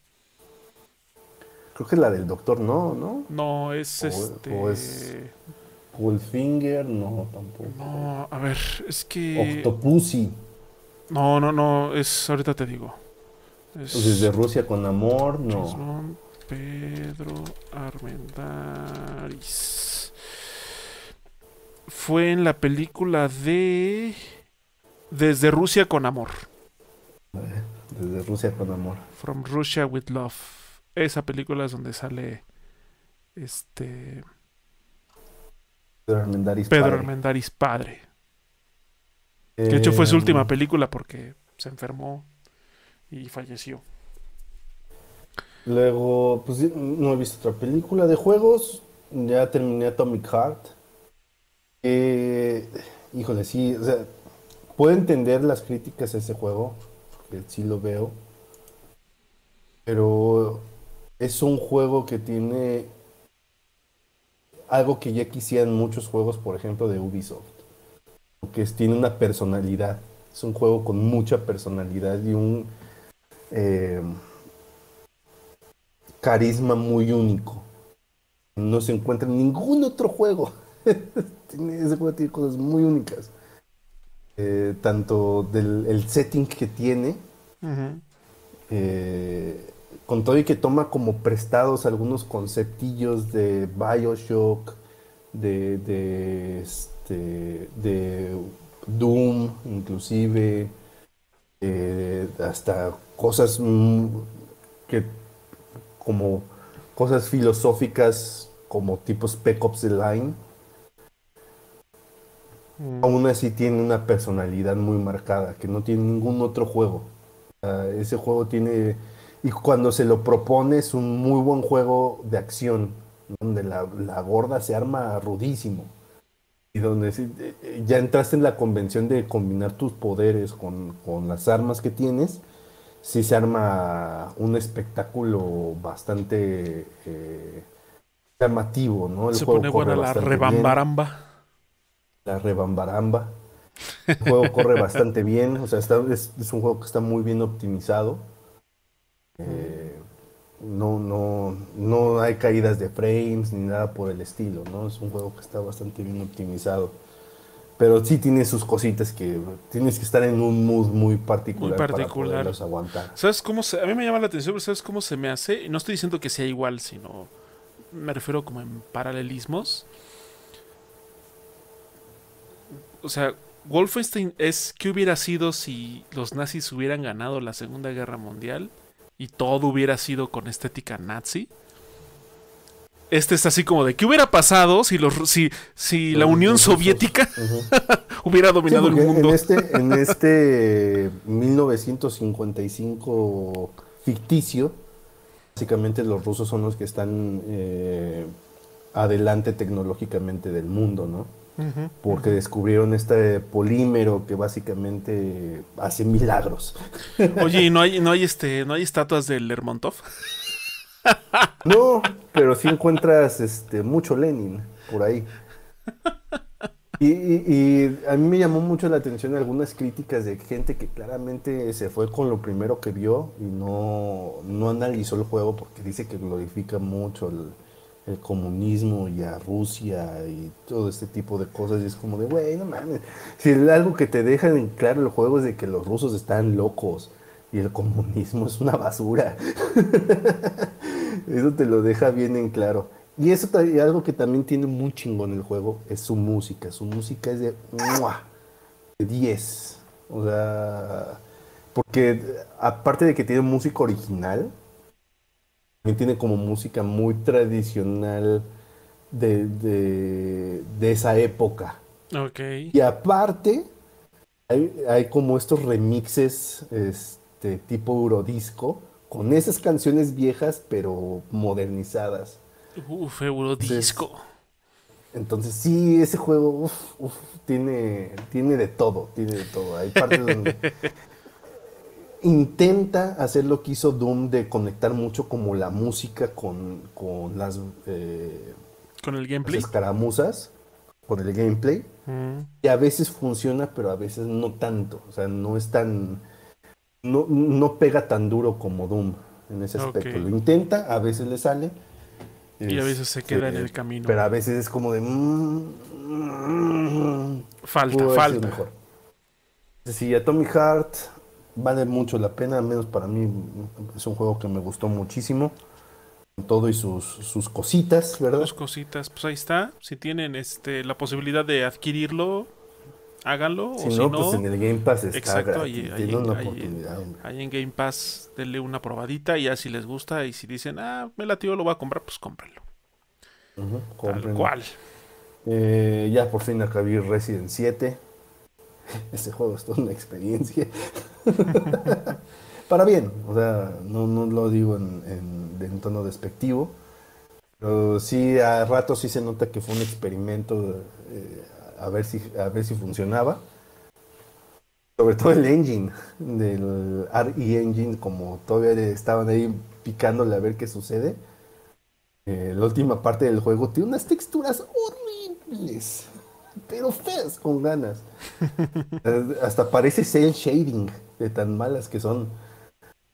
A: Creo que es la del doctor, no, ¿no?
B: No, es este.
A: O es. Goldfinger, no, tampoco.
B: No, a ver, es que.
A: Octopussy.
B: No, no, no, es. Ahorita te digo.
A: Es... Desde Rusia con amor, no.
B: Pedro Armendáriz. Fue en la película de. Desde Rusia con amor.
A: Desde Rusia con amor.
B: From Russia with Love. Esa película es donde sale este
A: Pedro Armendáriz
B: Pedro padre. padre. Que de hecho fue su última eh, película porque se enfermó y falleció.
A: Luego, pues no he visto otra película de juegos. Ya terminé Atomic Heart. Eh, híjole, sí, o sea, puedo entender las críticas a ese juego, que sí lo veo. Pero es un juego que tiene algo que ya quisieran muchos juegos, por ejemplo, de Ubisoft. Que tiene una personalidad. Es un juego con mucha personalidad y un eh, carisma muy único. No se encuentra en ningún otro juego. ese juego tiene cosas muy únicas. Eh, tanto del setting que tiene, con todo y que toma como prestados algunos conceptillos de Bioshock, de, de, este, de Doom, inclusive, eh, hasta cosas que como, cosas filosóficas como tipo Spec Ops The Line.
B: Mm.
A: Aún así tiene una personalidad muy marcada que no tiene ningún otro juego. Ese juego tiene... Y cuando se lo propone es un muy buen juego de acción, donde la, la gorda se arma rudísimo. Y donde eh, eh, ya entraste en la convención de combinar tus poderes con, con las armas que tienes, sí se arma un espectáculo bastante eh, llamativo, ¿no? El
B: Se
A: juego
B: pone buena la
A: bien
B: rebambaramba.
A: la rebambaramba. El juego corre bastante bien, o sea, está- es, es un juego que está muy bien optimizado. Eh, no, no, no hay caídas de frames ni nada por el estilo, ¿no? Es un juego que está bastante bien optimizado. Pero sí tiene sus cositas que tienes que estar en un mood muy particular, para
B: particular.
A: poderlos aguantar.
B: ¿Sabes cómo se.? A mí me llama la atención, pero ¿sabes cómo se me hace? Y no estoy diciendo que sea igual, sino. Me refiero como en paralelismos. O sea, Wolfenstein es. ¿Qué hubiera sido si los nazis hubieran ganado la Segunda Guerra Mundial? Y todo hubiera sido con estética nazi. Este es así como de. ¿Qué hubiera pasado si, los, si, si la Unión. Soviética hubiera
A: Sí,
B: dominado el mundo?
A: En este, en este 1955 ficticio, básicamente los rusos son los que están eh, adelante tecnológicamente del mundo, ¿no? Porque descubrieron este polímero que básicamente hace milagros.
B: Oye, ¿y no hay, no hay este, no hay estatuas del Lermontov?
A: No, pero sí encuentras este, mucho Lenin por ahí. Y, y- y a mí me llamó mucho la atención algunas críticas de gente que claramente se fue con lo primero que vio y no, no analizó el juego porque dice que glorifica mucho el, el comunismo y a Rusia y todo este tipo de cosas. Y es como de, güey, no mames. Si algo que te deja en claro el juego es de que los rusos están locos y el comunismo es una basura. Eso te lo deja bien en claro. Y eso algo que también tiene muy chingón el juego es su música. Su música es de, ¡mua! de 10. O sea, porque aparte de que tiene música original, también tiene como música muy tradicional de, de- de esa época.
B: Ok.
A: Y aparte, hay, hay como estos remixes este, tipo Eurodisco con esas canciones viejas pero modernizadas.
B: Uf, Eurodisco.
A: Entonces sí, ese juego uf, uf, tiene, tiene de todo, tiene de todo. Hay partes donde intenta hacer lo que hizo Doom de conectar mucho como la música con, con las, eh,
B: Con el
A: las
B: gameplay.
A: escaramuzas, con el gameplay.
B: Mm,
A: Y a veces funciona, pero a veces no tanto. O sea, no es tan. No, no pega tan duro como Doom en ese aspecto. Lo intenta, a veces le sale.
B: Y a veces se queda en el camino.
A: Pero a veces es como de. mm, mm,
B: Falta,
A: pudo haber sido
B: falta.
A: mejor. Sí, Atomic Heart vale mucho la pena, al menos para mí es un juego que me gustó muchísimo. Todo y sus, sus cositas, ¿verdad?
B: Dos cositas. Pues ahí está. Si tienen este la posibilidad de adquirirlo, háganlo.
A: Si
B: o si
A: no, pues en el Game Pass está
B: exacto,
A: gratis.
B: ahí-
A: una
B: ahí
A: oportunidad, hombre.
B: ahí en Game Pass, denle una probadita y ya si les gusta y si dicen, ah, me latió, lo voy a comprar, pues cómprenlo. Tal cual.
A: Eh, ya por fin acabé Resident 7. Ese juego es toda una experiencia. Para bien, o sea, no, no lo digo en, en- tono despectivo. Pero sí, a ratos sí se nota que fue un experimento eh, a, ver si, a ver si funcionaba. Sobre todo el engine, del RE Engine, como todavía estaban ahí picándole a ver qué sucede. Eh, la última parte del juego tiene unas texturas horribles, pero feas con ganas. Hasta parece cel shading de tan malas que son.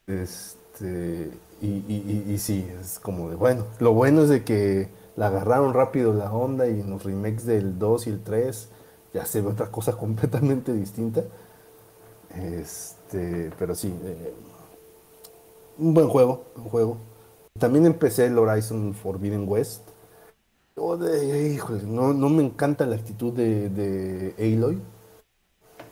A: Este, y, y- y- y sí, es como de bueno. Lo bueno es de que la agarraron rápido la onda y en los remakes del 2 y el 3 ya se ve otra cosa completamente distinta. Este, pero sí, eh, un buen juego, un juego. También empecé el Horizon Forbidden West. De- híjole, no, no me encanta la actitud de, de Aloy,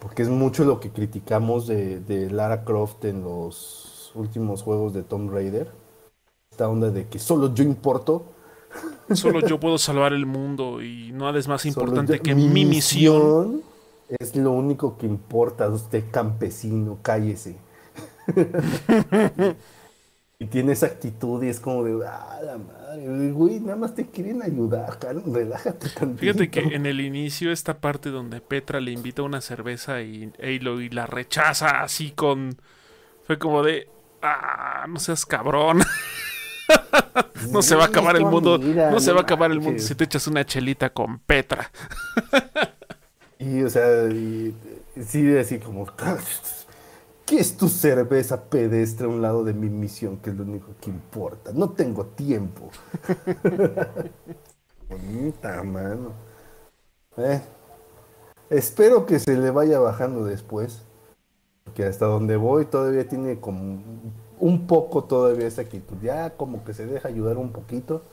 A: porque es mucho lo que criticamos de, de Lara Croft en los últimos juegos de Tomb Raider. esta onda de que solo yo importo.
B: Solo yo puedo salvar el mundo y nada es más importante que mi, misión, misión.
A: Es lo único que importa, usted campesino, cállese. y tiene esa actitud y es como de, ah, la madre, güey, nada más te quieren ayudar, relájate tantito.
B: Fíjate que en el inicio, esta parte donde Petra le invita una cerveza y y la rechaza así con. Fue como de, ah, no seas cabrón. no se va a acabar el mundo. no se va a acabar el mundo si te echas una chelita con Petra.
A: y, o sea, y, sí, así como. ¿Qué es tu cerveza pedestre a un lado de mi misión, que es lo único que importa? No tengo tiempo. Bonita, mano. Eh, espero que se le vaya bajando después. Porque hasta donde voy todavía tiene como un poco todavía esa actitud. Ya como que se deja ayudar un poquito.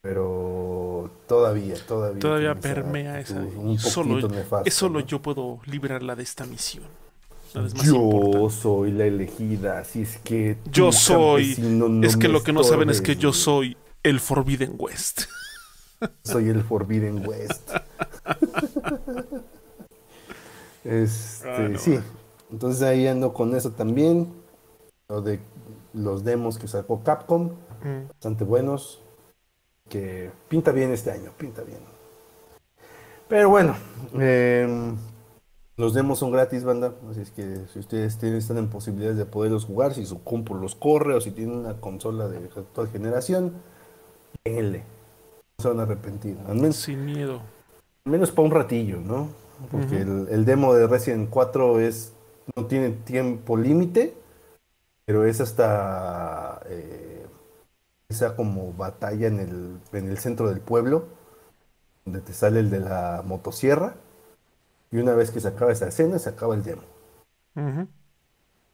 A: Pero todavía, todavía.
B: Todavía permea esa. Un solo, es solo yo puedo librarla de esta misión
A: yo soy la elegida, así es que...
B: Yo soy... es que lo que no saben es que yo soy el Forbidden West.
A: Soy el Forbidden West. este, ah, sí. Entonces ahí ando con eso también. Lo de los demos que sacó Capcom. Bastante buenos. Que pinta bien este año, pinta bien. Pero bueno, eh, los demos son gratis, banda. Así es que si ustedes tienen, están en posibilidades de poderlos jugar, si su compu los corre o si tienen una consola de actual generación, denle. No se van a arrepentir. Al menos,
B: Sin miedo.
A: Al menos para un ratillo, ¿no? Porque el, demo de Resident 4 es, no tiene tiempo límite, pero es hasta eh, esa como batalla en el, en el centro del pueblo, donde te sale el de la motosierra y una vez que se acaba esa escena, se acaba el demo.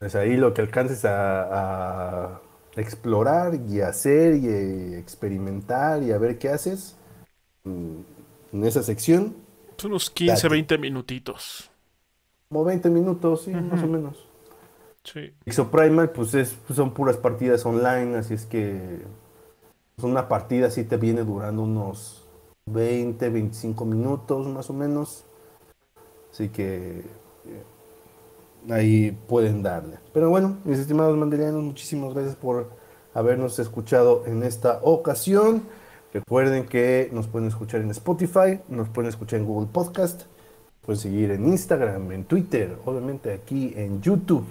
A: Es ahí lo que alcances a, explorar y hacer y eh, experimentar y a ver qué haces en esa sección.
B: Son unos 15, 20 minutitos.
A: Como 20 minutos, sí, más o menos. Sí. Exoprimal, pues es, son puras partidas online, así es que pues, una partida sí te viene durando unos 20, 25 minutos más o menos. Así que eh, ahí pueden darle. Pero bueno, mis estimados mandelianos, muchísimas gracias por habernos escuchado en esta ocasión. Recuerden que nos pueden escuchar en Spotify, nos pueden escuchar en Google Podcast, pueden seguir en Instagram, en Twitter, obviamente aquí en YouTube.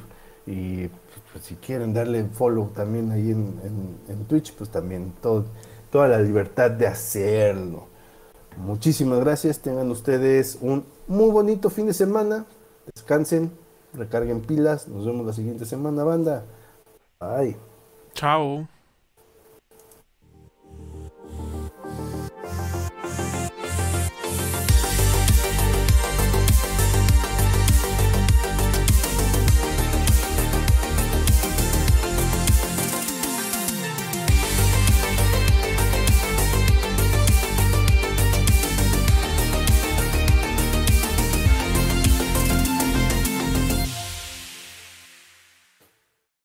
A: Y pues, si quieren darle follow también ahí en, Twitch, pues también todo, toda la libertad de hacerlo. Muchísimas gracias, tengan ustedes un muy bonito fin de semana. Descansen, recarguen pilas. Nos vemos la siguiente semana, banda. Bye.
B: Chao.